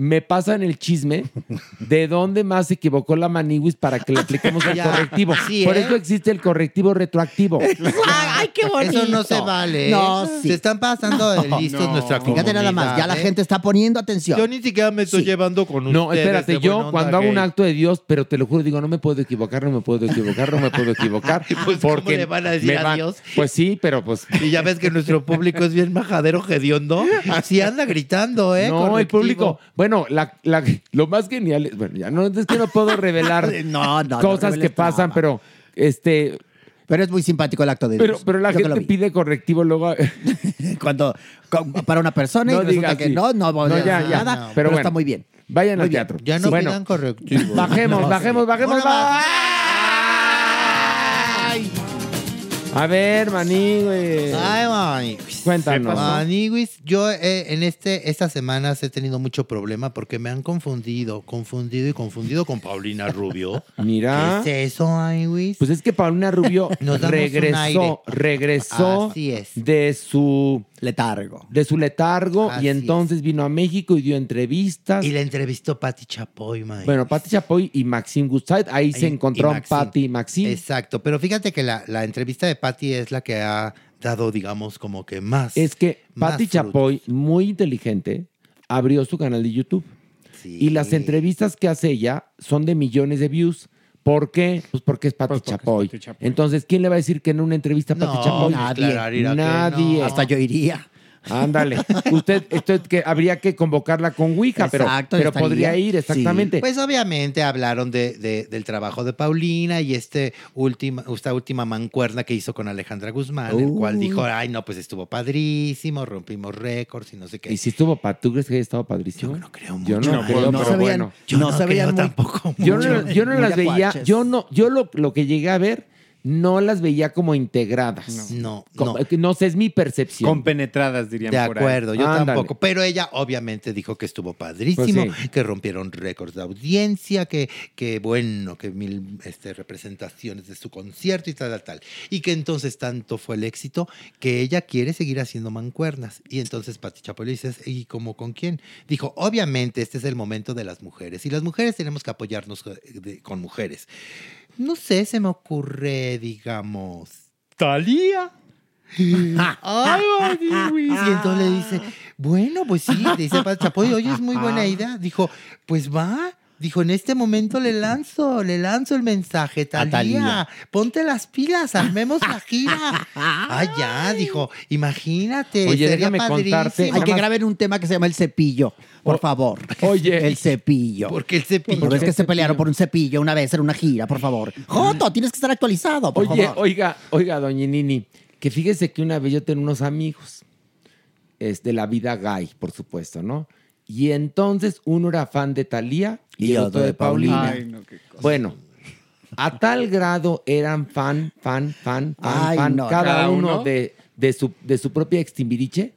me pasa en el chisme de dónde más se equivocó la Maniguis para que le apliquemos el Ya. correctivo. Sí, Por ¿eh? eso existe el correctivo retroactivo. Ay, qué bonito. Eso no se vale. ¿eh? No, sí. Se están pasando de listos No. nuestra comunidad. Fíjate nada más, ya la ¿eh? gente está poniendo atención. Yo ni siquiera me estoy Sí. llevando con ustedes. No, espérate, yo onda cuando hago un acto de Dios, pero te lo juro, digo, no me puedo equivocar, no me puedo equivocar, no me puedo equivocar. Pues, ¿cómo le van a decir me van- adiós? Pues sí, pero pues Y ya ves que nuestro público es bien majadero, hediondo. Así anda gritando, ¿eh? No, el público. Bueno, la, la- lo más genial es, bueno, ya no es que no puedo revelar No, no, no cosas que pasan, nada. pero este, Pero es muy simpático el acto de pero, Dios. pero la Yo gente pide correctivo luego. Cuando, para una persona No y resulta digas que no, no, No, ya, ya. nada, No. pero, Pero bueno. está muy bien. Vayan Muy al bien. teatro. Ya no Sí. Bueno, pidan correctivo. bajemos, bajemos, bajemos. Ahora A ver, maní, güey. Ay, mani. Cuéntanos. Maniguis, yo eh, en este, estas semanas he tenido mucho problema porque me han confundido, confundido y confundido con Paulina Rubio. Mira. ¿Qué es eso, Maniguis? Pues es que Paulina Rubio regresó, regresó Así es. de su Letargo. de su letargo Así y entonces vino a México y dio entrevistas. Y la entrevistó Pati Chapoy, Maniguis. Bueno, Pati Chapoy y Maxim Gustave, ahí se encontró. Pati y Maxim. Exacto, pero fíjate que la, la entrevista de Pati es la que ha dado, digamos, como que más. Es que frutos. Chapoy, muy inteligente, abrió su canal de YouTube. Sí. Y las entrevistas que hace ella son de millones de views. ¿Por qué? Pues porque es Pati Pues porque es Chapoy. Pati Chapoy. Entonces, ¿quién le va a decir que en una entrevista a Pati No, Chapoy? nadie. Claro, Nadie. no. Hasta yo iría. Ándale. Usted, esto es que habría que convocarla con Ouija, pero, Exacto, pero podría ir, exactamente. Pues obviamente hablaron de, de- del trabajo de Paulina y este última, esta última mancuerna que hizo con Alejandra Guzmán, el cual Uh. dijo, ay, no, pues estuvo padrísimo, rompimos récords y no sé qué. y si estuvo, pa- ¿tú crees que haya estado padrísimo? Yo no creo Yo mucho. no, creo, no pero bueno. Yo no muy- tampoco Yo mucho, no, yo no las veía, yo no, yo lo, lo que llegué a ver, no las veía como integradas. No, Como- no. sé, es mi percepción. Compenetradas, dirían De por ahí. acuerdo, yo Ándale. tampoco. Pero ella obviamente dijo que estuvo padrísimo, Pues sí. que rompieron récords de audiencia, que, que bueno, que mil este, representaciones de su concierto y tal, tal, tal. Y que entonces tanto fue el éxito que ella quiere seguir haciendo mancuernas. Y entonces Pati Chapoy le dice, ¿y cómo con quién? Dijo, obviamente este es el momento de las mujeres y las mujeres tenemos que apoyarnos de- con mujeres. No sé, se me ocurre, digamos, Talía. Ay. Y entonces le dice, bueno, pues sí, le dice Chapoy, oye, es muy buena idea. Dijo, pues va. Dijo, en este momento le lanzo, le lanzo el mensaje, Talía. Ponte las pilas, armemos la gira. ah, ya, dijo, imagínate. Oye, sería déjame padrísimo. contarte. Hay que grabar un tema que se llama El Cepillo, por favor. Oye. El Cepillo. ¿Por qué el cepillo? ¿No ves que se pelearon por un cepillo una vez en una gira, por favor? Joto, tienes que estar actualizado, por Oye, favor. oiga, oiga, doña Nini, que fíjese que una vez yo tenía unos amigos, es de la vida gay, por supuesto, ¿no? Y entonces uno era fan de Thalía y, Y el otro otro de de Paulina. Paulina. Ay, no, qué cosa. Bueno, a tal grado eran fan, fan, fan, fan, Ay, fan, no, cada, ¿cada uno, uno? de, de su, de su propia extimbiriche,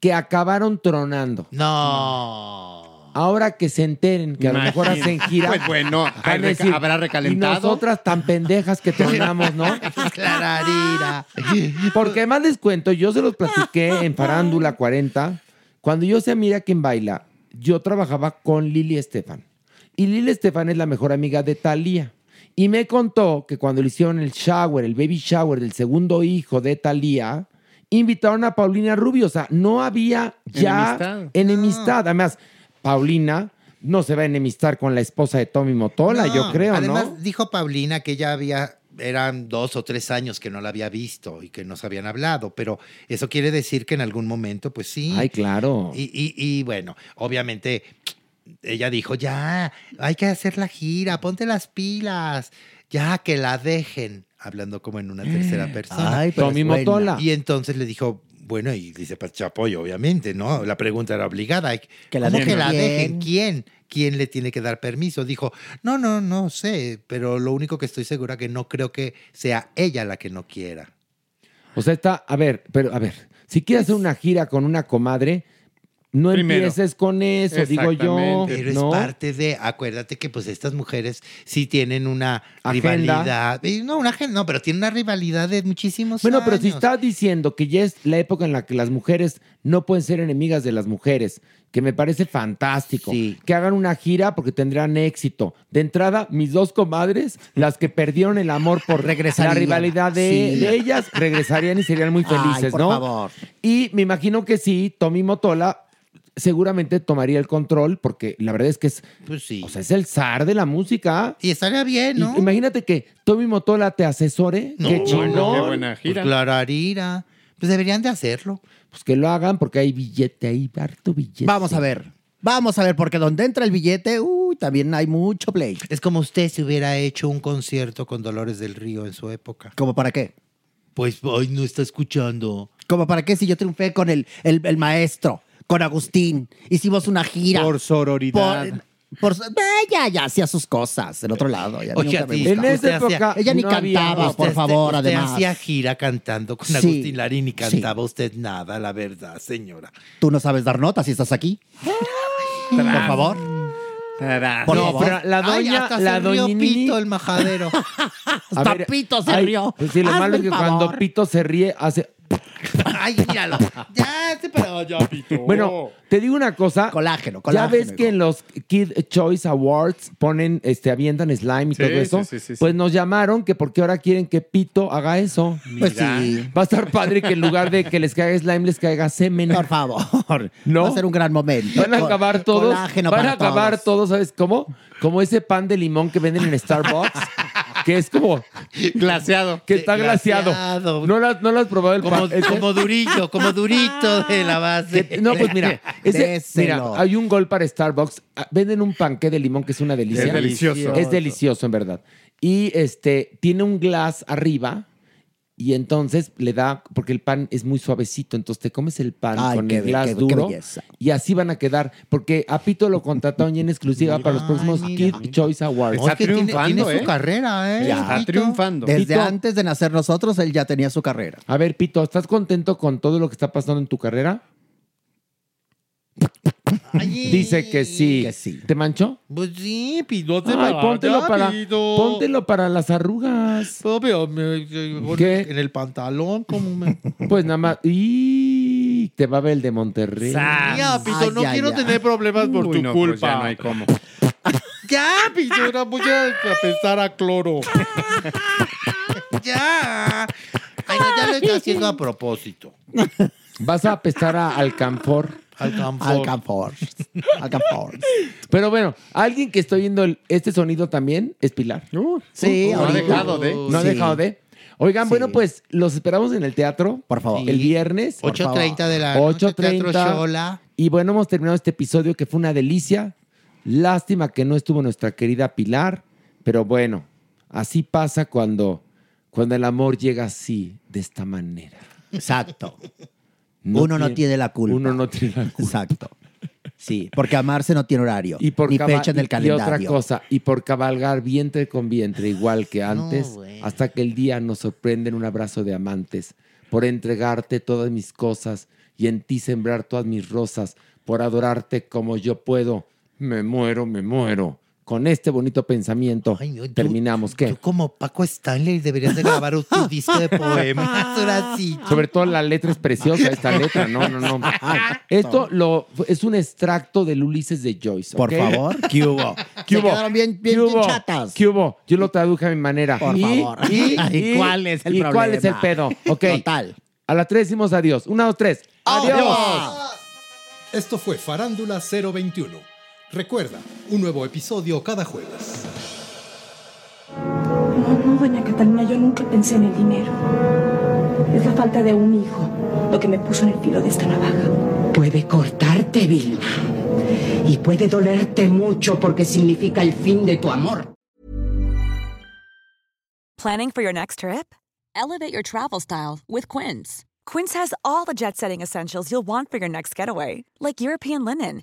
que acabaron tronando. No. Ahora que se enteren que a lo mejor hacen gira. Pues bueno, van a decir, habrá recalentado. Y nosotras tan pendejas que tronamos, ¿no? Clararira. Porque más les cuento, yo se los platiqué en Farándula 40. Cuando yo sé Mira quién baila, yo trabajaba con Lili Estefan. Y Lili Estefan es la mejor amiga de Thalía. Y me contó que cuando le hicieron el shower, el baby shower del segundo hijo de Thalía, invitaron a Paulina Rubio. O sea, no había ya Enemistad. enemistad. Además, Paulina no se va a enemistar con la esposa de Tommy Motola, No, yo creo, Además, ¿no? dijo Paulina que ya había, eran dos o tres años que no la había visto y que no se habían hablado, pero eso quiere decir que en algún momento, pues sí. Ay, claro. Y, y- y, bueno, obviamente ella dijo, ya, hay que hacer la gira, ponte las pilas, ya que la dejen, hablando como en una tercera persona. Ay, pero Tommy. Motola. Y entonces le dijo, bueno, y dice Chapoy, obviamente, ¿no? La pregunta era obligada. Que la ¿Cómo dejen. que la dejen? ¿Quién? ¿Quién le tiene que dar permiso? Dijo, no, no, no sé, pero lo único que estoy segura que no creo que sea ella la que no quiera. O sea, está, a ver, pero a ver, si quieres hacer una gira con una comadre, no Primero. empieces con eso, digo yo. Pero ¿no? es parte de, acuérdate que pues estas mujeres sí tienen una Agenda. rivalidad. No, una agenda, no, pero tienen una rivalidad de muchísimos Bueno, años. pero si estás diciendo que ya es la época en la que las mujeres no pueden ser enemigas de las mujeres, que me parece fantástico, Sí. que hagan una gira porque tendrán éxito. De entrada, mis dos comadres, las que perdieron el amor por la rivalidad de, Sí. de ellas, regresarían y serían muy felices, Ay, por ¿no? favor. Y me imagino que sí, Tommy Motola seguramente tomaría el control porque la verdad es que es, Pues sí. o sea, es el zar de la música. y estaría bien, ¿no? Y- imagínate que Tommy Motola te asesore, No, qué bueno, chingón. qué buena gira. Pues clararira. Pues deberían de hacerlo. Pues que lo hagan porque hay billete ahí, harto billete. Vamos a ver. Vamos a ver, porque donde entra el billete, uy, también hay mucho play. Es como usted si hubiera hecho un concierto con Dolores del Río en su época. ¿Cómo para qué? Pues hoy no está escuchando. ¿Cómo para qué si yo triunfé con el, el, el maestro, con Agustín? Hicimos una gira. Por sororidad. Por, por- Eh, ya, hacía sus cosas del otro lado. Ya Oye. En Usted esa hacía- época Ella ni no había- cantaba, por Usted- favor, usted además. hacía gira cantando con Sí. Agustín Larín y Sí. cantaba usted nada, la verdad, señora. Tú no sabes dar notas si estás aquí. por favor. Por No, favor. pero la Ay, doña, hasta la se doña Pito, el majadero. Hasta Pito se ay, rió. Pues sí, lo Hazme malo es que cuando. Pito se ríe, hace. Ay, míralo. Ya, se paró. Ya, Pito. Bueno, te digo una cosa. Colágeno, Ya colágeno. ves que en los Kid Choice Awards ponen, este, avientan slime y Sí, todo eso. sí, sí, sí, pues nos llamaron que porque ahora quieren que Pito haga eso. Pues Mira. sí. Va a estar padre que en lugar de que les caiga slime, les caiga semen. Por favor. ¿No? Va a ser un gran momento. Van a acabar todos. colágeno Van para a acabar todos. todos, ¿sabes cómo? Como ese pan de limón que venden en Starbucks, que es como Glaseado. que está glaseado. Glaseado. ¿No lo, has- no lo has probado el Como, pan? Como durito, como durito de la base. que- no, pues mira, ese, mira, hay un gol para Starbucks. Ah, Venden un panqué de limón que es una delicia. Es delicioso. Es delicioso, en verdad. Y este tiene un glass arriba y entonces le da, porque el pan es muy suavecito, entonces te comes el pan Ay, con qué el be- glass qué- qué duro belleza. y así van a quedar, porque a Pito lo contrataron ya en exclusiva para los próximos mira. Kid Choice Awards. Está Es que tiene- triunfando, tiene, ¿eh? su carrera, ¿eh? Ya, está triunfando. Desde Pito. antes de nacer nosotros, él ya tenía su carrera. A ver, Pito, ¿estás contento con todo lo que está pasando en tu carrera? Ay, Dice que sí. Que sí. ¿Te manchó? Pues sí, Pito, te Ay, va, póntelo para, póntelo para las arrugas. Me- me- ¿Qué? En el pantalón, como me. Pues nada más. Y te va a ver el de Monterrey. Ya, Pito, Ay, no ya, quiero ya. tener problemas por Uy, tu no, pues culpa. ya no hay cómo. Ya, Pito, ahora voy a pensar a cloro. ya. Ay, no, ya lo estoy haciendo a propósito. Vas a apestar a alcanfor. Alcanfor. Alcanfor. Pero bueno, alguien que estoy viendo el- este sonido también es Pilar. sí, no ha ahorita. dejado de. No ha Sí. dejado de. Oigan, Sí. bueno, pues los esperamos en el teatro. Por favor. El viernes. 8:30 de la noche, 8:30. Teatro Xola. Y bueno, hemos terminado este episodio que fue una delicia. Lástima que no estuvo nuestra querida Pilar. Pero bueno, así pasa cuando, cuando el amor llega así, de esta manera. Exacto. Uno no tiene la culpa. Uno no tiene la culpa. Exacto. Sí, porque amarse no tiene horario. Y por ni fecha en el y- calendario. Y otra cosa, y por cabalgar vientre con vientre, igual que antes, hasta que el día nos sorprende en un abrazo de amantes, por entregarte todas mis cosas y en ti sembrar todas mis rosas, por adorarte como yo puedo. Me muero, me muero. Con este bonito pensamiento terminamos. ¿Qué? Como Paco Stanley deberías de grabar un tu disco de poemas. Sobre todo la letra es preciosa, esta letra. No, no, no. Esto lo, es un extracto del Ulises de Joyce. Por favor, ¿qué hubo? ¿Qué Se hubo? quedaron bien, bien ¿Qué hubo? chatas. ¿Qué hubo? Yo lo traduje a mi manera. Por ¿Y, favor. ¿Y, ¿Y cuál es el ¿y cuál es el pedo? Ok. Total. A la tres decimos adiós. Una, dos, tres. ¡Adiós! Esto fue Farándula 021. Recuerda, un nuevo episodio cada jueves. No, no, doña Catalina, yo nunca pensé en el dinero. Es la falta de un hijo lo que me puso en el filo de esta navaja. Puede cortarte, Vilma. Y puede dolerte mucho porque significa el fin de tu amor. Planning for your next trip? Elevate your travel style with Quince. Quince has all the jet setting essentials you'll want for your next getaway, like European linen,